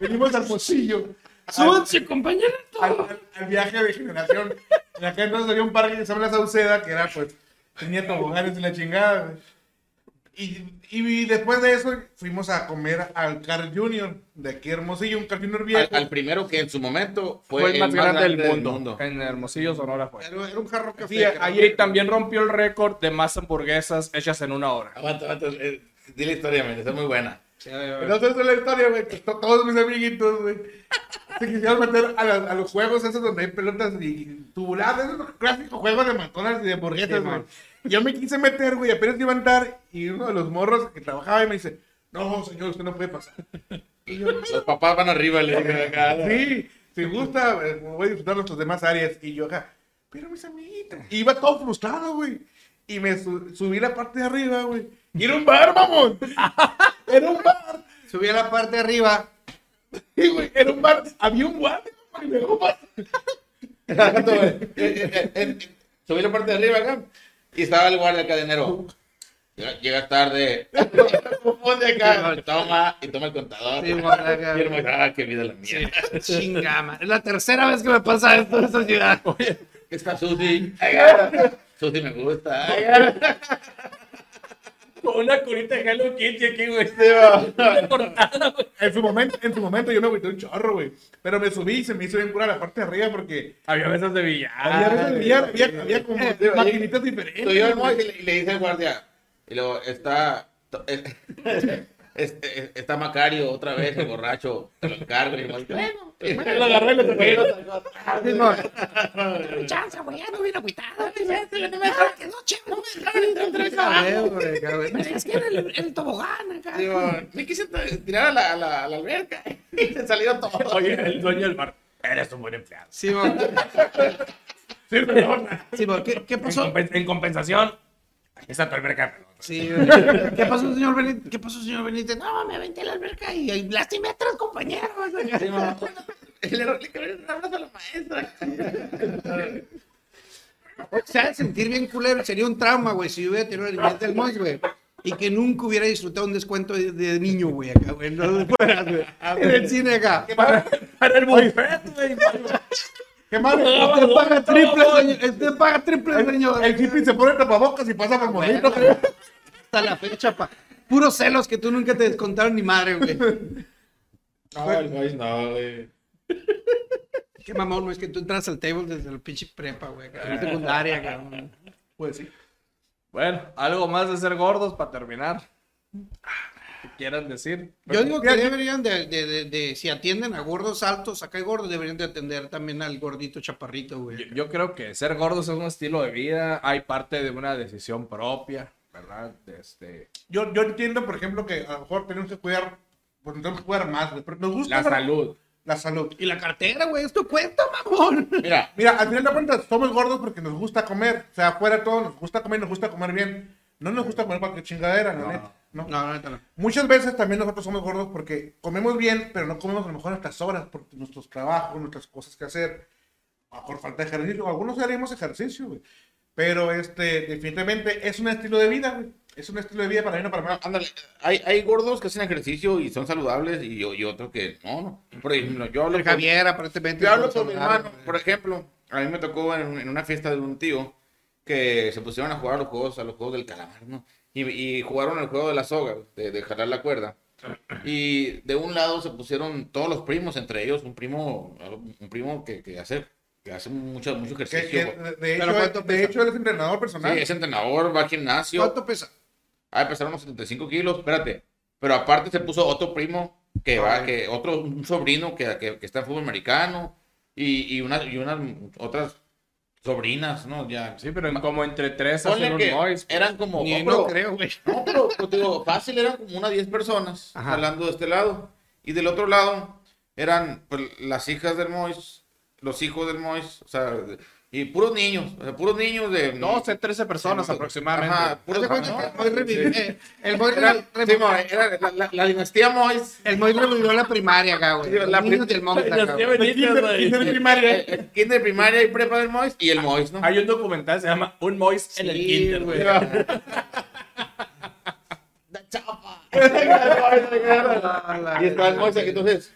[SPEAKER 4] venimos al Hermosillo.
[SPEAKER 6] ¡Súbanse, compañero!
[SPEAKER 4] al, al- al viaje de generación. En aquel entonces había un parque que se llama La Sauceda, que era pues, tenía toboganes y la chingada. güey. Y, y después de eso fuimos a comer al Carl Junior de aquí Hermosillo, un Carl
[SPEAKER 5] Al,
[SPEAKER 4] viejo.
[SPEAKER 5] al primero que en su momento fue,
[SPEAKER 3] Fue el más grande del mundo. En Hermosillo, Sonora fue.
[SPEAKER 6] Era, era un jarro café.
[SPEAKER 4] Sí.
[SPEAKER 3] Ayer también rompió el récord de más hamburguesas hechas en una hora.
[SPEAKER 5] Aguanta, aguanta. eh, di la historia, men, está muy buena.
[SPEAKER 4] Entonces es la historia, güey, todos mis amiguitos, güey, se quisieron meter a, la- a los juegos esos donde hay pelotas y tubuladas, esos clásicos juegos de McDonald's y de hamburguesas, güey. Yo me quise meter, güey, apenas iba a entrar y uno de los morros que trabajaba y me dice, no, señor, usted no puede pasar. Y yo,
[SPEAKER 5] Los papás van arriba, le dije acá.
[SPEAKER 4] sí, si gusta, eh, voy a disfrutar nuestras demás áreas. Y yo acá, pero mis amiguitos. Iba todo frustrado, güey. Y me su- subí la parte de arriba, güey. Y era un bar, mamón. Era un bar.
[SPEAKER 6] Subí a la parte de arriba.
[SPEAKER 4] Sí, güey, era un bar. Había un guardia.
[SPEAKER 5] Eh, eh, eh, Subí la parte de arriba acá y estaba el guardia cadenero. Llega, llega tarde. Acá. Toma y toma el contador.
[SPEAKER 6] Sí, guarda.
[SPEAKER 5] Y el güey, ah, qué vida la mía.
[SPEAKER 6] Chingama. Es la tercera vez que me pasa esto en esta ciudad.
[SPEAKER 5] Está Susi. Susi me gusta.
[SPEAKER 3] Con una curita de Hello Kitty aquí, güey.
[SPEAKER 4] En su momento, en su momento yo me agüité un chorro, güey. Pero me subí y se me hizo bien cura la parte de arriba porque
[SPEAKER 3] Había mesas de billar.
[SPEAKER 4] había, había, había, había como
[SPEAKER 5] sí,
[SPEAKER 4] maquinitas diferentes.
[SPEAKER 5] Estoy yo y le, le dice al guardia. Y luego está. es- es- es- está Macario otra vez, el borracho. Te lo encargo. Y el Moy, bueno.
[SPEAKER 4] Lo agarré y lo saqué.
[SPEAKER 6] Simón.
[SPEAKER 7] Chance, güey, ya no hubiera agüitado. No me dejaron, quedó chévere, no me dejaron entrar otra vez
[SPEAKER 6] Ah,
[SPEAKER 7] abajo.
[SPEAKER 6] güey, cabrón.
[SPEAKER 7] Me es que era el, el tobogán acá.
[SPEAKER 5] Me quise tirar a la, a la, a la alberca y se salió todo.
[SPEAKER 3] Oye, el dueño del bar. Eres un buen empleado.
[SPEAKER 6] Simón.
[SPEAKER 3] Sí, perdona.
[SPEAKER 6] ¿qué, qué pasó?
[SPEAKER 3] en compensación, aquí está tu alberca.
[SPEAKER 6] Sí, güey. ¿Qué pasó, señor Benítez? ¿Qué pasó, señor Benítez? No,
[SPEAKER 7] me aventé a la alberca y, y lastimé a tres compañeros.
[SPEAKER 5] Sí, mamá. Le, un abrazo a la maestra.
[SPEAKER 6] se ha de sentir bien culero. Sería un trauma, güey, si yo hubiera tenido el nivel del Mois, güey. Y que nunca hubiera disfrutado un descuento de, de niño, güey, acá, güey. No de fuera, güey. En el cine acá.
[SPEAKER 3] Para, para el buffet, güey.
[SPEAKER 4] Qué mal.
[SPEAKER 6] Usted paga triple, señor. Usted paga triple, señor.
[SPEAKER 4] El hippie se pone tapabocas y pasa por bonito. güey.
[SPEAKER 6] Hasta la fecha, pa. Puros celos que tú nunca te descontaron ni madre, güey.
[SPEAKER 5] No, el Mois no, güey.
[SPEAKER 6] Qué mamón, güey, es que tú entras al table desde el pinche prepa, güey. acá, secundaria, cabrón.
[SPEAKER 4] Pues sí.
[SPEAKER 3] Bueno, algo más de ser gordos para terminar. ¿Qué quieran decir?
[SPEAKER 6] Yo digo que deberían de, de, de, de- si atienden a gordos altos, acá hay gordos, deberían de atender también al gordito chaparrito,
[SPEAKER 3] Yo,
[SPEAKER 6] güey.
[SPEAKER 3] yo creo que ser gordos es un estilo de vida, hay parte de una decisión propia, ¿verdad? Este,
[SPEAKER 4] Yo, yo entiendo, por ejemplo, que a lo mejor tenemos que cuidar, pues tenemos que cuidar más. Pero nos gusta
[SPEAKER 3] la salud.
[SPEAKER 4] la salud.
[SPEAKER 6] Y la cartera, güey, esto cuenta, mamón.
[SPEAKER 5] Mira,
[SPEAKER 4] Mira, al final de cuentas, somos gordos porque nos gusta comer. O sea, afuera de todo nos gusta comer, nos gusta comer bien. No nos gusta comer cualquier chingadera, la neta. No.
[SPEAKER 6] No, no, no.
[SPEAKER 4] Muchas veces también nosotros somos gordos porque comemos bien, pero no comemos a lo mejor nuestras horas, por nuestros trabajos, nuestras cosas que hacer, por falta de ejercicio. Algunos haríamos ejercicio, güey. Pero este, definitivamente es un estilo de vida, güey. Es un estilo de vida para mí, no para mí.
[SPEAKER 5] Ándale, hay, hay gordos que hacen ejercicio y son saludables y, y otros que no, no. Por ejemplo, yo hablo con-
[SPEAKER 6] Javier, aparentemente.
[SPEAKER 5] Yo hablo con mi hermano, por ejemplo, a mí me tocó en, en una fiesta de un tío que se pusieron a jugar a los juegos, a los juegos del calamar, ¿no? Y, y jugaron el juego de la soga, de, de jalar la cuerda. Y de un lado se pusieron todos los primos, entre ellos un primo, un primo que, que hace, que hace mucho, mucho ejercicio.
[SPEAKER 4] que, de,
[SPEAKER 6] Pero
[SPEAKER 4] hecho,
[SPEAKER 6] ¿cuánto
[SPEAKER 4] de hecho, él es entrenador
[SPEAKER 5] Sí,
[SPEAKER 4] personal.
[SPEAKER 5] es entrenador, va al gimnasio.
[SPEAKER 6] ¿Cuánto pesa?
[SPEAKER 5] Ah, pesaron unos 75 kilos, espérate. Pero aparte se puso otro primo que va, que otro, un sobrino que, que, que está en fútbol americano y, y, una, y unas otras sobrinas, ¿no? Ya.
[SPEAKER 3] Sí, pero en- como entre tres
[SPEAKER 5] Ponle
[SPEAKER 3] hacen un noise. pues.
[SPEAKER 5] eran como.
[SPEAKER 6] Ni
[SPEAKER 5] no, pero-
[SPEAKER 6] creo, güey.
[SPEAKER 5] no, pero pues, te digo, fácil eran como unas 10 personas
[SPEAKER 6] Ajá.
[SPEAKER 5] hablando de este lado. Y del otro lado eran pues, las hijas del Mois, los hijos del Mois, o sea, y puros niños, o sea, puros niños de.
[SPEAKER 3] 12, 13 personas
[SPEAKER 5] Sí,
[SPEAKER 3] aproximadamente.
[SPEAKER 5] Ajá, puros
[SPEAKER 6] de cuenta
[SPEAKER 5] ¿no?
[SPEAKER 6] que el eh, el Moy
[SPEAKER 5] Era,
[SPEAKER 6] revivió-
[SPEAKER 5] sí, mo, era la, la- la dinastía Mois.
[SPEAKER 6] el Moy revivió la primaria acá, güey.
[SPEAKER 5] Sí, la
[SPEAKER 6] niños
[SPEAKER 5] prim-
[SPEAKER 6] del Moy acá, güey.
[SPEAKER 4] Kinder- kinder primaria.
[SPEAKER 5] Eh, Kinder primaria y prepa del Mois y el Mois, ¿no?
[SPEAKER 3] Hay un documental se llama Un Mois en el
[SPEAKER 6] Sí,
[SPEAKER 3] Kinder, güey.
[SPEAKER 5] y estaba el Mois aquí, entonces,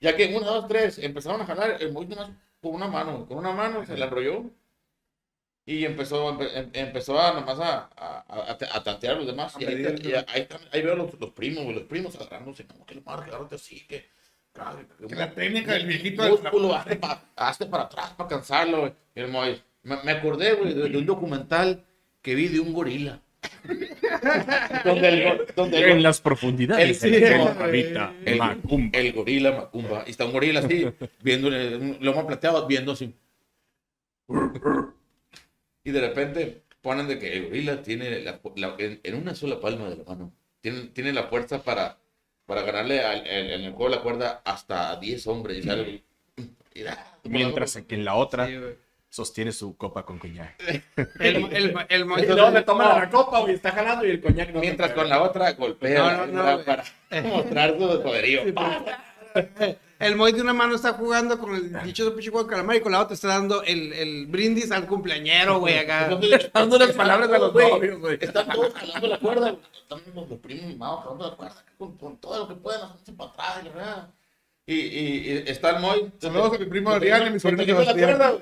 [SPEAKER 5] ya que uno, dos, tres, empezaron a jalar, el Mois nomás con una mano, con una mano se la enrolló y empezó, empe- em- empezó a nomás a, a, a, a tantear a los demás. Y ahí, y ahí, ahí veo los, los primos, los primos agarrándose, no, que le marca, agárrate así, que...
[SPEAKER 4] Que la técnica del viejito
[SPEAKER 5] músculo, hazte, pa- hazte para atrás para cansarlo. Y el me, me acordé, güey, de, de un documental que vi de un gorila. donde el, donde el,
[SPEAKER 3] En las profundidades
[SPEAKER 5] El- güey.
[SPEAKER 3] habita
[SPEAKER 5] el,
[SPEAKER 3] Macumba.
[SPEAKER 5] el gorila Macumba. Y está un gorila así, viendo un lomo plateado, viendo así. Y de repente ponen de que el gorila tiene la, la- en, en una sola palma de la mano, tiene, tiene la fuerza para, para ganarle al- en, en el juego de la cuerda hasta 10 hombres. Y sale, y da-
[SPEAKER 3] Mientras que en la otra
[SPEAKER 6] Sí.
[SPEAKER 3] Sostiene su copa con coñac.
[SPEAKER 6] El, el, el Moy-
[SPEAKER 3] Y luego le toma la copa, güey, está jalando y el coñac no
[SPEAKER 5] Mientras con la otra golpea
[SPEAKER 6] No, no, no,
[SPEAKER 5] para mostrar su poderío.
[SPEAKER 6] El Moy de una mano está jugando con el dichoso de calamar y con la otra está dando el, el brindis al cumpleañero, güey, acá.
[SPEAKER 3] Dando las palabras a los
[SPEAKER 5] Güey,
[SPEAKER 3] novios, güey.
[SPEAKER 5] Están todos jalando la cuerda, güey. Están los, los primos mimados jalando la cuerda con, con todo lo que pueden, hacerse para atrás y la verdad. Y, y, y está el Moy.
[SPEAKER 4] Saludos a mi primo Adrián y mi sobrino
[SPEAKER 5] la cuerda.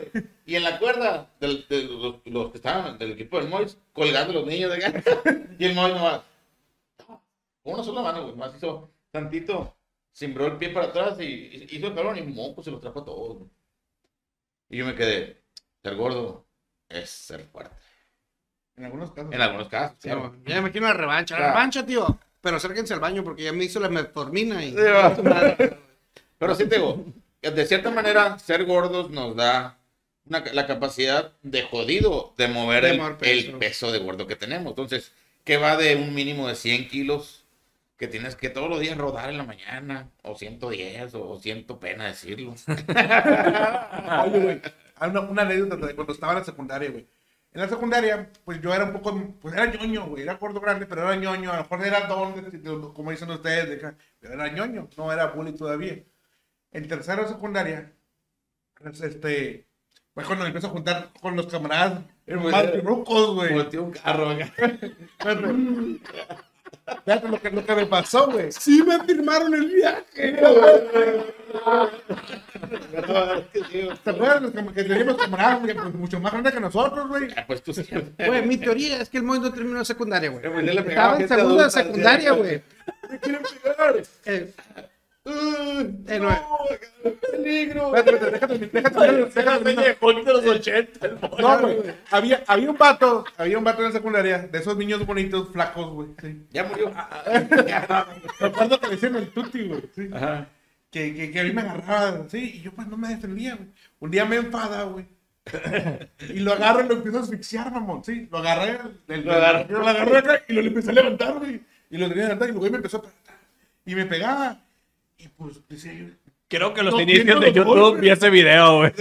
[SPEAKER 5] Y en la cuerda del- de los, los que estaban del equipo del Moy, colgando los niños de acá. Y el Moy nomás. Con una sola mano, güey. Más hizo tantito. Simbró el pie para atrás y, hizo el calor y moco se los trajo a todos. Y yo me quedé. Ser gordo es ser fuerte.
[SPEAKER 4] En algunos casos.
[SPEAKER 5] En algunos casos.
[SPEAKER 6] Sí,
[SPEAKER 5] claro.
[SPEAKER 6] ya me imagino la revancha. La
[SPEAKER 5] Claro.
[SPEAKER 6] revancha, tío. Pero acérquense al baño porque ya me hizo la metformina y...
[SPEAKER 5] va. Pero sí te digo, de cierta manera, ser gordos nos da una- la capacidad de jodido de mover
[SPEAKER 6] De
[SPEAKER 5] el,
[SPEAKER 6] mover
[SPEAKER 5] el
[SPEAKER 6] peso.
[SPEAKER 5] peso de gordo que tenemos. Entonces, ¿qué va de un mínimo de 100 kilos que tienes que todos los días rodar en la mañana? O 110, o siento pena decirlo.
[SPEAKER 4] Oye, güey, hay una, una anécdota de cuando estaba en la secundaria, güey. En la secundaria, pues yo era un poco, pues era ñoño, güey, era gordo grande, pero era ñoño, a lo mejor era don, como dicen ustedes, de pero era ñoño, no era bully todavía. En tercera secundaria, pues, este, pues cuando me empiezo a juntar con los camaradas más rucos, güey.
[SPEAKER 5] Volteó un carro acá.
[SPEAKER 4] Fíjate lo que, lo que me pasó, güey. Sí me firmaron el viaje. ¿Te acuerdas que teníamos camaradas güey, pues, mucho más grandes que nosotros, güey?
[SPEAKER 5] Ah, Pues tú siempre.
[SPEAKER 6] Güey, mi teoría es que el no terminó secundaria, güey.
[SPEAKER 5] Pegaba
[SPEAKER 6] Estaba en segundo de secundaria,
[SPEAKER 5] sí.
[SPEAKER 6] güey.
[SPEAKER 4] Me quieren pegar.
[SPEAKER 6] Eh,
[SPEAKER 5] Uh,
[SPEAKER 6] eh, no,
[SPEAKER 5] peligro.
[SPEAKER 4] Déjate, déjate, déjate, déjate,
[SPEAKER 3] de los 80.
[SPEAKER 4] No, güey. Había, había un vato, había un vato en la secundaria, de esos niños bonitos, flacos, güey. Sí.
[SPEAKER 5] Ya murió.
[SPEAKER 4] Me acuerdo que le decían el tuti, güey. Sí.
[SPEAKER 5] Ajá.
[SPEAKER 4] Que, que, que a mí me agarraba, sí, y yo pues no me defendía, güey. Un día me enfada, güey. Y lo agarro y lo empiezo a asfixiar, mamón, sí. Lo agarré, del-
[SPEAKER 5] Lo agarró.
[SPEAKER 4] lo agarré acá y lo empecé a levantar, güey. Y lo tenía a levantar y el güey me empezó a. Y me pegaba. Y pues decía yo,
[SPEAKER 3] Creo que los
[SPEAKER 4] No,
[SPEAKER 3] inicios de YouTube
[SPEAKER 4] golpes.
[SPEAKER 3] vi ese video, güey.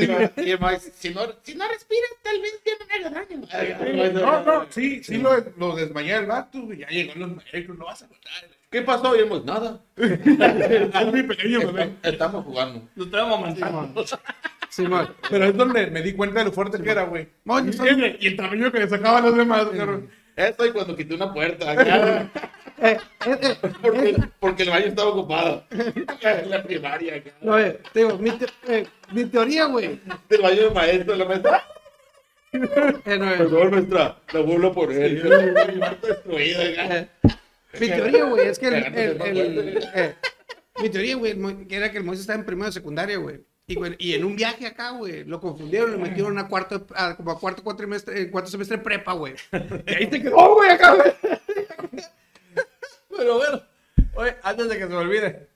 [SPEAKER 5] Maíz, si no, si no respiras, tal vez ya no me haga daño.
[SPEAKER 4] No, no, sí, sí lo, lo desmayé el vato, güey. Ya llegó los maestros, no vas a matar.
[SPEAKER 5] ¿Qué pasó? Y hemos, nada.
[SPEAKER 4] Es mi pequeño bebé.
[SPEAKER 5] Estamos jugando.
[SPEAKER 3] Lo estábamos mandando.
[SPEAKER 6] Simón.
[SPEAKER 4] Pero es donde me di cuenta de lo fuerte que era, güey. Y el tamaño que le sacaban los demás, cabrón.
[SPEAKER 5] Esto y cuando quité una puerta. acá,
[SPEAKER 6] Eh, eh, eh,
[SPEAKER 5] porque, porque el baño estaba ocupado. La primaria. acá.
[SPEAKER 6] no, eh, te digo, mi, te- eh, mi teoría, güey.
[SPEAKER 5] Del baño del maestro, la maestra.
[SPEAKER 6] eh, no,
[SPEAKER 5] Perdón, maestra. La burla por él. El
[SPEAKER 6] mi teoría, güey, es que el, el- el- mi teoría, güey, el era que el Moisés estaba en primero de secundaria, güey. Y, güey, y en un viaje acá, güey, lo confundieron, lo metieron a cuarto, a, como a cuarto cuatrimestre, cuarto semestre de prepa, güey. Y ahí se quedó, güey, acá, güey.
[SPEAKER 3] Pero bueno, oye, antes de que se me olvide,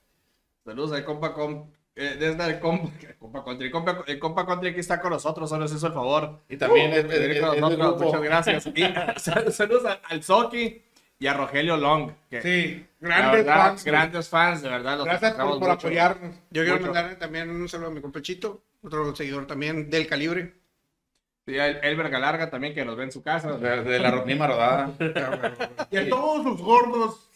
[SPEAKER 3] saludos al compa com, eh, desde el compa, compa country, compa, el compa country aquí está con nosotros, solo nos hizo el favor.
[SPEAKER 5] Y también es,
[SPEAKER 3] de
[SPEAKER 5] es- es-
[SPEAKER 3] con nosotros, muchas gracias. Y saludos al, al Soki y a Rogelio Long, que
[SPEAKER 4] Sí, grandes
[SPEAKER 3] verdad,
[SPEAKER 4] fans.
[SPEAKER 3] grandes fans, de verdad. Los
[SPEAKER 4] Gracias por,
[SPEAKER 3] apreciamos
[SPEAKER 4] por
[SPEAKER 3] mucho.
[SPEAKER 4] apoyarnos.
[SPEAKER 6] Yo quiero
[SPEAKER 3] Mucho.
[SPEAKER 6] mandarle también un saludo a mi compechito, otro seguidor también del calibre.
[SPEAKER 3] Sí, a Elber Galarga también, que nos ve en su casa.
[SPEAKER 5] De, de la misma rodada.
[SPEAKER 4] Y a todos los gordos,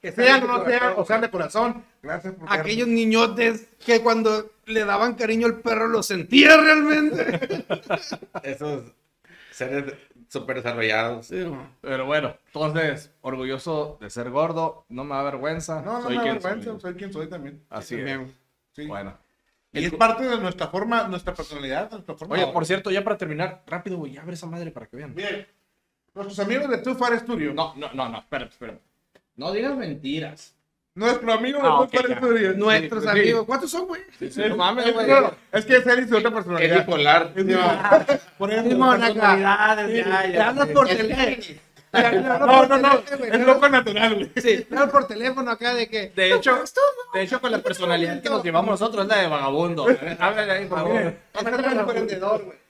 [SPEAKER 4] que sean o no sean, o sean de corazón, gracias por
[SPEAKER 6] Aquellos niñotes que cuando le daban cariño al perro lo sentía realmente.
[SPEAKER 5] Esos seres súper desarrollados.
[SPEAKER 6] Sí.
[SPEAKER 3] Pero bueno, entonces, orgulloso de ser gordo, no me da vergüenza.
[SPEAKER 4] No, no
[SPEAKER 3] soy
[SPEAKER 4] me
[SPEAKER 3] quien
[SPEAKER 4] avergüenza,
[SPEAKER 3] soy.
[SPEAKER 4] soy quien soy también.
[SPEAKER 3] Así es.
[SPEAKER 4] Sí.
[SPEAKER 3] Bueno.
[SPEAKER 4] Y es parte de nuestra forma, nuestra personalidad, nuestra forma.
[SPEAKER 3] Oye, por cierto, ya para terminar, rápido, güey, abre esa madre para que vean.
[SPEAKER 4] Bien, nuestros amigos de Too Far Studio.
[SPEAKER 3] No, no, no, no, espérate, espérate. No digas mentiras.
[SPEAKER 4] Nuestro amigo de
[SPEAKER 3] Ah,
[SPEAKER 4] Too
[SPEAKER 3] ok,
[SPEAKER 4] Far
[SPEAKER 3] ya.
[SPEAKER 4] Studio.
[SPEAKER 6] Nuestros
[SPEAKER 3] sí.
[SPEAKER 6] amigos, ¿cuántos son, güey?
[SPEAKER 3] No mames, güey.
[SPEAKER 4] Es que es él y su otra
[SPEAKER 5] Es
[SPEAKER 4] personalidad.
[SPEAKER 5] bipolar.
[SPEAKER 4] Es mi- Por
[SPEAKER 3] ya,
[SPEAKER 6] Te hablas por teléfono.
[SPEAKER 4] No, no, no. Es loco natural, güey.
[SPEAKER 6] Sí, te hablas por teléfono acá de que.
[SPEAKER 3] De hecho, de hecho, con la personalidad que nos llevamos nosotros es la de vagabundo. Háblale ahí, por favor.
[SPEAKER 6] Es el emprendedor, güey.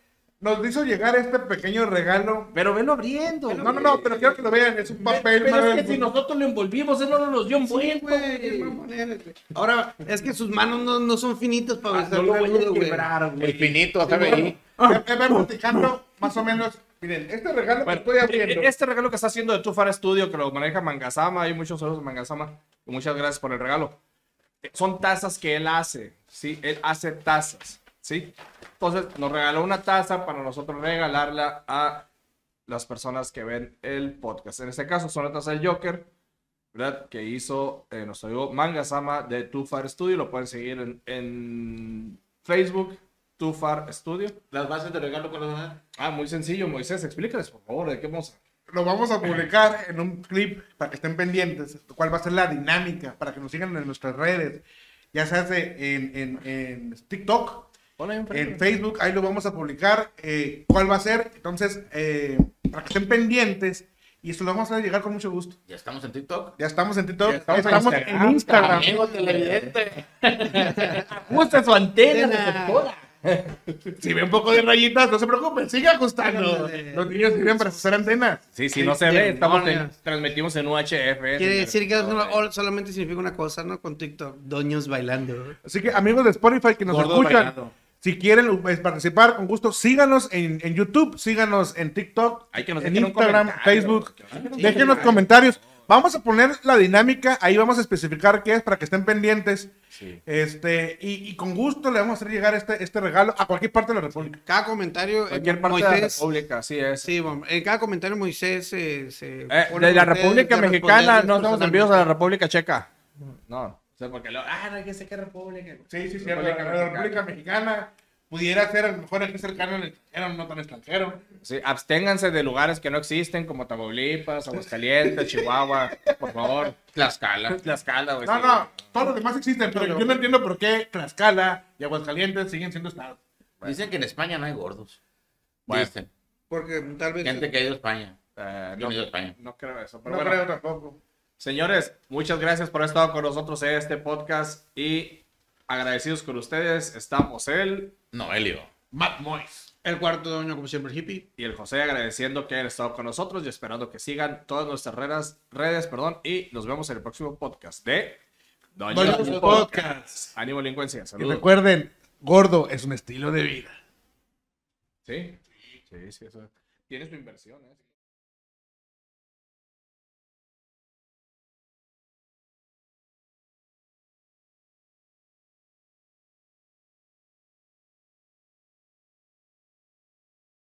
[SPEAKER 4] Nos hizo llegar este pequeño regalo.
[SPEAKER 3] Pero velo abriendo.
[SPEAKER 4] No, no, no, pero quiero que lo vean. Es un papel.
[SPEAKER 3] Pero es que si nosotros lo envolvimos, él no nos dio en
[SPEAKER 6] Sí, güey, qué mamón eres, güey. Ahora, es que sus manos no, no son finitas para
[SPEAKER 3] No
[SPEAKER 6] besar
[SPEAKER 3] lo voy a quebrar, güey.
[SPEAKER 5] El finito.
[SPEAKER 4] Eh, eh, ven platicando más o menos. Miren, este regalo
[SPEAKER 3] Bueno,
[SPEAKER 4] que estoy abriendo.
[SPEAKER 3] e- este regalo que está haciendo de Tufar Studio, que lo maneja Mangasama, hay muchos saludos de Mangasama, y muchas gracias por el regalo. Eh, Son tazas que él hace, ¿sí? Él hace tazas, ¿sí? Entonces, nos regaló una taza para nosotros regalarla a las personas que ven el podcast. En este caso, son la taza del Joker, ¿verdad? Que hizo eh, nuestro amigo Mangasama de Tufar Studio. Lo pueden seguir en, en Facebook, Tufar Studio.
[SPEAKER 5] Las bases de regalo con los
[SPEAKER 3] Ah, muy sencillo, Moisés, explícales, por favor, de qué vamos a...
[SPEAKER 4] Lo vamos a publicar en un clip para que estén pendientes. ¿Cuál va a ser la dinámica? Para que nos sigan en nuestras redes. Ya se hace en, en, en TikTok. En Facebook. Ahí lo vamos a publicar. eh, ¿Cuál va a ser? Entonces, eh, para que estén pendientes. Y esto lo vamos a hacer llegar con mucho gusto.
[SPEAKER 5] Ya estamos en TikTok.
[SPEAKER 4] Ya estamos en TikTok.
[SPEAKER 3] Ya estamos en
[SPEAKER 4] estamos
[SPEAKER 3] Instagram.
[SPEAKER 4] en Instagram.
[SPEAKER 5] Amigo televidente.
[SPEAKER 3] Ajusta su antena.
[SPEAKER 4] Si ve un poco de rayitas, no se preocupen, sigue ajustando. Los niños sirven para hacer antenas.
[SPEAKER 3] Sí, sí, no se ve, estamos en- transmitimos en UHF.
[SPEAKER 6] Quiere decir que eso solamente significa una cosa, ¿no? Con TikTok. Doños bailando.
[SPEAKER 4] Así que amigos de Spotify que nos
[SPEAKER 5] Gordo
[SPEAKER 4] escuchan,
[SPEAKER 5] bailando.
[SPEAKER 4] Si quieren pues, participar con gusto, síganos en, en YouTube, síganos en TikTok,
[SPEAKER 3] Hay que nos
[SPEAKER 4] en Instagram. Facebook. Déjenos comentarios. Vamos a poner la dinámica, ahí vamos a especificar qué es para que estén pendientes.
[SPEAKER 3] Sí.
[SPEAKER 4] Este, y, y con gusto le vamos a hacer llegar este, este regalo a cualquier parte de la República.
[SPEAKER 6] Cada comentario. eh,
[SPEAKER 3] Cualquier parte de la
[SPEAKER 6] Moisés.
[SPEAKER 3] República, así es.
[SPEAKER 6] Sí, bueno, en cada comentario Moisés se. se
[SPEAKER 3] Eh, de la República Mexicana, no estamos enviados a la. República Checa. No, o sea, porque lo, ah, no, que sé qué República.
[SPEAKER 4] Sí, sí.
[SPEAKER 3] República
[SPEAKER 4] La,
[SPEAKER 3] Mexicana.
[SPEAKER 4] República Mexicana pudiera ser a lo mejor aquí cercano al extranjero, no tan extranjero.
[SPEAKER 3] Sí, absténganse de lugares que no existen, como Tamaulipas, Aguascalientes, Chihuahua, por favor.
[SPEAKER 5] Tlaxcala.
[SPEAKER 3] Tlaxcala, güey.
[SPEAKER 4] No,
[SPEAKER 3] sí.
[SPEAKER 4] no, todos los demás existen, pero yo no entiendo por qué Tlaxcala y Aguascalientes siguen siendo estados.
[SPEAKER 5] Dicen que en España no hay gordos.
[SPEAKER 3] Bueno.
[SPEAKER 5] Dicen.
[SPEAKER 6] Porque tal vez.
[SPEAKER 5] Gente que ha ido a España.
[SPEAKER 3] Eh, no,
[SPEAKER 5] he ido a España.
[SPEAKER 3] no creo eso, pero
[SPEAKER 4] No
[SPEAKER 3] bueno.
[SPEAKER 4] creo tampoco.
[SPEAKER 3] Señores, muchas gracias por haber estado con nosotros en este podcast y agradecidos con ustedes estamos él
[SPEAKER 5] Noelio.
[SPEAKER 4] Matt Mois.
[SPEAKER 6] El cuarto doño, como siempre, hippie.
[SPEAKER 3] y el José agradeciendo que hayan estado con nosotros y esperando que sigan todas nuestras redes, redes perdón, y nos vemos en el próximo podcast de Doña
[SPEAKER 4] Doña
[SPEAKER 3] Podcast.
[SPEAKER 4] Podcast.
[SPEAKER 3] Ánimo delincuencia,
[SPEAKER 4] Y
[SPEAKER 3] saludos.
[SPEAKER 4] recuerden, gordo es un estilo de vida.
[SPEAKER 3] Sí, sí, sí, eso. Tiene su inversión, ¿eh?